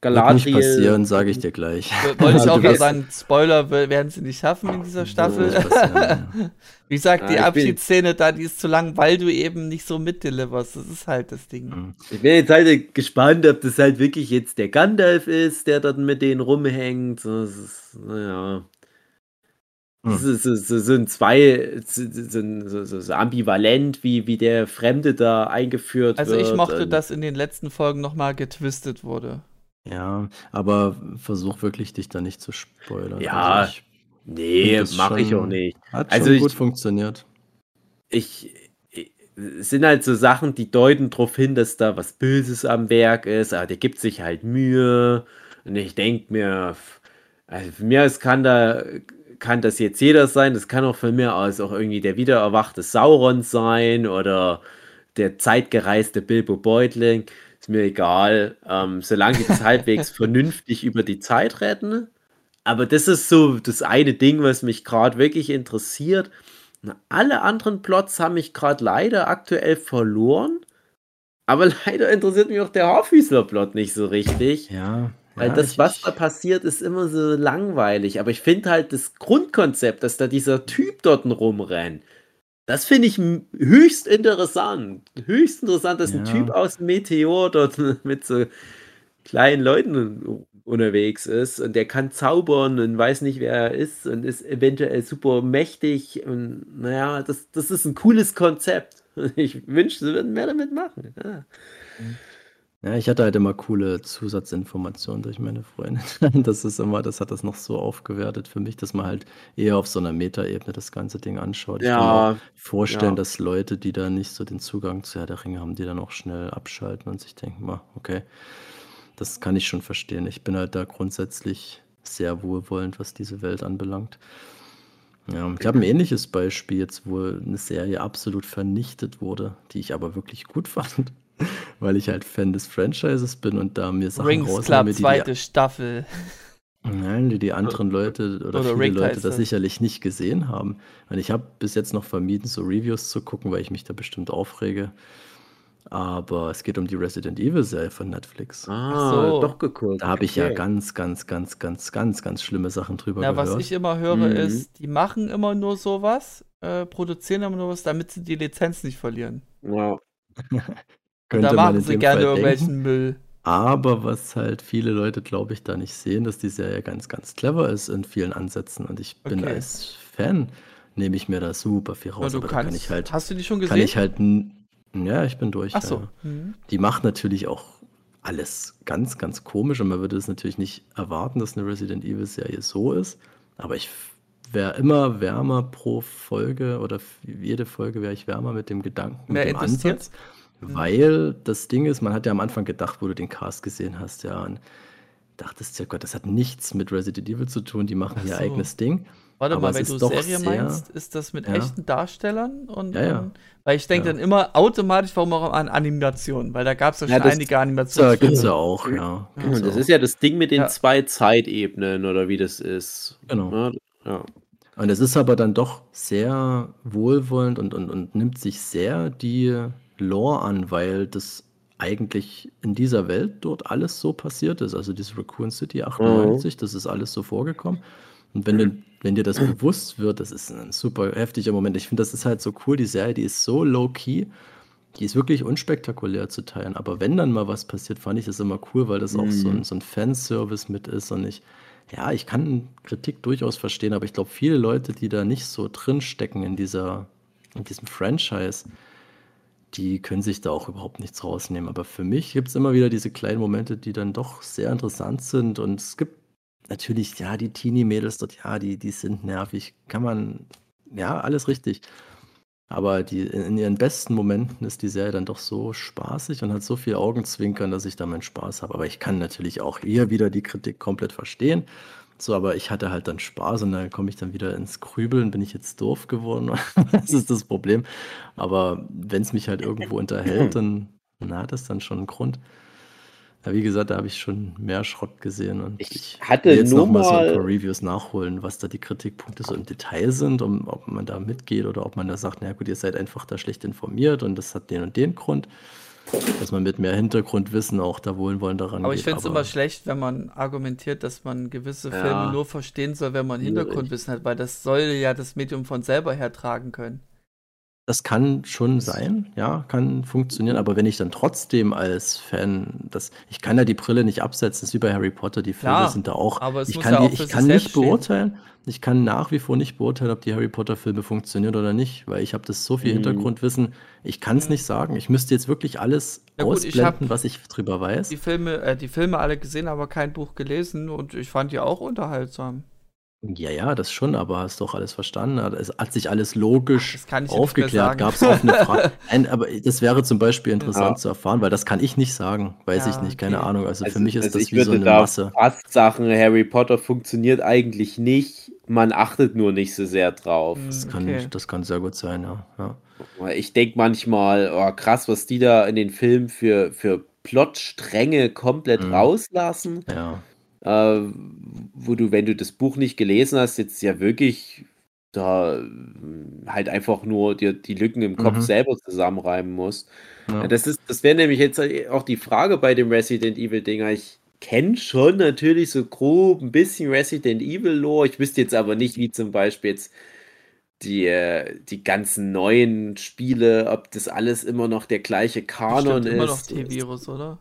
Speaker 4: Wird nicht
Speaker 3: Galadriel.
Speaker 4: passieren, sage ich dir gleich.
Speaker 2: Wollte ich
Speaker 3: Ja,
Speaker 2: auch
Speaker 3: weißt-
Speaker 2: sagen, Spoiler werden sie nicht schaffen in dieser Staffel. Wie gesagt,
Speaker 3: Ja,
Speaker 2: die Abschiedsszene da, die ist zu lang, weil du eben nicht so mitdeliverst. Das ist halt das Ding.
Speaker 4: Mhm.
Speaker 3: Ich bin jetzt halt gespannt, ob das halt wirklich jetzt der Gandalf ist, der dort mit denen rumhängt. Das ist, naja. Das
Speaker 4: Hm.
Speaker 3: ein zwei, so, so, so, so ambivalent, wie, wie der Fremde da eingeführt
Speaker 2: Also
Speaker 3: wird.
Speaker 2: ich mochte, dass in den letzten Folgen nochmal getwistet wurde.
Speaker 4: Ja, aber versuch wirklich, dich da nicht zu spoilern.
Speaker 3: Ja,
Speaker 4: Also ich
Speaker 3: Nee,
Speaker 4: Das
Speaker 3: mache ich auch nicht.
Speaker 4: Hat
Speaker 3: Also
Speaker 4: schon
Speaker 3: ich-
Speaker 4: gut funktioniert.
Speaker 3: ich, ich es sind halt so Sachen, die deuten darauf hin, dass da was Böses am Werk ist, aber der gibt sich halt Mühe. Und ich denke mir, also von mir kann da kann das jetzt jeder sein, das kann auch von mir aus auch irgendwie der wiedererwachte Sauron sein oder der zeitgereiste Bilbo Beutling. Ist mir egal, ähm, solange die das halbwegs vernünftig über die Zeit retten. Aber das ist so das eine Ding, was mich gerade wirklich interessiert. Alle anderen Plots haben mich gerade leider aktuell verloren. Aber leider interessiert mich auch der Haarfüßler-Plot nicht so richtig.
Speaker 4: Ja.
Speaker 3: Weil
Speaker 4: ja,
Speaker 3: das, was da passiert, ist immer so langweilig. Aber ich finde halt das Grundkonzept, dass da dieser Typ dort rumrennt, das finde ich höchst interessant. Höchst interessant, dass ein
Speaker 4: Ja.
Speaker 3: Typ aus dem Meteor dort mit so kleinen Leuten unterwegs ist und der kann zaubern und weiß nicht, wer er ist und ist eventuell super mächtig. Und naja, das, das ist ein cooles Konzept. Ich wünschte, sie würden mehr damit machen. Ja.
Speaker 4: Ja, ich hatte halt immer coole Zusatzinformationen durch meine Freundin. Das ist immer, das hat das noch so aufgewertet für mich, dass man halt eher auf so einer Metaebene das ganze Ding anschaut. Ich kann mir auch
Speaker 3: Ja,
Speaker 4: vorstellen,
Speaker 3: ja.
Speaker 4: dass Leute, die da nicht so den Zugang zu Herr der Ringe haben, die dann auch schnell abschalten und sich denken, "Ma, okay, das kann ich schon verstehen. Ich bin halt da grundsätzlich sehr wohlwollend, was diese Welt anbelangt. Ja, ich habe ein ähnliches Beispiel jetzt, wo eine Serie absolut vernichtet wurde, die ich aber wirklich gut fand, weil ich halt Fan des Franchises bin und da mir Sachen
Speaker 2: Rings
Speaker 4: rausnehme,
Speaker 2: Club,
Speaker 4: die die,
Speaker 2: zweite Staffel.
Speaker 4: nein, die die anderen Leute oder,
Speaker 2: oder
Speaker 4: viele
Speaker 2: Rigged
Speaker 4: Leute das sicherlich nicht gesehen haben. Und ich habe bis jetzt noch vermieden, so Reviews zu gucken, weil ich mich da bestimmt aufrege. Aber es geht um die Resident Evil Serie von Netflix.
Speaker 3: Ah,
Speaker 2: so.
Speaker 3: doch geguckt.
Speaker 4: Da habe ich ja
Speaker 3: okay.
Speaker 4: ganz, ganz, ganz, ganz, ganz, ganz schlimme Sachen drüber
Speaker 2: Na, was
Speaker 4: gehört.
Speaker 2: ich immer höre,
Speaker 3: Mhm.
Speaker 2: ist, die machen immer nur sowas, äh, produzieren immer nur was, damit sie die Lizenz nicht verlieren.
Speaker 3: Ja.
Speaker 2: Und
Speaker 4: Könnte
Speaker 2: da
Speaker 4: man
Speaker 2: machen sie gerne
Speaker 4: Fall
Speaker 2: irgendwelchen
Speaker 4: denken.
Speaker 2: Müll.
Speaker 4: Aber was halt viele Leute, glaube ich, da nicht sehen, dass die Serie ganz, ganz clever ist in vielen Ansätzen. Und ich bin
Speaker 2: Okay.
Speaker 4: als Fan, nehme ich mir da super viel
Speaker 2: Ja,
Speaker 4: raus.
Speaker 2: du
Speaker 4: aber da
Speaker 2: kannst,
Speaker 4: kann ich halt,
Speaker 2: hast du die schon
Speaker 4: kann
Speaker 2: gesehen?
Speaker 4: ich halt, ja, ich bin durch.
Speaker 2: Ach
Speaker 4: ja,
Speaker 2: so.
Speaker 4: ja.
Speaker 2: Mhm.
Speaker 4: Die macht natürlich auch alles ganz, ganz komisch und man würde es natürlich nicht erwarten, dass eine Resident Evil Serie so ist. Aber ich wäre immer wärmer pro Folge oder jede Folge wäre ich wärmer mit dem Gedanken, mit
Speaker 2: Mehr
Speaker 4: dem? Ansatz. Weil das Ding ist, man hat ja am Anfang gedacht, wo du den Cast gesehen hast, ja, und dachtest ja, Gott, das hat nichts mit Resident Evil zu tun, die machen
Speaker 2: Ach
Speaker 4: ihr
Speaker 2: so.
Speaker 4: eigenes Ding.
Speaker 2: Warte
Speaker 4: Aber
Speaker 2: mal, wenn du Serie
Speaker 4: sehr-
Speaker 2: meinst, ist das mit
Speaker 4: Ja.
Speaker 2: echten Darstellern? Und,
Speaker 4: Ja, ja.
Speaker 2: und weil ich denke
Speaker 4: Ja.
Speaker 2: dann immer automatisch, warum auch an Animationen, weil da gab es ja
Speaker 3: Ja,
Speaker 2: schon
Speaker 3: das-
Speaker 2: einige
Speaker 4: Da
Speaker 2: Animationsfilme.
Speaker 4: gibt es ja auch, ja.
Speaker 3: Und
Speaker 4: gibt's
Speaker 3: das
Speaker 4: auch.
Speaker 3: ist ja das Ding mit den
Speaker 2: Ja.
Speaker 3: zwei Zeitebenen oder wie das ist.
Speaker 4: Genau.
Speaker 3: Ja, ja.
Speaker 4: Und es ist aber dann doch sehr wohlwollend und, und, und nimmt sich sehr die Lore an, weil das eigentlich in dieser Welt dort alles so passiert ist. Also diese Raccoon City 98, das ist alles so vorgekommen. Und wenn, du, wenn dir das bewusst wird, das ist ein super heftiger Moment. Ich finde, das ist halt so cool, die Serie, die ist so low-key, die ist wirklich unspektakulär zu teilen. Aber wenn dann mal was passiert, fand ich das immer cool, weil das auch so ein, so ein Fanservice mit ist. Und ich, ja, ich kann Kritik durchaus verstehen, aber ich glaube, viele Leute, die da nicht so drinstecken in dieser, in diesem Franchise, die können sich da auch überhaupt nichts rausnehmen. Aber für mich gibt es immer wieder diese kleinen Momente, die dann doch sehr interessant sind. Und es gibt natürlich, ja, die Teenie-Mädels dort, ja, die, die sind nervig. Kann man, ja, alles richtig. Aber die, in ihren besten Momenten ist die Serie dann doch so spaßig und hat so viel Augenzwinkern, dass ich da meinen Spaß habe. Aber ich kann natürlich auch hier wieder die Kritik komplett verstehen. So, aber ich hatte halt dann Spaß und dann komme ich dann wieder ins Grübeln. Bin ich jetzt doof geworden? das ist das Problem. Aber wenn es mich halt irgendwo unterhält, dann na, hat das dann schon einen Grund. Ja, wie gesagt, da habe ich schon mehr Schrott gesehen und
Speaker 3: Ich
Speaker 4: ich
Speaker 3: hatte
Speaker 4: will jetzt
Speaker 3: nur
Speaker 4: noch mal so ein paar Reviews nachholen, was da die Kritikpunkte so im Detail sind, um, ob man da mitgeht oder ob man da sagt, na gut, ihr seid einfach da schlecht informiert und das hat den und den Grund, dass man mit mehr Hintergrundwissen auch da wohlwollend daran
Speaker 2: Aber ich
Speaker 4: geht.
Speaker 2: finde es immer schlecht, wenn man argumentiert, dass man gewisse
Speaker 3: Ja.
Speaker 2: Filme nur verstehen soll, wenn man. Hintergrundwissen hat, weil das soll ja das Medium von selber hertragen können.
Speaker 4: Das kann schon sein, ja, kann funktionieren, aber wenn ich dann trotzdem als Fan, das, ich kann ja die Brille nicht absetzen, das ist wie bei Harry Potter, die Filme
Speaker 2: Klar,
Speaker 4: sind da auch.
Speaker 2: aber es
Speaker 4: ich
Speaker 2: muss
Speaker 4: kann,
Speaker 2: ja
Speaker 4: die,
Speaker 2: auch für
Speaker 4: ich kann nicht
Speaker 2: stehen.
Speaker 4: beurteilen, ich kann nach wie vor nicht beurteilen, ob die Harry Potter Filme funktionieren oder nicht, weil ich habe das so viel
Speaker 3: Mhm.
Speaker 4: Hintergrundwissen, ich kann es nicht sagen. Ich müsste jetzt wirklich alles
Speaker 2: Ja gut, ich
Speaker 4: ausblenden,
Speaker 2: hab
Speaker 4: was ich drüber weiß.
Speaker 2: Die Filme, äh, die Filme alle gesehen, aber kein Buch gelesen und ich fand die auch unterhaltsam.
Speaker 4: Ja, ja, das schon, aber hast doch alles verstanden. Es hat sich alles logisch
Speaker 2: ich
Speaker 4: aufgeklärt. Gab es offene Fragen? Nein, aber das wäre zum Beispiel interessant
Speaker 3: Ja.
Speaker 4: zu erfahren, weil das kann ich nicht sagen. Weiß ich
Speaker 2: Ja,
Speaker 4: nicht, keine
Speaker 2: okay.
Speaker 4: Ahnung. Also, für mich ist
Speaker 3: also
Speaker 4: das
Speaker 3: ich
Speaker 4: wie so eine
Speaker 3: da
Speaker 4: Masse.
Speaker 3: fast sagen, Harry Potter funktioniert eigentlich nicht. Man achtet nur nicht so sehr drauf.
Speaker 4: Das kann,
Speaker 2: okay.
Speaker 4: das kann sehr gut sein, ja. ja.
Speaker 3: Ich denke manchmal, oh, krass, was die da in den Filmen für, für Plotstränge komplett
Speaker 4: Mhm.
Speaker 3: rauslassen.
Speaker 4: Ja,
Speaker 3: Äh, wo du, wenn du das Buch nicht gelesen hast, jetzt ja wirklich da äh, halt einfach nur dir die Lücken im Kopf
Speaker 4: Mhm.
Speaker 3: selber zusammenreimen musst.
Speaker 4: ja.
Speaker 3: Das ist, das wäre nämlich jetzt auch die Frage bei dem Resident Evil Dinger. Ich kenne schon natürlich so grob ein bisschen Resident Evil Lore. Ich wüsste jetzt aber nicht, wie zum Beispiel jetzt die, äh, die ganzen neuen Spiele, ob das alles immer noch der gleiche Kanon ist.
Speaker 2: immer noch T-Virus, oder?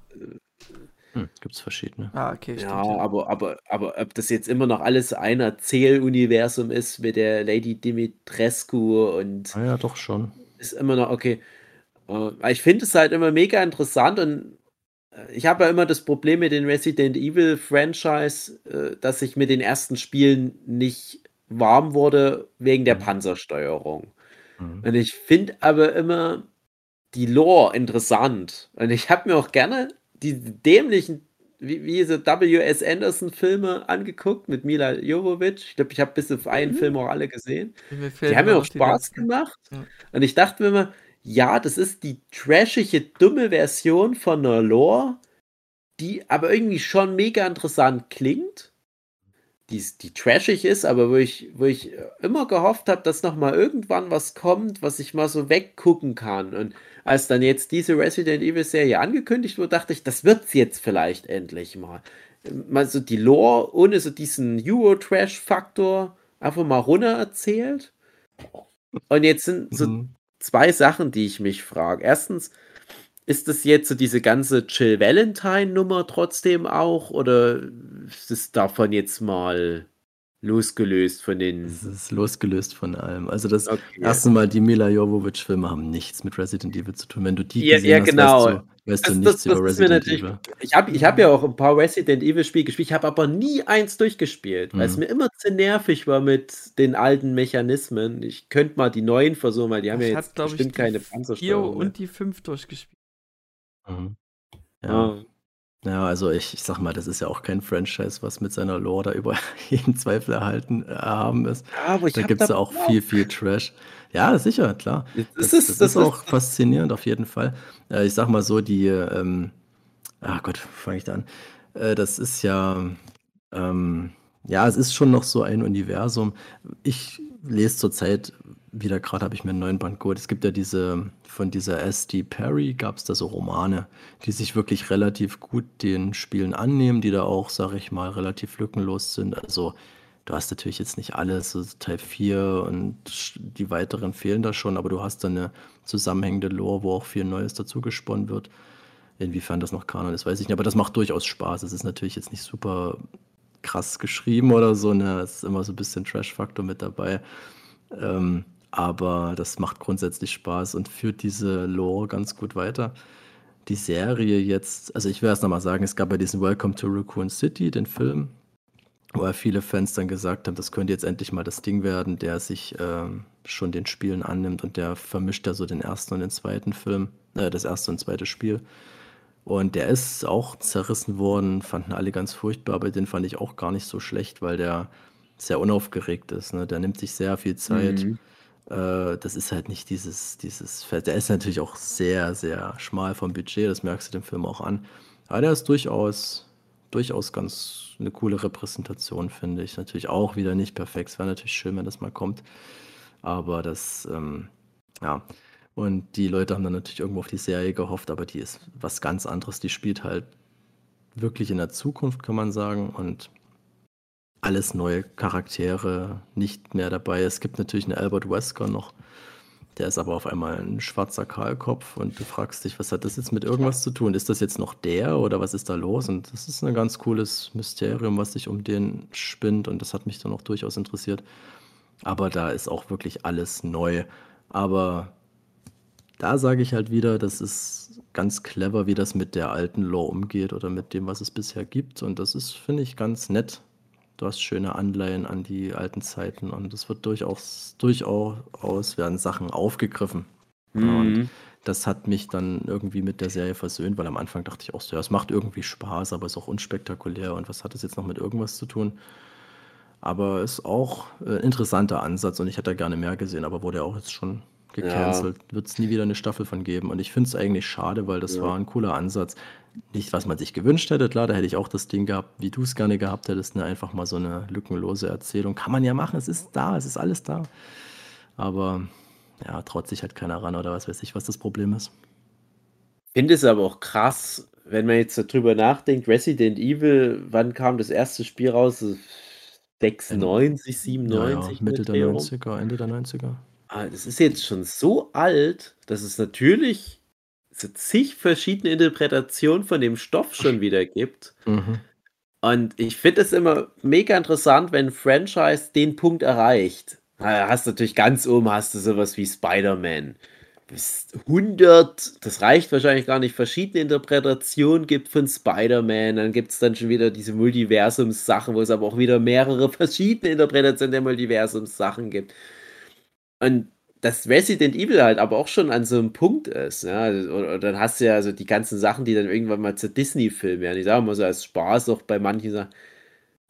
Speaker 4: Hm, Gibt es verschiedene.
Speaker 2: Ah, okay, stimmt.
Speaker 3: Ja, aber, aber, aber ob das jetzt immer noch alles ein Erzähluniversum ist mit der Lady Dimitrescu und
Speaker 4: Ah, ja, doch schon.
Speaker 3: ist immer noch okay. Äh, ich finde es halt immer mega interessant und ich habe ja immer das Problem mit den Resident Evil Franchise, äh, dass ich mit den ersten Spielen nicht warm wurde wegen der
Speaker 4: Mhm.
Speaker 3: Panzersteuerung.
Speaker 4: Mhm.
Speaker 3: Und ich finde aber immer die Lore interessant. Und ich habe mir auch gerne die dämlichen, wie, wie diese W.S. Anderson-Filme angeguckt mit Mila Jovovich. Ich glaube, ich habe bis auf einen
Speaker 2: Mhm.
Speaker 3: Film auch alle gesehen. Die haben mir auch Spaß gemacht.
Speaker 2: Ja.
Speaker 3: Und ich dachte mir immer, ja, das ist die trashige, dumme Version von einer Lore, die aber irgendwie schon mega interessant klingt. Die, die trashig ist, aber wo ich, wo ich immer gehofft habe, dass noch mal irgendwann was kommt, was ich mal so weggucken kann. Und als dann jetzt diese Resident Evil Serie angekündigt wurde, dachte ich, das wird's jetzt vielleicht endlich mal. Mal so die Lore ohne so diesen Euro-Trash-Faktor einfach mal runter erzählt. Und jetzt sind so
Speaker 4: Mhm.
Speaker 3: Zwei Sachen, die ich mich frage. Erstens, ist das jetzt so diese ganze Chill Valentine-Nummer trotzdem auch oder ist es davon jetzt mal losgelöst von den.
Speaker 4: Es ist losgelöst von allem. Also das
Speaker 3: Okay.
Speaker 4: erste Mal, die Mila Jovovich-Filme haben nichts mit Resident Evil zu tun. Wenn du die
Speaker 3: Ja,
Speaker 4: gesehen
Speaker 3: ja,
Speaker 4: hast,
Speaker 3: genau.
Speaker 4: weißt du, weißt du
Speaker 3: Das-
Speaker 4: nichts
Speaker 3: das-
Speaker 4: über
Speaker 3: das mir
Speaker 4: Resident Evil.
Speaker 3: Ich habe ich hab ja auch ein paar Resident Evil-Spiele gespielt, ich habe aber nie eins durchgespielt, weil es
Speaker 4: Mhm.
Speaker 3: mir immer zu nervig war mit den alten Mechanismen. Ich könnte mal die neuen versuchen, weil die haben
Speaker 2: ich
Speaker 3: ja jetzt
Speaker 2: ich,
Speaker 3: bestimmt keine
Speaker 2: die 4
Speaker 3: Panzersteuerung.
Speaker 2: und die 5 durchgespielt.
Speaker 4: Mhm. Ja.
Speaker 3: Ah.
Speaker 4: Ja, also ich, ich sag mal, das ist ja auch kein Franchise, was mit seiner Lore da über jeden Zweifel erhalten erhaben ist.
Speaker 3: Ja, aber ich
Speaker 4: Da gibt es ja auch
Speaker 3: Bock.
Speaker 4: viel, viel Trash. Ja, sicher, klar.
Speaker 3: Das
Speaker 4: Das,
Speaker 3: ist-
Speaker 4: das
Speaker 3: das
Speaker 4: ist
Speaker 3: ist-
Speaker 4: auch faszinierend, auf jeden Fall. Äh, ich sag mal so, die, ähm, ah Gott, fange ich da an? Äh, das ist ja, ähm, ja, es ist schon noch so ein Universum. Ich lese zurzeit wieder, gerade habe ich mir einen neuen Band geholt. Es gibt ja diese, von dieser S.D. Perry gab es da so Romane, die sich wirklich relativ gut den Spielen annehmen, die da auch, sag ich mal, relativ lückenlos sind. Also, du hast natürlich jetzt nicht alles, so Teil 4 und die weiteren fehlen da schon, aber du hast dann eine zusammenhängende Lore, wo auch viel Neues dazugesponnen wird. Inwiefern das noch Kanon ist, weiß ich nicht, aber das macht durchaus Spaß. Es ist natürlich jetzt nicht super krass geschrieben oder so, ne? Es ist immer so ein bisschen Trash-Faktor mit dabei. Ähm, aber das macht grundsätzlich Spaß und führt diese Lore ganz gut weiter. Die Serie jetzt, also ich werde es nochmal sagen, es gab ja diesen Welcome to Raccoon City, den Film, wo ja viele Fans dann gesagt haben, das könnte jetzt endlich mal das Ding werden, der sich ähm, schon den Spielen annimmt und der vermischt ja so den ersten und den zweiten Film, äh, das erste und zweite Spiel. Und der ist auch zerrissen worden, fanden alle ganz furchtbar, aber den fand ich auch gar nicht so schlecht, weil der sehr unaufgeregt ist. Ne? Der nimmt sich sehr viel Zeit.
Speaker 3: Mhm.
Speaker 4: Äh, das ist halt nicht dieses, dieses Fett. Der ist natürlich auch sehr, sehr schmal vom Budget, das merkst du dem Film auch an. Aber der ist durchaus, durchaus ganz eine coole Repräsentation, finde ich. Natürlich auch wieder nicht perfekt. Es wäre natürlich schön, wenn das mal kommt. Aber das, ähm, ja. Und die Leute haben dann natürlich irgendwo auf die Serie gehofft, aber die ist was ganz anderes. Die spielt halt wirklich in der Zukunft, kann man sagen. Und alles neue Charaktere nicht mehr dabei. Es gibt natürlich einen Albert Wesker noch. Der ist aber auf einmal ein schwarzer Kahlkopf und du fragst dich, was hat das jetzt mit irgendwas zu tun? Ist das jetzt noch der oder was ist da los? Und das ist ein ganz cooles Mysterium, was sich um den spinnt und das hat mich dann auch durchaus interessiert. Aber da ist auch wirklich alles neu. Aber da sage ich halt wieder, das ist ganz clever, wie das mit der alten Lore umgeht oder mit dem, was es bisher gibt. Und das ist, finde ich, ganz nett. Du hast schöne Anleihen an die alten Zeiten und es wird durchaus, durchaus werden Sachen aufgegriffen. Und
Speaker 3: Mhm.
Speaker 4: das hat mich dann irgendwie mit der Serie versöhnt, weil am Anfang dachte ich auch so, ja, es macht irgendwie Spaß, aber ist auch unspektakulär und was hat das jetzt noch mit irgendwas zu tun? Aber ist auch äh, ein interessanter Ansatz und ich hätte da gerne mehr gesehen, aber wurde auch jetzt schon gecancelt. Wird es nie wieder eine Staffel von geben. Und ich finde es eigentlich schade, weil das
Speaker 3: Ja.
Speaker 4: war ein cooler Ansatz. Nicht, was man sich gewünscht hätte, klar, da hätte ich auch das Ding gehabt, wie du es gerne gehabt hättest, ne? einfach mal so eine lückenlose Erzählung. Kann man ja machen, es ist da, es ist alles da. Aber ja, traut sich halt keiner ran oder was weiß ich, was das Problem ist.
Speaker 3: Finde es aber auch krass, wenn man jetzt darüber nachdenkt, Resident Evil, wann kam das erste Spiel raus? So 96,
Speaker 4: Ja, ja,
Speaker 3: 97,
Speaker 4: Mitte
Speaker 3: mit
Speaker 4: der
Speaker 3: Dreh rum.
Speaker 4: 90er, Ende der 90er.
Speaker 3: Ah, das ist jetzt schon so alt, dass es natürlich so zig verschiedene Interpretationen von dem Stoff schon wieder gibt.
Speaker 4: Mhm.
Speaker 3: Und ich finde es immer mega interessant, wenn ein Franchise den Punkt erreicht. Na, hast natürlich ganz oben hast du sowas wie Spider-Man. Bis 100, das reicht wahrscheinlich gar nicht, verschiedene Interpretationen gibt von Spider-Man. Dann gibt es dann schon wieder diese Multiversums-Sachen, wo es aber auch wieder mehrere verschiedene Interpretationen der Multiversums-Sachen gibt. Und dass Resident Evil halt aber auch schon an so einem Punkt ist, ja, und, und dann hast du ja so die ganzen Sachen, die dann irgendwann mal zu Disney-Filmen werden. Ich sage mal so als Spaß auch bei manchen Sachen.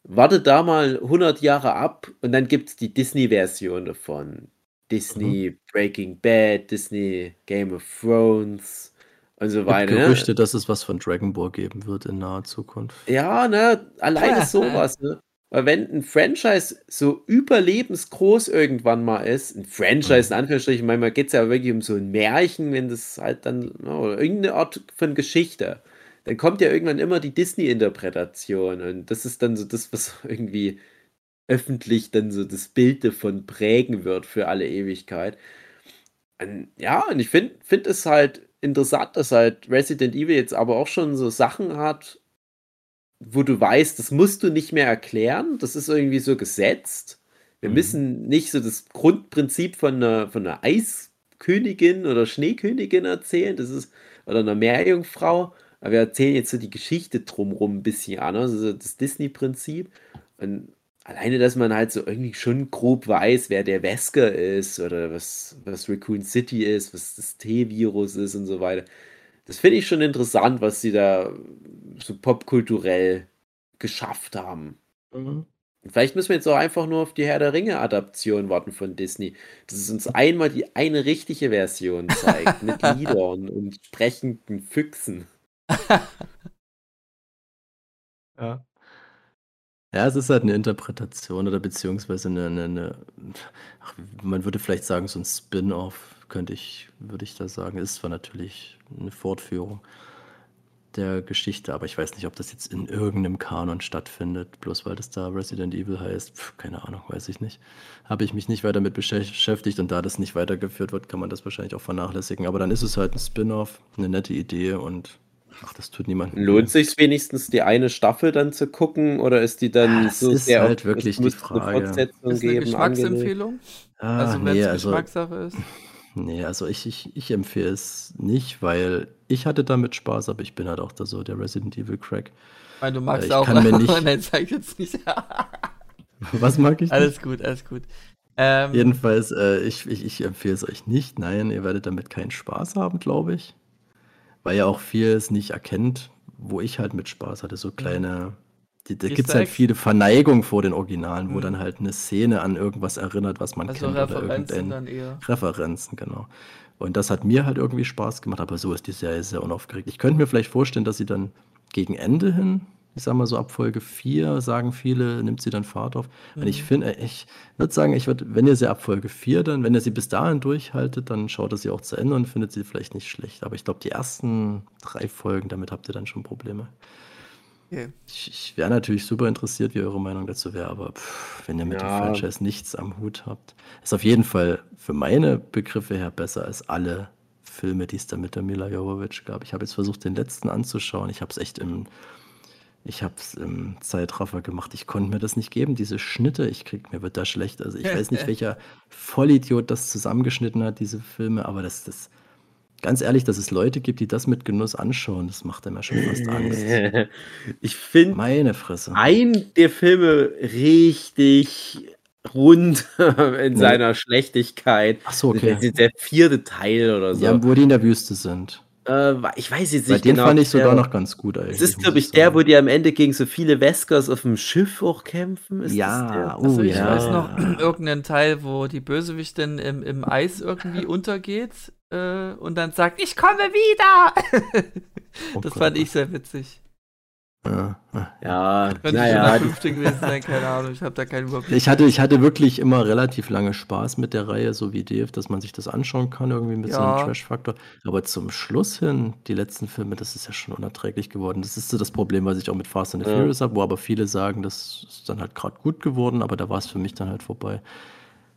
Speaker 3: Warte da mal 100 Jahre ab und dann gibt es die Disney-Version davon. Disney Breaking Bad, Disney Game of Thrones und so weiter. ne?
Speaker 4: Gerüchte, dass es was von Dragon Ball geben wird in naher Zukunft.
Speaker 3: Ja, ne, alleine sowas, ne? Weil wenn ein Franchise so überlebensgroß irgendwann mal ist, ein Franchise in Anführungsstrichen, manchmal geht es ja wirklich um so ein Märchen, wenn das halt dann, ne, oder irgendeine Art von Geschichte, dann kommt ja irgendwann immer die Disney-Interpretation und das ist dann so das, was irgendwie öffentlich dann so das Bild davon prägen wird für alle Ewigkeit. Und ja, und ich finde find es halt interessant, dass halt Resident Evil jetzt aber auch schon so Sachen hat, wo du weißt, das musst du nicht mehr erklären, das ist irgendwie so gesetzt. Wir
Speaker 4: Mhm.
Speaker 3: müssen nicht so das Grundprinzip von einer, von einer Eiskönigin oder Schneekönigin erzählen, das ist, oder einer Meerjungfrau, aber wir erzählen jetzt so die Geschichte drumrum ein bisschen anders, also das Disney-Prinzip. Und alleine, dass man halt so irgendwie schon grob weiß, wer der Wesker ist oder was, was Raccoon City ist, was das T-Virus ist und so weiter. Das finde ich schon interessant, was sie da so popkulturell geschafft haben.
Speaker 4: Mhm.
Speaker 3: Vielleicht müssen wir jetzt auch einfach nur auf die Herr der Ringe-Adaption warten von Disney, dass es uns einmal die eine richtige Version zeigt, mit Liedern und sprechenden Füchsen.
Speaker 4: Ja. Ja, es ist halt eine Interpretation oder beziehungsweise eine, eine, eine ach, man würde vielleicht sagen, so ein Spin-off, könnte ich, würde ich da sagen. Ist zwar natürlich eine Fortführung der Geschichte, aber ich weiß nicht, ob das jetzt in irgendeinem Kanon stattfindet, bloß weil das da Resident Evil heißt. Pff, keine Ahnung, weiß ich nicht. Habe ich mich nicht weiter mit beschäftigt und da das nicht weitergeführt wird, kann man das wahrscheinlich auch vernachlässigen. Aber dann ist es halt ein Spin-off, eine nette Idee und ach, das tut niemandem.
Speaker 3: Lohnt sich wenigstens die eine Staffel dann zu gucken oder ist die dann
Speaker 4: Das
Speaker 3: so
Speaker 4: ist
Speaker 3: sehr
Speaker 4: halt wirklich die
Speaker 3: muss eine
Speaker 4: Frage.
Speaker 3: Fortsetzung
Speaker 2: Ist eine
Speaker 3: geben?
Speaker 2: Geschmacksempfehlung?
Speaker 4: Ah,
Speaker 2: Also wenn
Speaker 4: nee,
Speaker 2: es
Speaker 4: also,
Speaker 2: Geschmackssache ist.
Speaker 4: nee, also ich, ich, ich empfehle es nicht, weil ich hatte damit Spaß, aber ich bin halt auch da so der Resident Evil Crack.
Speaker 2: Weil du magst
Speaker 4: ich
Speaker 2: auch.
Speaker 4: kann mir nicht-
Speaker 2: Nein, sag jetzt nicht.
Speaker 4: Was mag ich? nicht?
Speaker 2: alles gut, alles gut. Ähm,
Speaker 4: Jedenfalls, äh, ich, ich, ich empfehle es euch nicht. Nein, ihr werdet damit keinen Spaß haben, glaube ich. Weil ihr auch vieles nicht erkennt, wo ich halt mit Spaß hatte. So kleine. Die, da gibt es halt viele Verneigung vor den Originalen, wo
Speaker 2: Mhm.
Speaker 4: dann halt eine Szene an irgendwas erinnert, was man
Speaker 2: also
Speaker 4: kennt. Oder
Speaker 2: Referenzen
Speaker 4: irgendein,
Speaker 2: dann eher.
Speaker 4: Referenzen, genau. Und das hat mir halt irgendwie Spaß gemacht, aber so ist die Serie sehr unaufgeregt. Ich könnte mir vielleicht vorstellen, dass sie dann gegen Ende hin, ich sag mal so ab Folge 4, sagen viele, nimmt sie dann Fahrt auf. Und ich
Speaker 2: Mhm.
Speaker 4: finde, ich würde sagen, ich würde, wenn ihr sie ab Folge 4 dann, wenn ihr sie bis dahin durchhaltet, dann schaut ihr sie auch zu Ende und findet sie vielleicht nicht schlecht. Aber ich glaube, die ersten drei Folgen, damit habt ihr dann schon Probleme.
Speaker 2: Okay.
Speaker 4: Ich, ich wäre natürlich super interessiert, wie eure Meinung dazu wäre, aber pff, wenn ihr mit dem
Speaker 3: Ja.
Speaker 4: Franchise nichts am Hut habt, ist auf jeden Fall für meine Begriffe her besser als alle Filme, die es da mit der Mila Jovovich gab. Ich habe jetzt versucht, den letzten anzuschauen. Ich habe es echt im, ich habe es im Zeitraffer gemacht. Ich konnte mir das nicht geben, diese Schnitte. Ich krieg, mir wird da schlecht. Also ich weiß nicht, welcher Vollidiot das zusammengeschnitten hat, diese Filme, aber das, das, Ganz ehrlich, dass es Leute gibt, die das mit Genuss anschauen, das macht einem ja schon fast Angst.
Speaker 3: Ich finde
Speaker 4: Meine Fresse.
Speaker 3: einen der Filme richtig rund in
Speaker 4: Ja.
Speaker 3: seiner Schlechtigkeit.
Speaker 4: Ach so, okay.
Speaker 3: Der, der vierte Teil oder so.
Speaker 4: Ja, wo die in der Wüste sind.
Speaker 3: Äh, ich weiß jetzt
Speaker 4: Bei
Speaker 3: nicht
Speaker 4: den
Speaker 3: genau.
Speaker 4: fand ich sogar noch ganz gut eigentlich.
Speaker 3: Es ist, glaube ich, der, wo die am Ende gegen so viele Weskers auf dem Schiff auch kämpfen. Ist
Speaker 4: Ja,
Speaker 3: das der?
Speaker 4: oh
Speaker 2: Also ich
Speaker 4: ja.
Speaker 2: weiß noch irgendeinen Teil, wo die Bösewichtin im, im Eis irgendwie untergeht äh, und dann sagt, ich komme wieder.
Speaker 4: Oh
Speaker 2: das
Speaker 4: Gott,
Speaker 2: fand ich sehr witzig.
Speaker 4: Ja, ja.
Speaker 3: Ja,
Speaker 2: Könnte schon
Speaker 3: naja,
Speaker 2: der fünfte gewesen sein, keine Ahnung, ich habe da keinen Überblick.
Speaker 4: Ich hatte, ich hatte wirklich immer relativ lange Spaß mit der Reihe, so wie Dave, dass man sich das anschauen kann, irgendwie mit so einem
Speaker 2: Ja.
Speaker 4: Trash-Faktor. Aber zum Schluss hin, die letzten Filme, das ist ja schon unerträglich geworden. Das ist so das Problem, was ich auch mit Fast and the
Speaker 3: Ja.
Speaker 4: Furious habe, wo aber viele sagen, das ist dann halt gerade gut geworden, aber da war es für mich dann halt vorbei.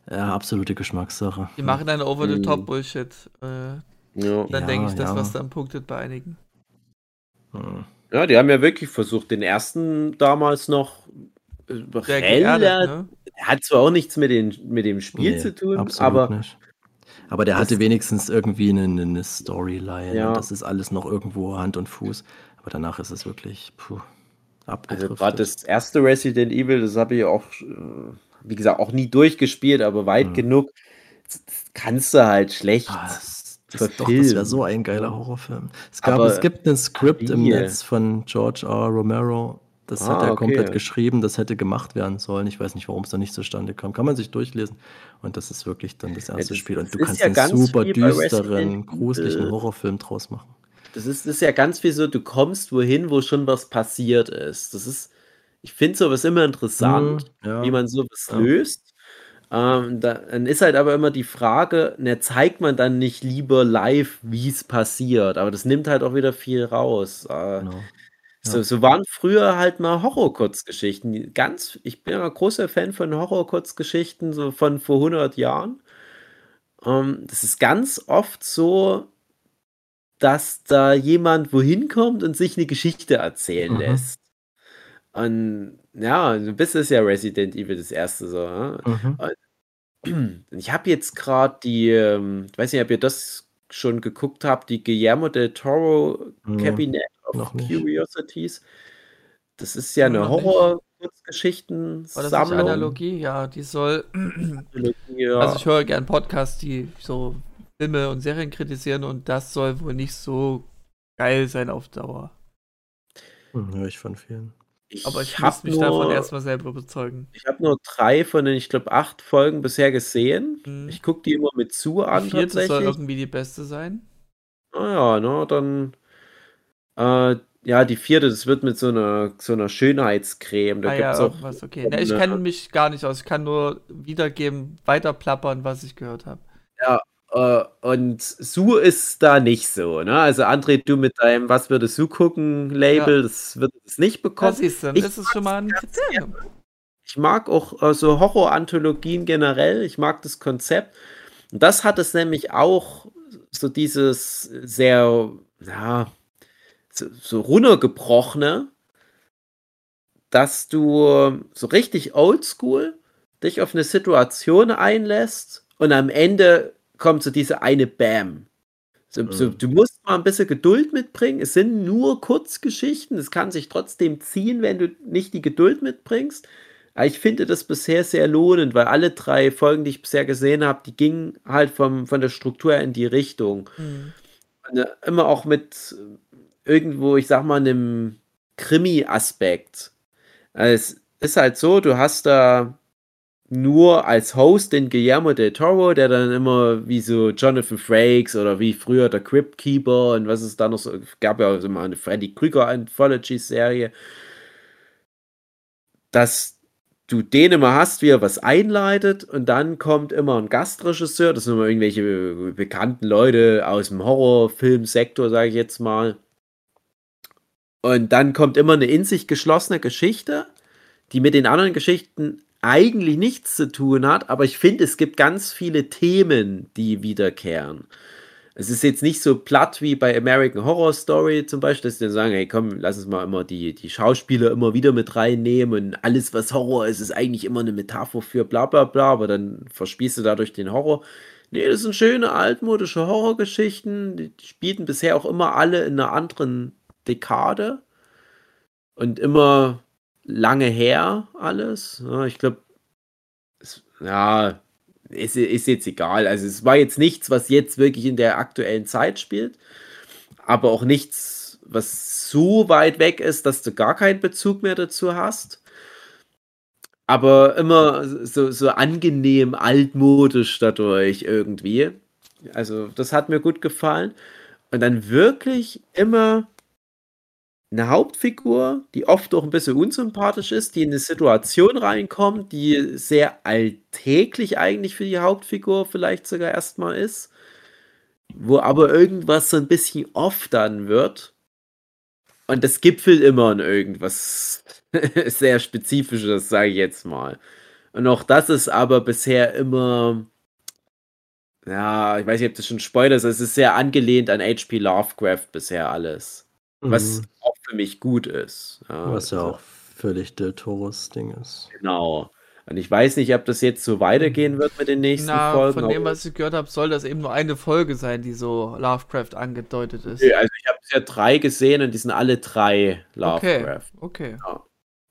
Speaker 4: Ja, absolute Geschmackssache.
Speaker 2: Die machen dann over-the-top
Speaker 3: Mhm.
Speaker 2: Bullshit. Äh,
Speaker 3: ja.
Speaker 2: dann
Speaker 4: Ja,
Speaker 2: denke ich, das,
Speaker 4: ja.
Speaker 2: was dann punktet bei einigen.
Speaker 4: Hm.
Speaker 3: Ja, die haben ja wirklich versucht, den ersten damals noch äh,
Speaker 2: Sehr
Speaker 3: relativ.
Speaker 2: geerdet, ne?
Speaker 3: Hat zwar auch nichts mit, den, mit dem Spiel
Speaker 4: Nee,
Speaker 3: zu tun, aber
Speaker 4: nicht. Aber der hatte wenigstens irgendwie eine, eine Storyline.
Speaker 3: Ja.
Speaker 4: Das ist alles noch irgendwo Hand und Fuß. Aber danach ist es wirklich puh,
Speaker 3: also gerade das erste Resident Evil, das habe ich auch, äh, wie gesagt, auch nie durchgespielt, aber weit
Speaker 4: Mhm.
Speaker 3: genug. Kannst du halt schlecht.
Speaker 4: Ah, das, doch, das wäre so ein geiler Horrorfilm. Es, gab,
Speaker 3: Aber
Speaker 4: es gibt ein Skript im? Netz von George R. Romero. Das
Speaker 3: Ah,
Speaker 4: hat er
Speaker 3: okay.
Speaker 4: komplett geschrieben, das hätte gemacht werden sollen. Ich weiß nicht, warum es da nicht zustande kam. Kann man sich durchlesen. Und das ist wirklich dann das erste
Speaker 3: das-
Speaker 4: Spiel. Und du kannst
Speaker 3: ja
Speaker 4: einen super düsteren, gruseligen. Horrorfilm draus machen.
Speaker 3: Das ist, das ist ja ganz wie so, du kommst wohin, wo schon was passiert ist. Das ist, ich finde sowas immer interessant,
Speaker 4: Mhm, ja.
Speaker 3: wie man sowas
Speaker 4: Ja.
Speaker 3: löst. Ähm, da, dann ist halt aber immer die Frage, ne, zeigt man dann nicht lieber live, wie es passiert? Aber das nimmt halt auch wieder viel raus. Äh,
Speaker 4: Genau.
Speaker 3: so,
Speaker 4: Ja.
Speaker 3: so waren früher halt mal Horror-Kurzgeschichten. Die Ganz, ich bin ja ein großer Fan von Horror-Kurzgeschichten, so von vor 100 Jahren. Ähm, das ist ganz oft so, dass da jemand wohin kommt und sich eine Geschichte erzählen
Speaker 4: Mhm.
Speaker 3: lässt. Und ja, du bist es ja Resident Evil das erste so. Ja?
Speaker 4: Mhm.
Speaker 3: Ich habe jetzt gerade die, ähm, ich weiß nicht, ob ihr das schon geguckt habt, die Guillermo del Toro
Speaker 4: Nee,
Speaker 3: Cabinet of. Curiosities. Das ist ja eine. Horror-Kurzgeschichten-Sammlung.
Speaker 2: Nicht Analogie? Ja, die soll.
Speaker 3: Ja.
Speaker 2: Also ich höre gern Podcasts, die so Filme und Serien kritisieren und das soll wohl nicht so geil sein auf Dauer.
Speaker 4: Hm, höre ich von vielen.
Speaker 2: Aber ich muss mich davon erstmal selber überzeugen.
Speaker 3: Ich habe nur drei von den, ich glaube, acht Folgen bisher gesehen.
Speaker 2: Mhm.
Speaker 3: Ich gucke die immer mit zu
Speaker 2: Die
Speaker 3: an,
Speaker 2: vierte soll irgendwie die beste sein.
Speaker 3: Naja, ne, dann. Äh, ja, die vierte, das wird mit so einer, so einer Schönheitscreme. Da
Speaker 2: ah ja,
Speaker 3: gibt's auch.
Speaker 2: irgendwas, okay. Ne, ich kenne mich gar nicht aus. Ich kann nur wiedergeben, weiter plappern, was ich gehört habe.
Speaker 3: Äh, und Su ist da nicht so, ne? Also, André, du mit deinem Was würde Su gucken Label, das wird es nicht bekommen.
Speaker 2: siehst du,
Speaker 3: Ich
Speaker 2: das ist schon mal ein Kriterium.
Speaker 3: Ich mag auch äh, so Horror-Anthologien generell. Ich mag das Konzept. Und das hat es nämlich auch so dieses sehr, ja, so, so runtergebrochene, dass du so richtig oldschool dich auf eine Situation einlässt und am Ende kommt so diese eine Bam. So, so,
Speaker 4: Mhm.
Speaker 3: du musst mal ein bisschen Geduld mitbringen. Es sind nur Kurzgeschichten. Es kann sich trotzdem ziehen, wenn du nicht die Geduld mitbringst. Aber ich finde das bisher sehr lohnend, weil alle drei Folgen, die ich bisher gesehen habe, die gingen halt vom, von der Struktur in die Richtung.
Speaker 2: Mhm.
Speaker 3: Äh, immer auch mit äh, irgendwo, ich sag mal, einem Krimi-Aspekt. Also Es ist halt so, du hast da nur als Host den Guillermo del Toro, der dann immer wie so Jonathan Frakes oder wie früher der Crypt Keeper und was es da noch so gab ja auch immer eine Freddy Krüger Anthology-Serie, dass du den immer hast, wie er was einleitet und dann kommt immer ein Gastregisseur, das sind immer irgendwelche bekannten Leute aus dem Horrorfilmsektor, sage ich jetzt mal. Und dann kommt immer eine in sich geschlossene Geschichte, die mit den anderen Geschichten eigentlich nichts zu tun hat, aber ich finde, es gibt ganz viele Themen, die wiederkehren. Es ist jetzt nicht so platt wie bei American Horror Story zum Beispiel, dass sie dann sagen, hey komm, lass uns mal immer die, die Schauspieler immer wieder mit reinnehmen und alles, was Horror ist, ist eigentlich immer eine Metapher für bla bla bla, aber dann verspießt du dadurch den Horror. Nee, das sind schöne altmodische Horrorgeschichten. Die die spielten bisher auch immer alle in einer anderen Dekade und immer lange her alles. Ja, ich glaube, ja, ist, ist jetzt egal. Also es war jetzt nichts, was jetzt wirklich in der aktuellen Zeit spielt, aber auch nichts, was so weit weg ist, dass du gar keinen Bezug mehr dazu hast. Aber immer so, so angenehm altmodisch dadurch irgendwie. Also das hat mir gut gefallen. Und dann wirklich immer eine Hauptfigur, die oft auch ein bisschen unsympathisch ist, die in eine Situation reinkommt, die sehr alltäglich eigentlich für die Hauptfigur vielleicht sogar erstmal ist, wo aber irgendwas so ein bisschen off dann wird. Und das gipfelt immer in irgendwas sehr Spezifisches, sage ich jetzt mal. Und auch das ist aber bisher immer, ja, ich weiß nicht, ob das schon Spoiler ist, es ist sehr angelehnt an H.P. Lovecraft bisher alles. Was
Speaker 4: Mhm.
Speaker 3: auch für mich gut ist. Ja,
Speaker 4: Was ja
Speaker 3: also-
Speaker 4: auch völlig Del Toros Ding ist.
Speaker 3: Genau. Und ich weiß nicht, ob das jetzt so weitergehen wird mit den nächsten
Speaker 2: Na,
Speaker 3: Folgen.
Speaker 2: von dem, was ich gehört habe, soll das eben nur eine Folge sein, die so Lovecraft angedeutet ist.
Speaker 3: Nee, also ich habe bisher drei gesehen und die sind alle drei
Speaker 2: Okay,
Speaker 3: Lovecraft.
Speaker 2: okay.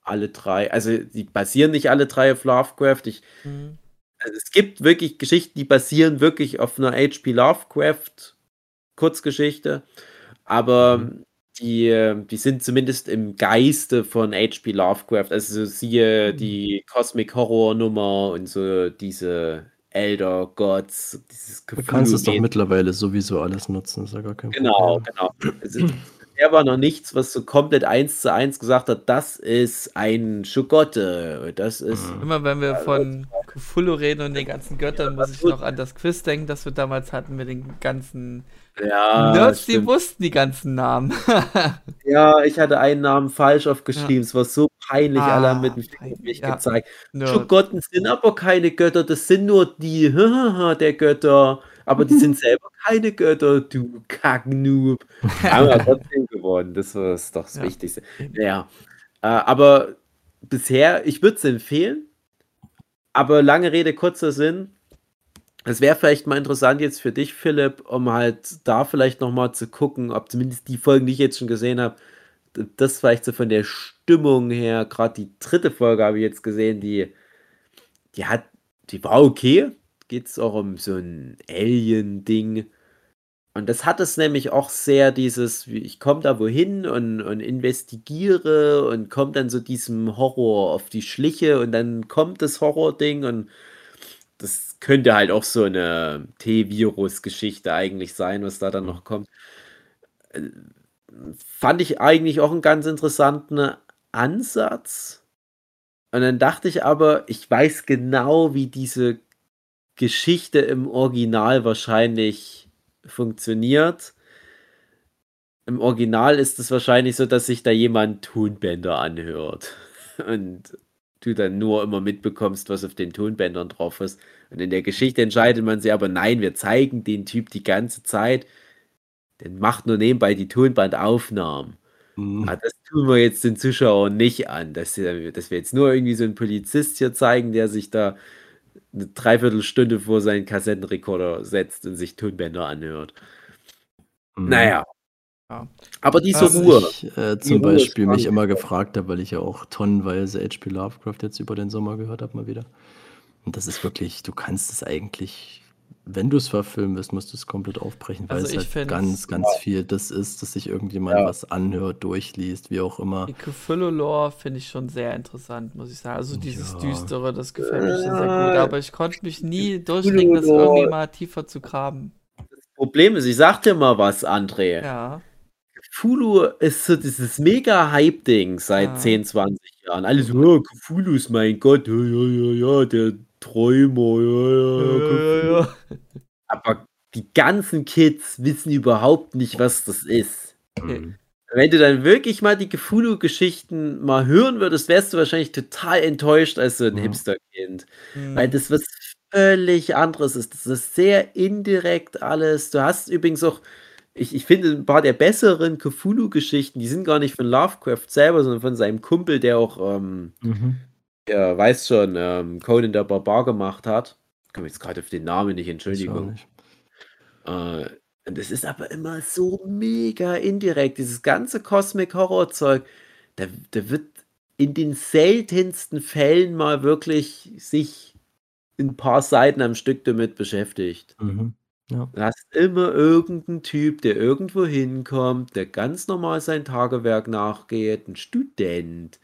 Speaker 3: Alle drei. Also die basieren nicht alle drei auf Lovecraft. Ich,
Speaker 2: Mhm.
Speaker 3: also es gibt wirklich Geschichten, die basieren wirklich auf einer H.P. Lovecraft Kurzgeschichte. Aber
Speaker 4: Mhm.
Speaker 3: Die, die sind zumindest im Geiste von H.P. Lovecraft. Also so siehe
Speaker 4: Mhm.
Speaker 3: die Cosmic Horror Nummer und so diese Elder Gods, dieses
Speaker 4: Du kannst es doch mittlerweile sowieso alles nutzen, ist ja gar kein
Speaker 3: Genau,
Speaker 4: Problem.
Speaker 3: genau. Also, er war noch nichts, was so komplett eins zu eins gesagt hat, das ist ein Schogotte, das ist
Speaker 4: Mhm.
Speaker 2: Immer wenn wir von Cthulhu reden und den ganzen Göttern, muss ich noch an das Quiz denken, das wir damals hatten mit den ganzen
Speaker 3: ja,
Speaker 2: Nerds, die
Speaker 3: stimmt.
Speaker 2: wussten die ganzen Namen.
Speaker 3: ja, ich hatte einen Namen falsch aufgeschrieben, es war so peinlich,
Speaker 2: Ah,
Speaker 3: alle haben mit dem Finger auf
Speaker 2: peinlich,
Speaker 3: mich
Speaker 2: ja.
Speaker 3: gezeigt.
Speaker 2: Nerds.
Speaker 3: Schogotten sind aber keine Götter, das sind nur die der Götter, aber die sind selber keine Götter, du Kacknoob. Haben wir trotzdem gewonnen, das war das doch das
Speaker 2: Ja.
Speaker 3: Wichtigste. Ja, äh, aber bisher, ich würde es empfehlen, aber lange Rede, kurzer Sinn. Es wäre vielleicht mal interessant jetzt für dich, Philipp, um halt da vielleicht nochmal zu gucken, ob zumindest die Folgen, die ich jetzt schon gesehen habe, das vielleicht so von der Stimmung her, gerade die dritte Folge habe ich jetzt gesehen, die, die hat, die war okay. Geht es auch um so ein Alien-Ding. Und das hat es nämlich auch sehr dieses, ich komme da wohin und, und investigiere und komme dann so diesem Horror auf die Schliche und dann kommt das Horror-Ding und das könnte halt auch so eine T-Virus-Geschichte eigentlich sein, was da dann noch kommt. Fand ich eigentlich auch einen ganz interessanten Ansatz. Und dann dachte ich aber, ich weiß genau, wie diese Geschichte im Original wahrscheinlich funktioniert. Im Original ist es wahrscheinlich so, dass sich da jemand Tonbänder anhört. Und du dann nur immer mitbekommst, was auf den Tonbändern drauf ist. Und in der Geschichte entscheidet man sich aber, nein, wir zeigen den Typ die ganze Zeit. Der macht nur nebenbei die Tonbandaufnahmen.
Speaker 4: Mhm.
Speaker 3: Ah, das tun wir jetzt den Zuschauern nicht an, dass, wir- dass wir jetzt nur irgendwie so einen Polizist hier zeigen, der sich da eine Dreiviertelstunde vor seinen Kassettenrekorder setzt und sich Tonbänder anhört.
Speaker 4: Mhm.
Speaker 3: Naja.
Speaker 2: Ja.
Speaker 3: Aber diese
Speaker 2: Was
Speaker 3: Ruhe.
Speaker 4: Ich äh, zum
Speaker 3: Ruhe
Speaker 4: Beispiel mich immer gefragt habe, weil ich ja auch tonnenweise HP Lovecraft jetzt über den Sommer gehört habe, mal wieder. Und das ist wirklich, du kannst es eigentlich, wenn du es verfilmen willst, musst du es komplett aufbrechen, weil
Speaker 2: Also
Speaker 4: es
Speaker 2: ich
Speaker 4: halt ganz, ganz viel das ist, dass sich irgendjemand
Speaker 3: Ja.
Speaker 4: was anhört, durchliest, wie auch immer.
Speaker 2: Die Cthulhu-Lore finde ich schon sehr interessant, muss ich sagen. Also dieses
Speaker 4: Ja.
Speaker 2: Düstere, das gefällt mir schon sehr gut. Aber ich konnte mich nie durchringen, das irgendwie mal tiefer zu graben.
Speaker 3: Problem ist, ich sag dir mal was, André.
Speaker 2: Ja.
Speaker 3: Cthulhu ist so dieses mega Hype-Ding seit
Speaker 2: Ja.
Speaker 3: 10, 20 Jahren. Alle so, oh, Cthulhu ist mein Gott, ja, ja, ja, ja, der Träumer, ja, ja, Cthulhu.
Speaker 2: ja.
Speaker 3: Aber die ganzen Kids wissen überhaupt nicht, was das ist.
Speaker 4: Mhm.
Speaker 3: Wenn du dann wirklich mal die Cthulhu-Geschichten mal hören würdest, wärst du wahrscheinlich total enttäuscht als so ein
Speaker 4: Ja.
Speaker 3: Hipster-Kind.
Speaker 2: Hm.
Speaker 3: Weil das was völlig anderes ist. Das ist sehr indirekt alles. Du hast übrigens auch, ich, ich finde, ein paar der besseren Cthulhu-Geschichten, die sind gar nicht von Lovecraft selber, sondern von seinem Kumpel, der auch, ähm,
Speaker 4: Mhm.
Speaker 3: Der weiß schon, ähm, Conan der Barbar gemacht hat. Ich komme jetzt gerade auf den Namen nicht,
Speaker 4: nicht.
Speaker 3: Äh, und es ist aber immer so mega indirekt, dieses ganze Cosmic Horror Zeug. Da, da wird in den seltensten Fällen mal wirklich sich ein paar Seiten am Stück damit beschäftigt.
Speaker 4: Mhm. Ja.
Speaker 3: Du hast immer irgendeinen Typ, der irgendwo hinkommt, der ganz normal sein Tagewerk nachgeht, ein Student,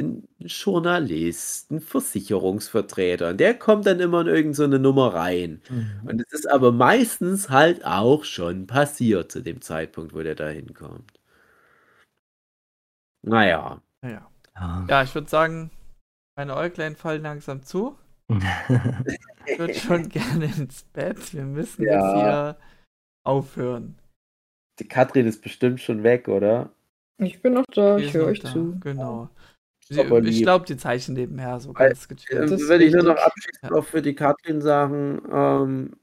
Speaker 3: ein Journalist, ein Versicherungsvertreter. Und der kommt dann immer in irgendeine so eine Nummer rein.
Speaker 4: Mhm.
Speaker 3: Und es ist aber meistens halt auch schon passiert zu dem Zeitpunkt, wo der da hinkommt. Naja.
Speaker 2: Naja.
Speaker 4: Ja.
Speaker 2: Ja, ich würde sagen, meine Äuglein fallen langsam zu. Ich würde schon gerne ins Bett. Wir müssen
Speaker 3: Ja.
Speaker 2: jetzt hier aufhören.
Speaker 3: Die Katrin ist bestimmt schon weg, oder?
Speaker 5: Ich bin noch da, ich höre euch
Speaker 2: da.
Speaker 5: zu.
Speaker 2: Genau.
Speaker 3: Aber
Speaker 2: ich glaube, die Zeichen nebenher so ganz gechillt.
Speaker 5: Das ist
Speaker 3: Will ich nur noch abschließend auch für die Katrin sagen, ähm,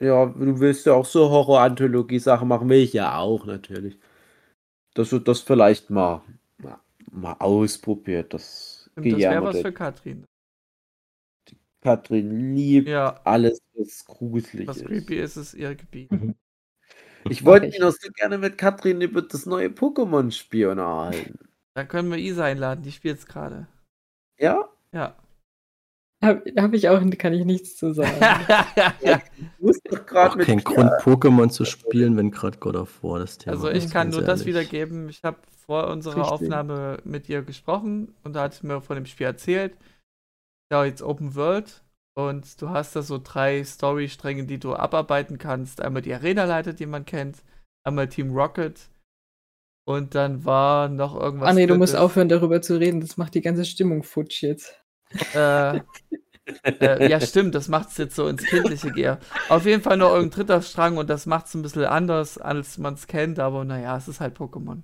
Speaker 3: ja, du willst ja auch so Horror-Anthologie-Sachen machen, will ich ja auch natürlich. Dass du das vielleicht mal, mal, mal ausprobiert, das
Speaker 2: Stimmt, das wäre was für Katrin.
Speaker 3: Katrin liebt
Speaker 2: Ja,
Speaker 3: alles, was gruselig
Speaker 2: was
Speaker 3: ist.
Speaker 2: creepy ist, ist ihr Gebiet.
Speaker 3: Ich
Speaker 5: Mach
Speaker 3: wollte
Speaker 5: ich.
Speaker 3: mich noch so gerne mit Katrin über das neue Pokémon-Spiel unterhalten.
Speaker 2: Da können wir Isa einladen, die spielt es gerade.
Speaker 3: Ja?
Speaker 2: Ja.
Speaker 5: Habe hab ich auch, kann ich nichts zu sagen.
Speaker 2: ja.
Speaker 3: Doch gerade
Speaker 4: Auch
Speaker 3: mit
Speaker 4: kein Grund, Pokémon zu spielen, wenn gerade God of War das Thema
Speaker 2: Also
Speaker 4: ist.
Speaker 2: ich kann
Speaker 4: ganz
Speaker 2: nur das
Speaker 4: ehrlich.
Speaker 2: wiedergeben. Ich habe vor unserer
Speaker 3: Richtig.
Speaker 2: Aufnahme mit ihr gesprochen und da hat sie mir von dem Spiel erzählt. Ja, jetzt Open World und du hast da so drei Storystränge, die du abarbeiten kannst. Einmal die Arena-Leiter, die man kennt, einmal Team Rocket und dann war noch irgendwas.
Speaker 5: André, du musst aufhören, darüber zu reden. Das macht die ganze Stimmung futsch jetzt.
Speaker 2: Äh, äh, ja, stimmt, das macht es jetzt so ins Kindliche eher. Auf jeden Fall noch irgendein dritter Strang und das macht es ein bisschen anders, als man es kennt, aber naja, es ist halt Pokémon.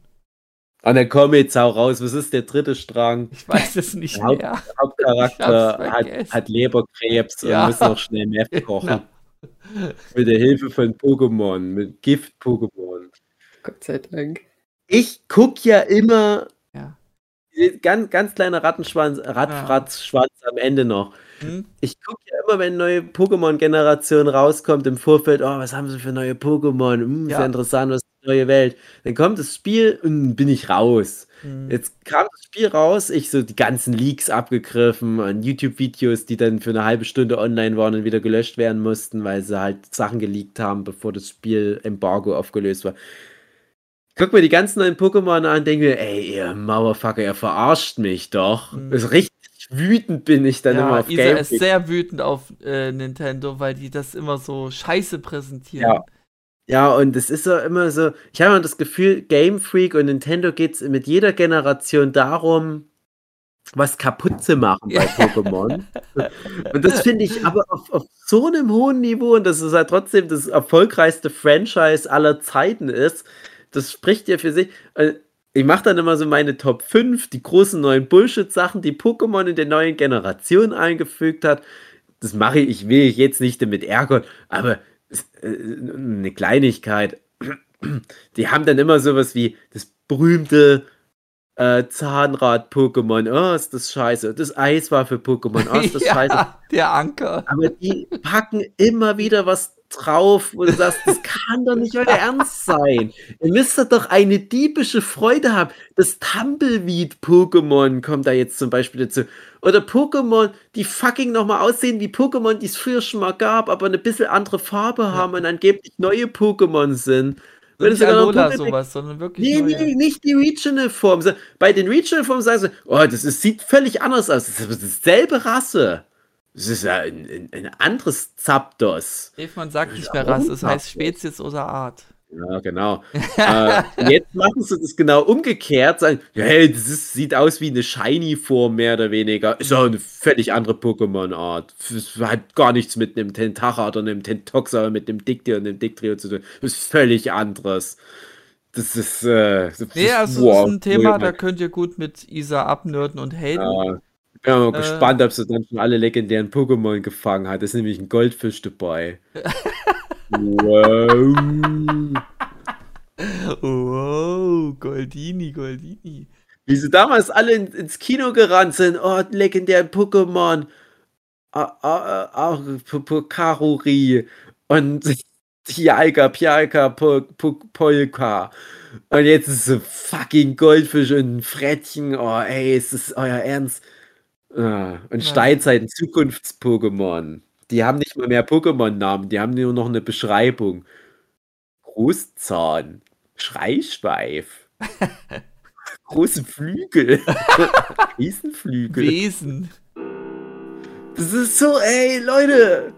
Speaker 3: Und dann komm jetzt auch raus, was ist der dritte Strang?
Speaker 2: Ich weiß es nicht
Speaker 3: Haupt-
Speaker 2: mehr.
Speaker 3: Hauptcharakter
Speaker 2: Ich hab's
Speaker 3: hat, hat Leberkrebs
Speaker 2: Ja.
Speaker 3: und muss noch schnell Meth kochen. Mit der Hilfe von Pokémon, mit Gift-Pokémon.
Speaker 5: Gott sei Dank.
Speaker 3: Ich guck ja immer
Speaker 2: Ja.
Speaker 3: ganz, ganz kleiner Rattenschwanz, Radfratzschwanz am Ende noch.
Speaker 2: Hm?
Speaker 3: Ich gucke ja immer, wenn neue Pokémon-Generation rauskommt im Vorfeld, oh, was haben sie für neue Pokémon? Hm,
Speaker 2: Ja.
Speaker 3: Sehr interessant, was ist die neue Welt. Dann kommt das Spiel und bin ich raus.
Speaker 2: Hm.
Speaker 3: Jetzt kam das Spiel raus, ich so die ganzen Leaks abgegriffen an YouTube-Videos, die dann für eine halbe Stunde online waren und wieder gelöscht werden mussten, weil sie halt Sachen geleakt haben, bevor das Spiel Embargo aufgelöst war. Guck mir die ganzen neuen Pokémon an denke mir, ey, ihr Mauerfucker, ihr verarscht mich doch.
Speaker 2: Mhm.
Speaker 3: Also richtig wütend bin ich dann immer
Speaker 2: Ja,
Speaker 3: auf
Speaker 2: Isa
Speaker 3: Game
Speaker 2: ist sehr wütend auf äh, Nintendo, weil die das immer so scheiße präsentieren.
Speaker 3: Ja. Ja, und es ist so immer so, ich habe immer das Gefühl, Game Freak und Nintendo geht es mit jeder Generation darum, was kaputt zu machen bei. Pokémon. Und das finde ich aber auf, auf so einem hohen Niveau und dass es halt trotzdem das erfolgreichste Franchise aller Zeiten ist, das spricht ja für sich. Äh, Ich mache dann immer so meine Top 5, die großen neuen Bullshit-Sachen, die Pokémon in der neuen Generation eingefügt hat. Das mache ich, ich will ich jetzt nicht damit ärgern, aber äh, eine Kleinigkeit. Die haben dann immer sowas wie das berühmte äh, Zahnrad-Pokémon. Oh, ist das scheiße. Das Eis war für Pokémon. Oh, ist das scheiße.
Speaker 2: ja, der Anker.
Speaker 3: Aber die packen immer wieder was drauf, wo du sagst, das kann doch nicht euer Ernst sein. Ihr müsst doch eine diebische Freude haben. Das Tumbleweed-Pokémon kommt da jetzt zum Beispiel dazu. Oder Pokémon, die fucking nochmal aussehen wie Pokémon, die es früher schon mal gab, aber eine bisschen andere Farbe haben und angeblich neue Pokémon sind. Wenn
Speaker 2: Nicht Alola sowas, sondern wirklich
Speaker 3: Nee,
Speaker 2: neue.
Speaker 3: nee, nicht die Regional-Form. Bei den Regional-Formen sagen sie, oh, das ist, sieht völlig anders aus. Das ist dieselbe Rasse. Das ist ja ein, ein, ein anderes Zapdos.
Speaker 2: Man sagt nicht mehr Rasse, es heißt Spezies oder Art.
Speaker 3: Ja, genau. äh, jetzt machen sie das genau umgekehrt. Sagen, ja, hey, das ist, sieht aus wie eine Shiny-Form, mehr oder weniger. Ist auch eine völlig andere Pokémon-Art. Das hat gar nichts mit einem Tentacha oder einem Tentoxa oder mit einem Dictio und einem Dictrio zu tun. Das ist völlig anderes. Das ist, äh, das
Speaker 2: Nee,
Speaker 3: ist-
Speaker 2: also
Speaker 3: wow.
Speaker 2: das ist ein Thema, da könnt ihr gut mit Isa abnörden und haten.
Speaker 3: Ja, bin mal
Speaker 2: Äh.
Speaker 3: gespannt, ob sie dann schon alle legendären Pokémon gefangen hat. Da ist nämlich ein Goldfisch dabei. wow.
Speaker 2: Wow, Goldini, Goldini.
Speaker 3: Wie sie damals alle in, ins Kino gerannt sind. Oh, legendären Pokémon. Karori und Jalka, Pjalka, Po- Po- Polka. Und jetzt ist so fucking Goldfisch und ein Frettchen. Oh, ey, ist das euer Ernst? Ah, und
Speaker 2: Ja.
Speaker 3: Steinzeit ein Zukunfts-Pokémon. Die haben nicht mal mehr Pokémon-Namen, die haben nur noch eine Beschreibung. Großzahn, Schreischweif, große Flügel, Riesenflügel.
Speaker 2: Wesen.
Speaker 3: Das ist so, ey, Leute,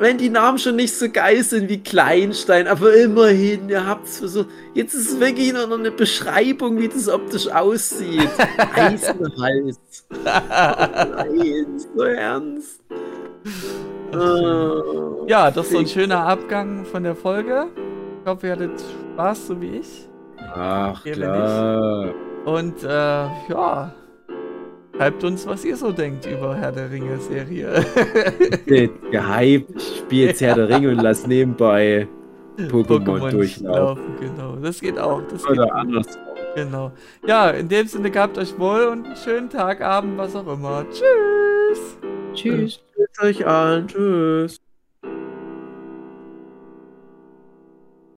Speaker 3: wenn die Namen schon nicht so geil sind wie Kleinstein, aber immerhin, ihr habt's versucht. Jetzt ist es wirklich noch eine Beschreibung, wie das optisch aussieht. Eisenhals. Nein, so ernst. Oh,
Speaker 2: Ja, das ist so ein schöner Abgang von der Folge. Ich hoffe, ihr hattet Spaß, so wie ich.
Speaker 3: Ach,
Speaker 2: Hier bin
Speaker 3: klar.
Speaker 2: Und äh, ja, schreibt uns, was ihr so denkt über Herr der Ringe-Serie.
Speaker 3: Gehypt, ich spiel jetzt Herr der Ringe und lass nebenbei Pokémon durchlaufen.
Speaker 2: Genau, das geht auch. Das geht
Speaker 3: Oder andersrum.
Speaker 2: Genau. Ja, in dem Sinne gehabt euch wohl und einen schönen Tag, Abend, was auch immer. Tschüss.
Speaker 5: Tschüss.
Speaker 3: Tschüss euch allen. Tschüss.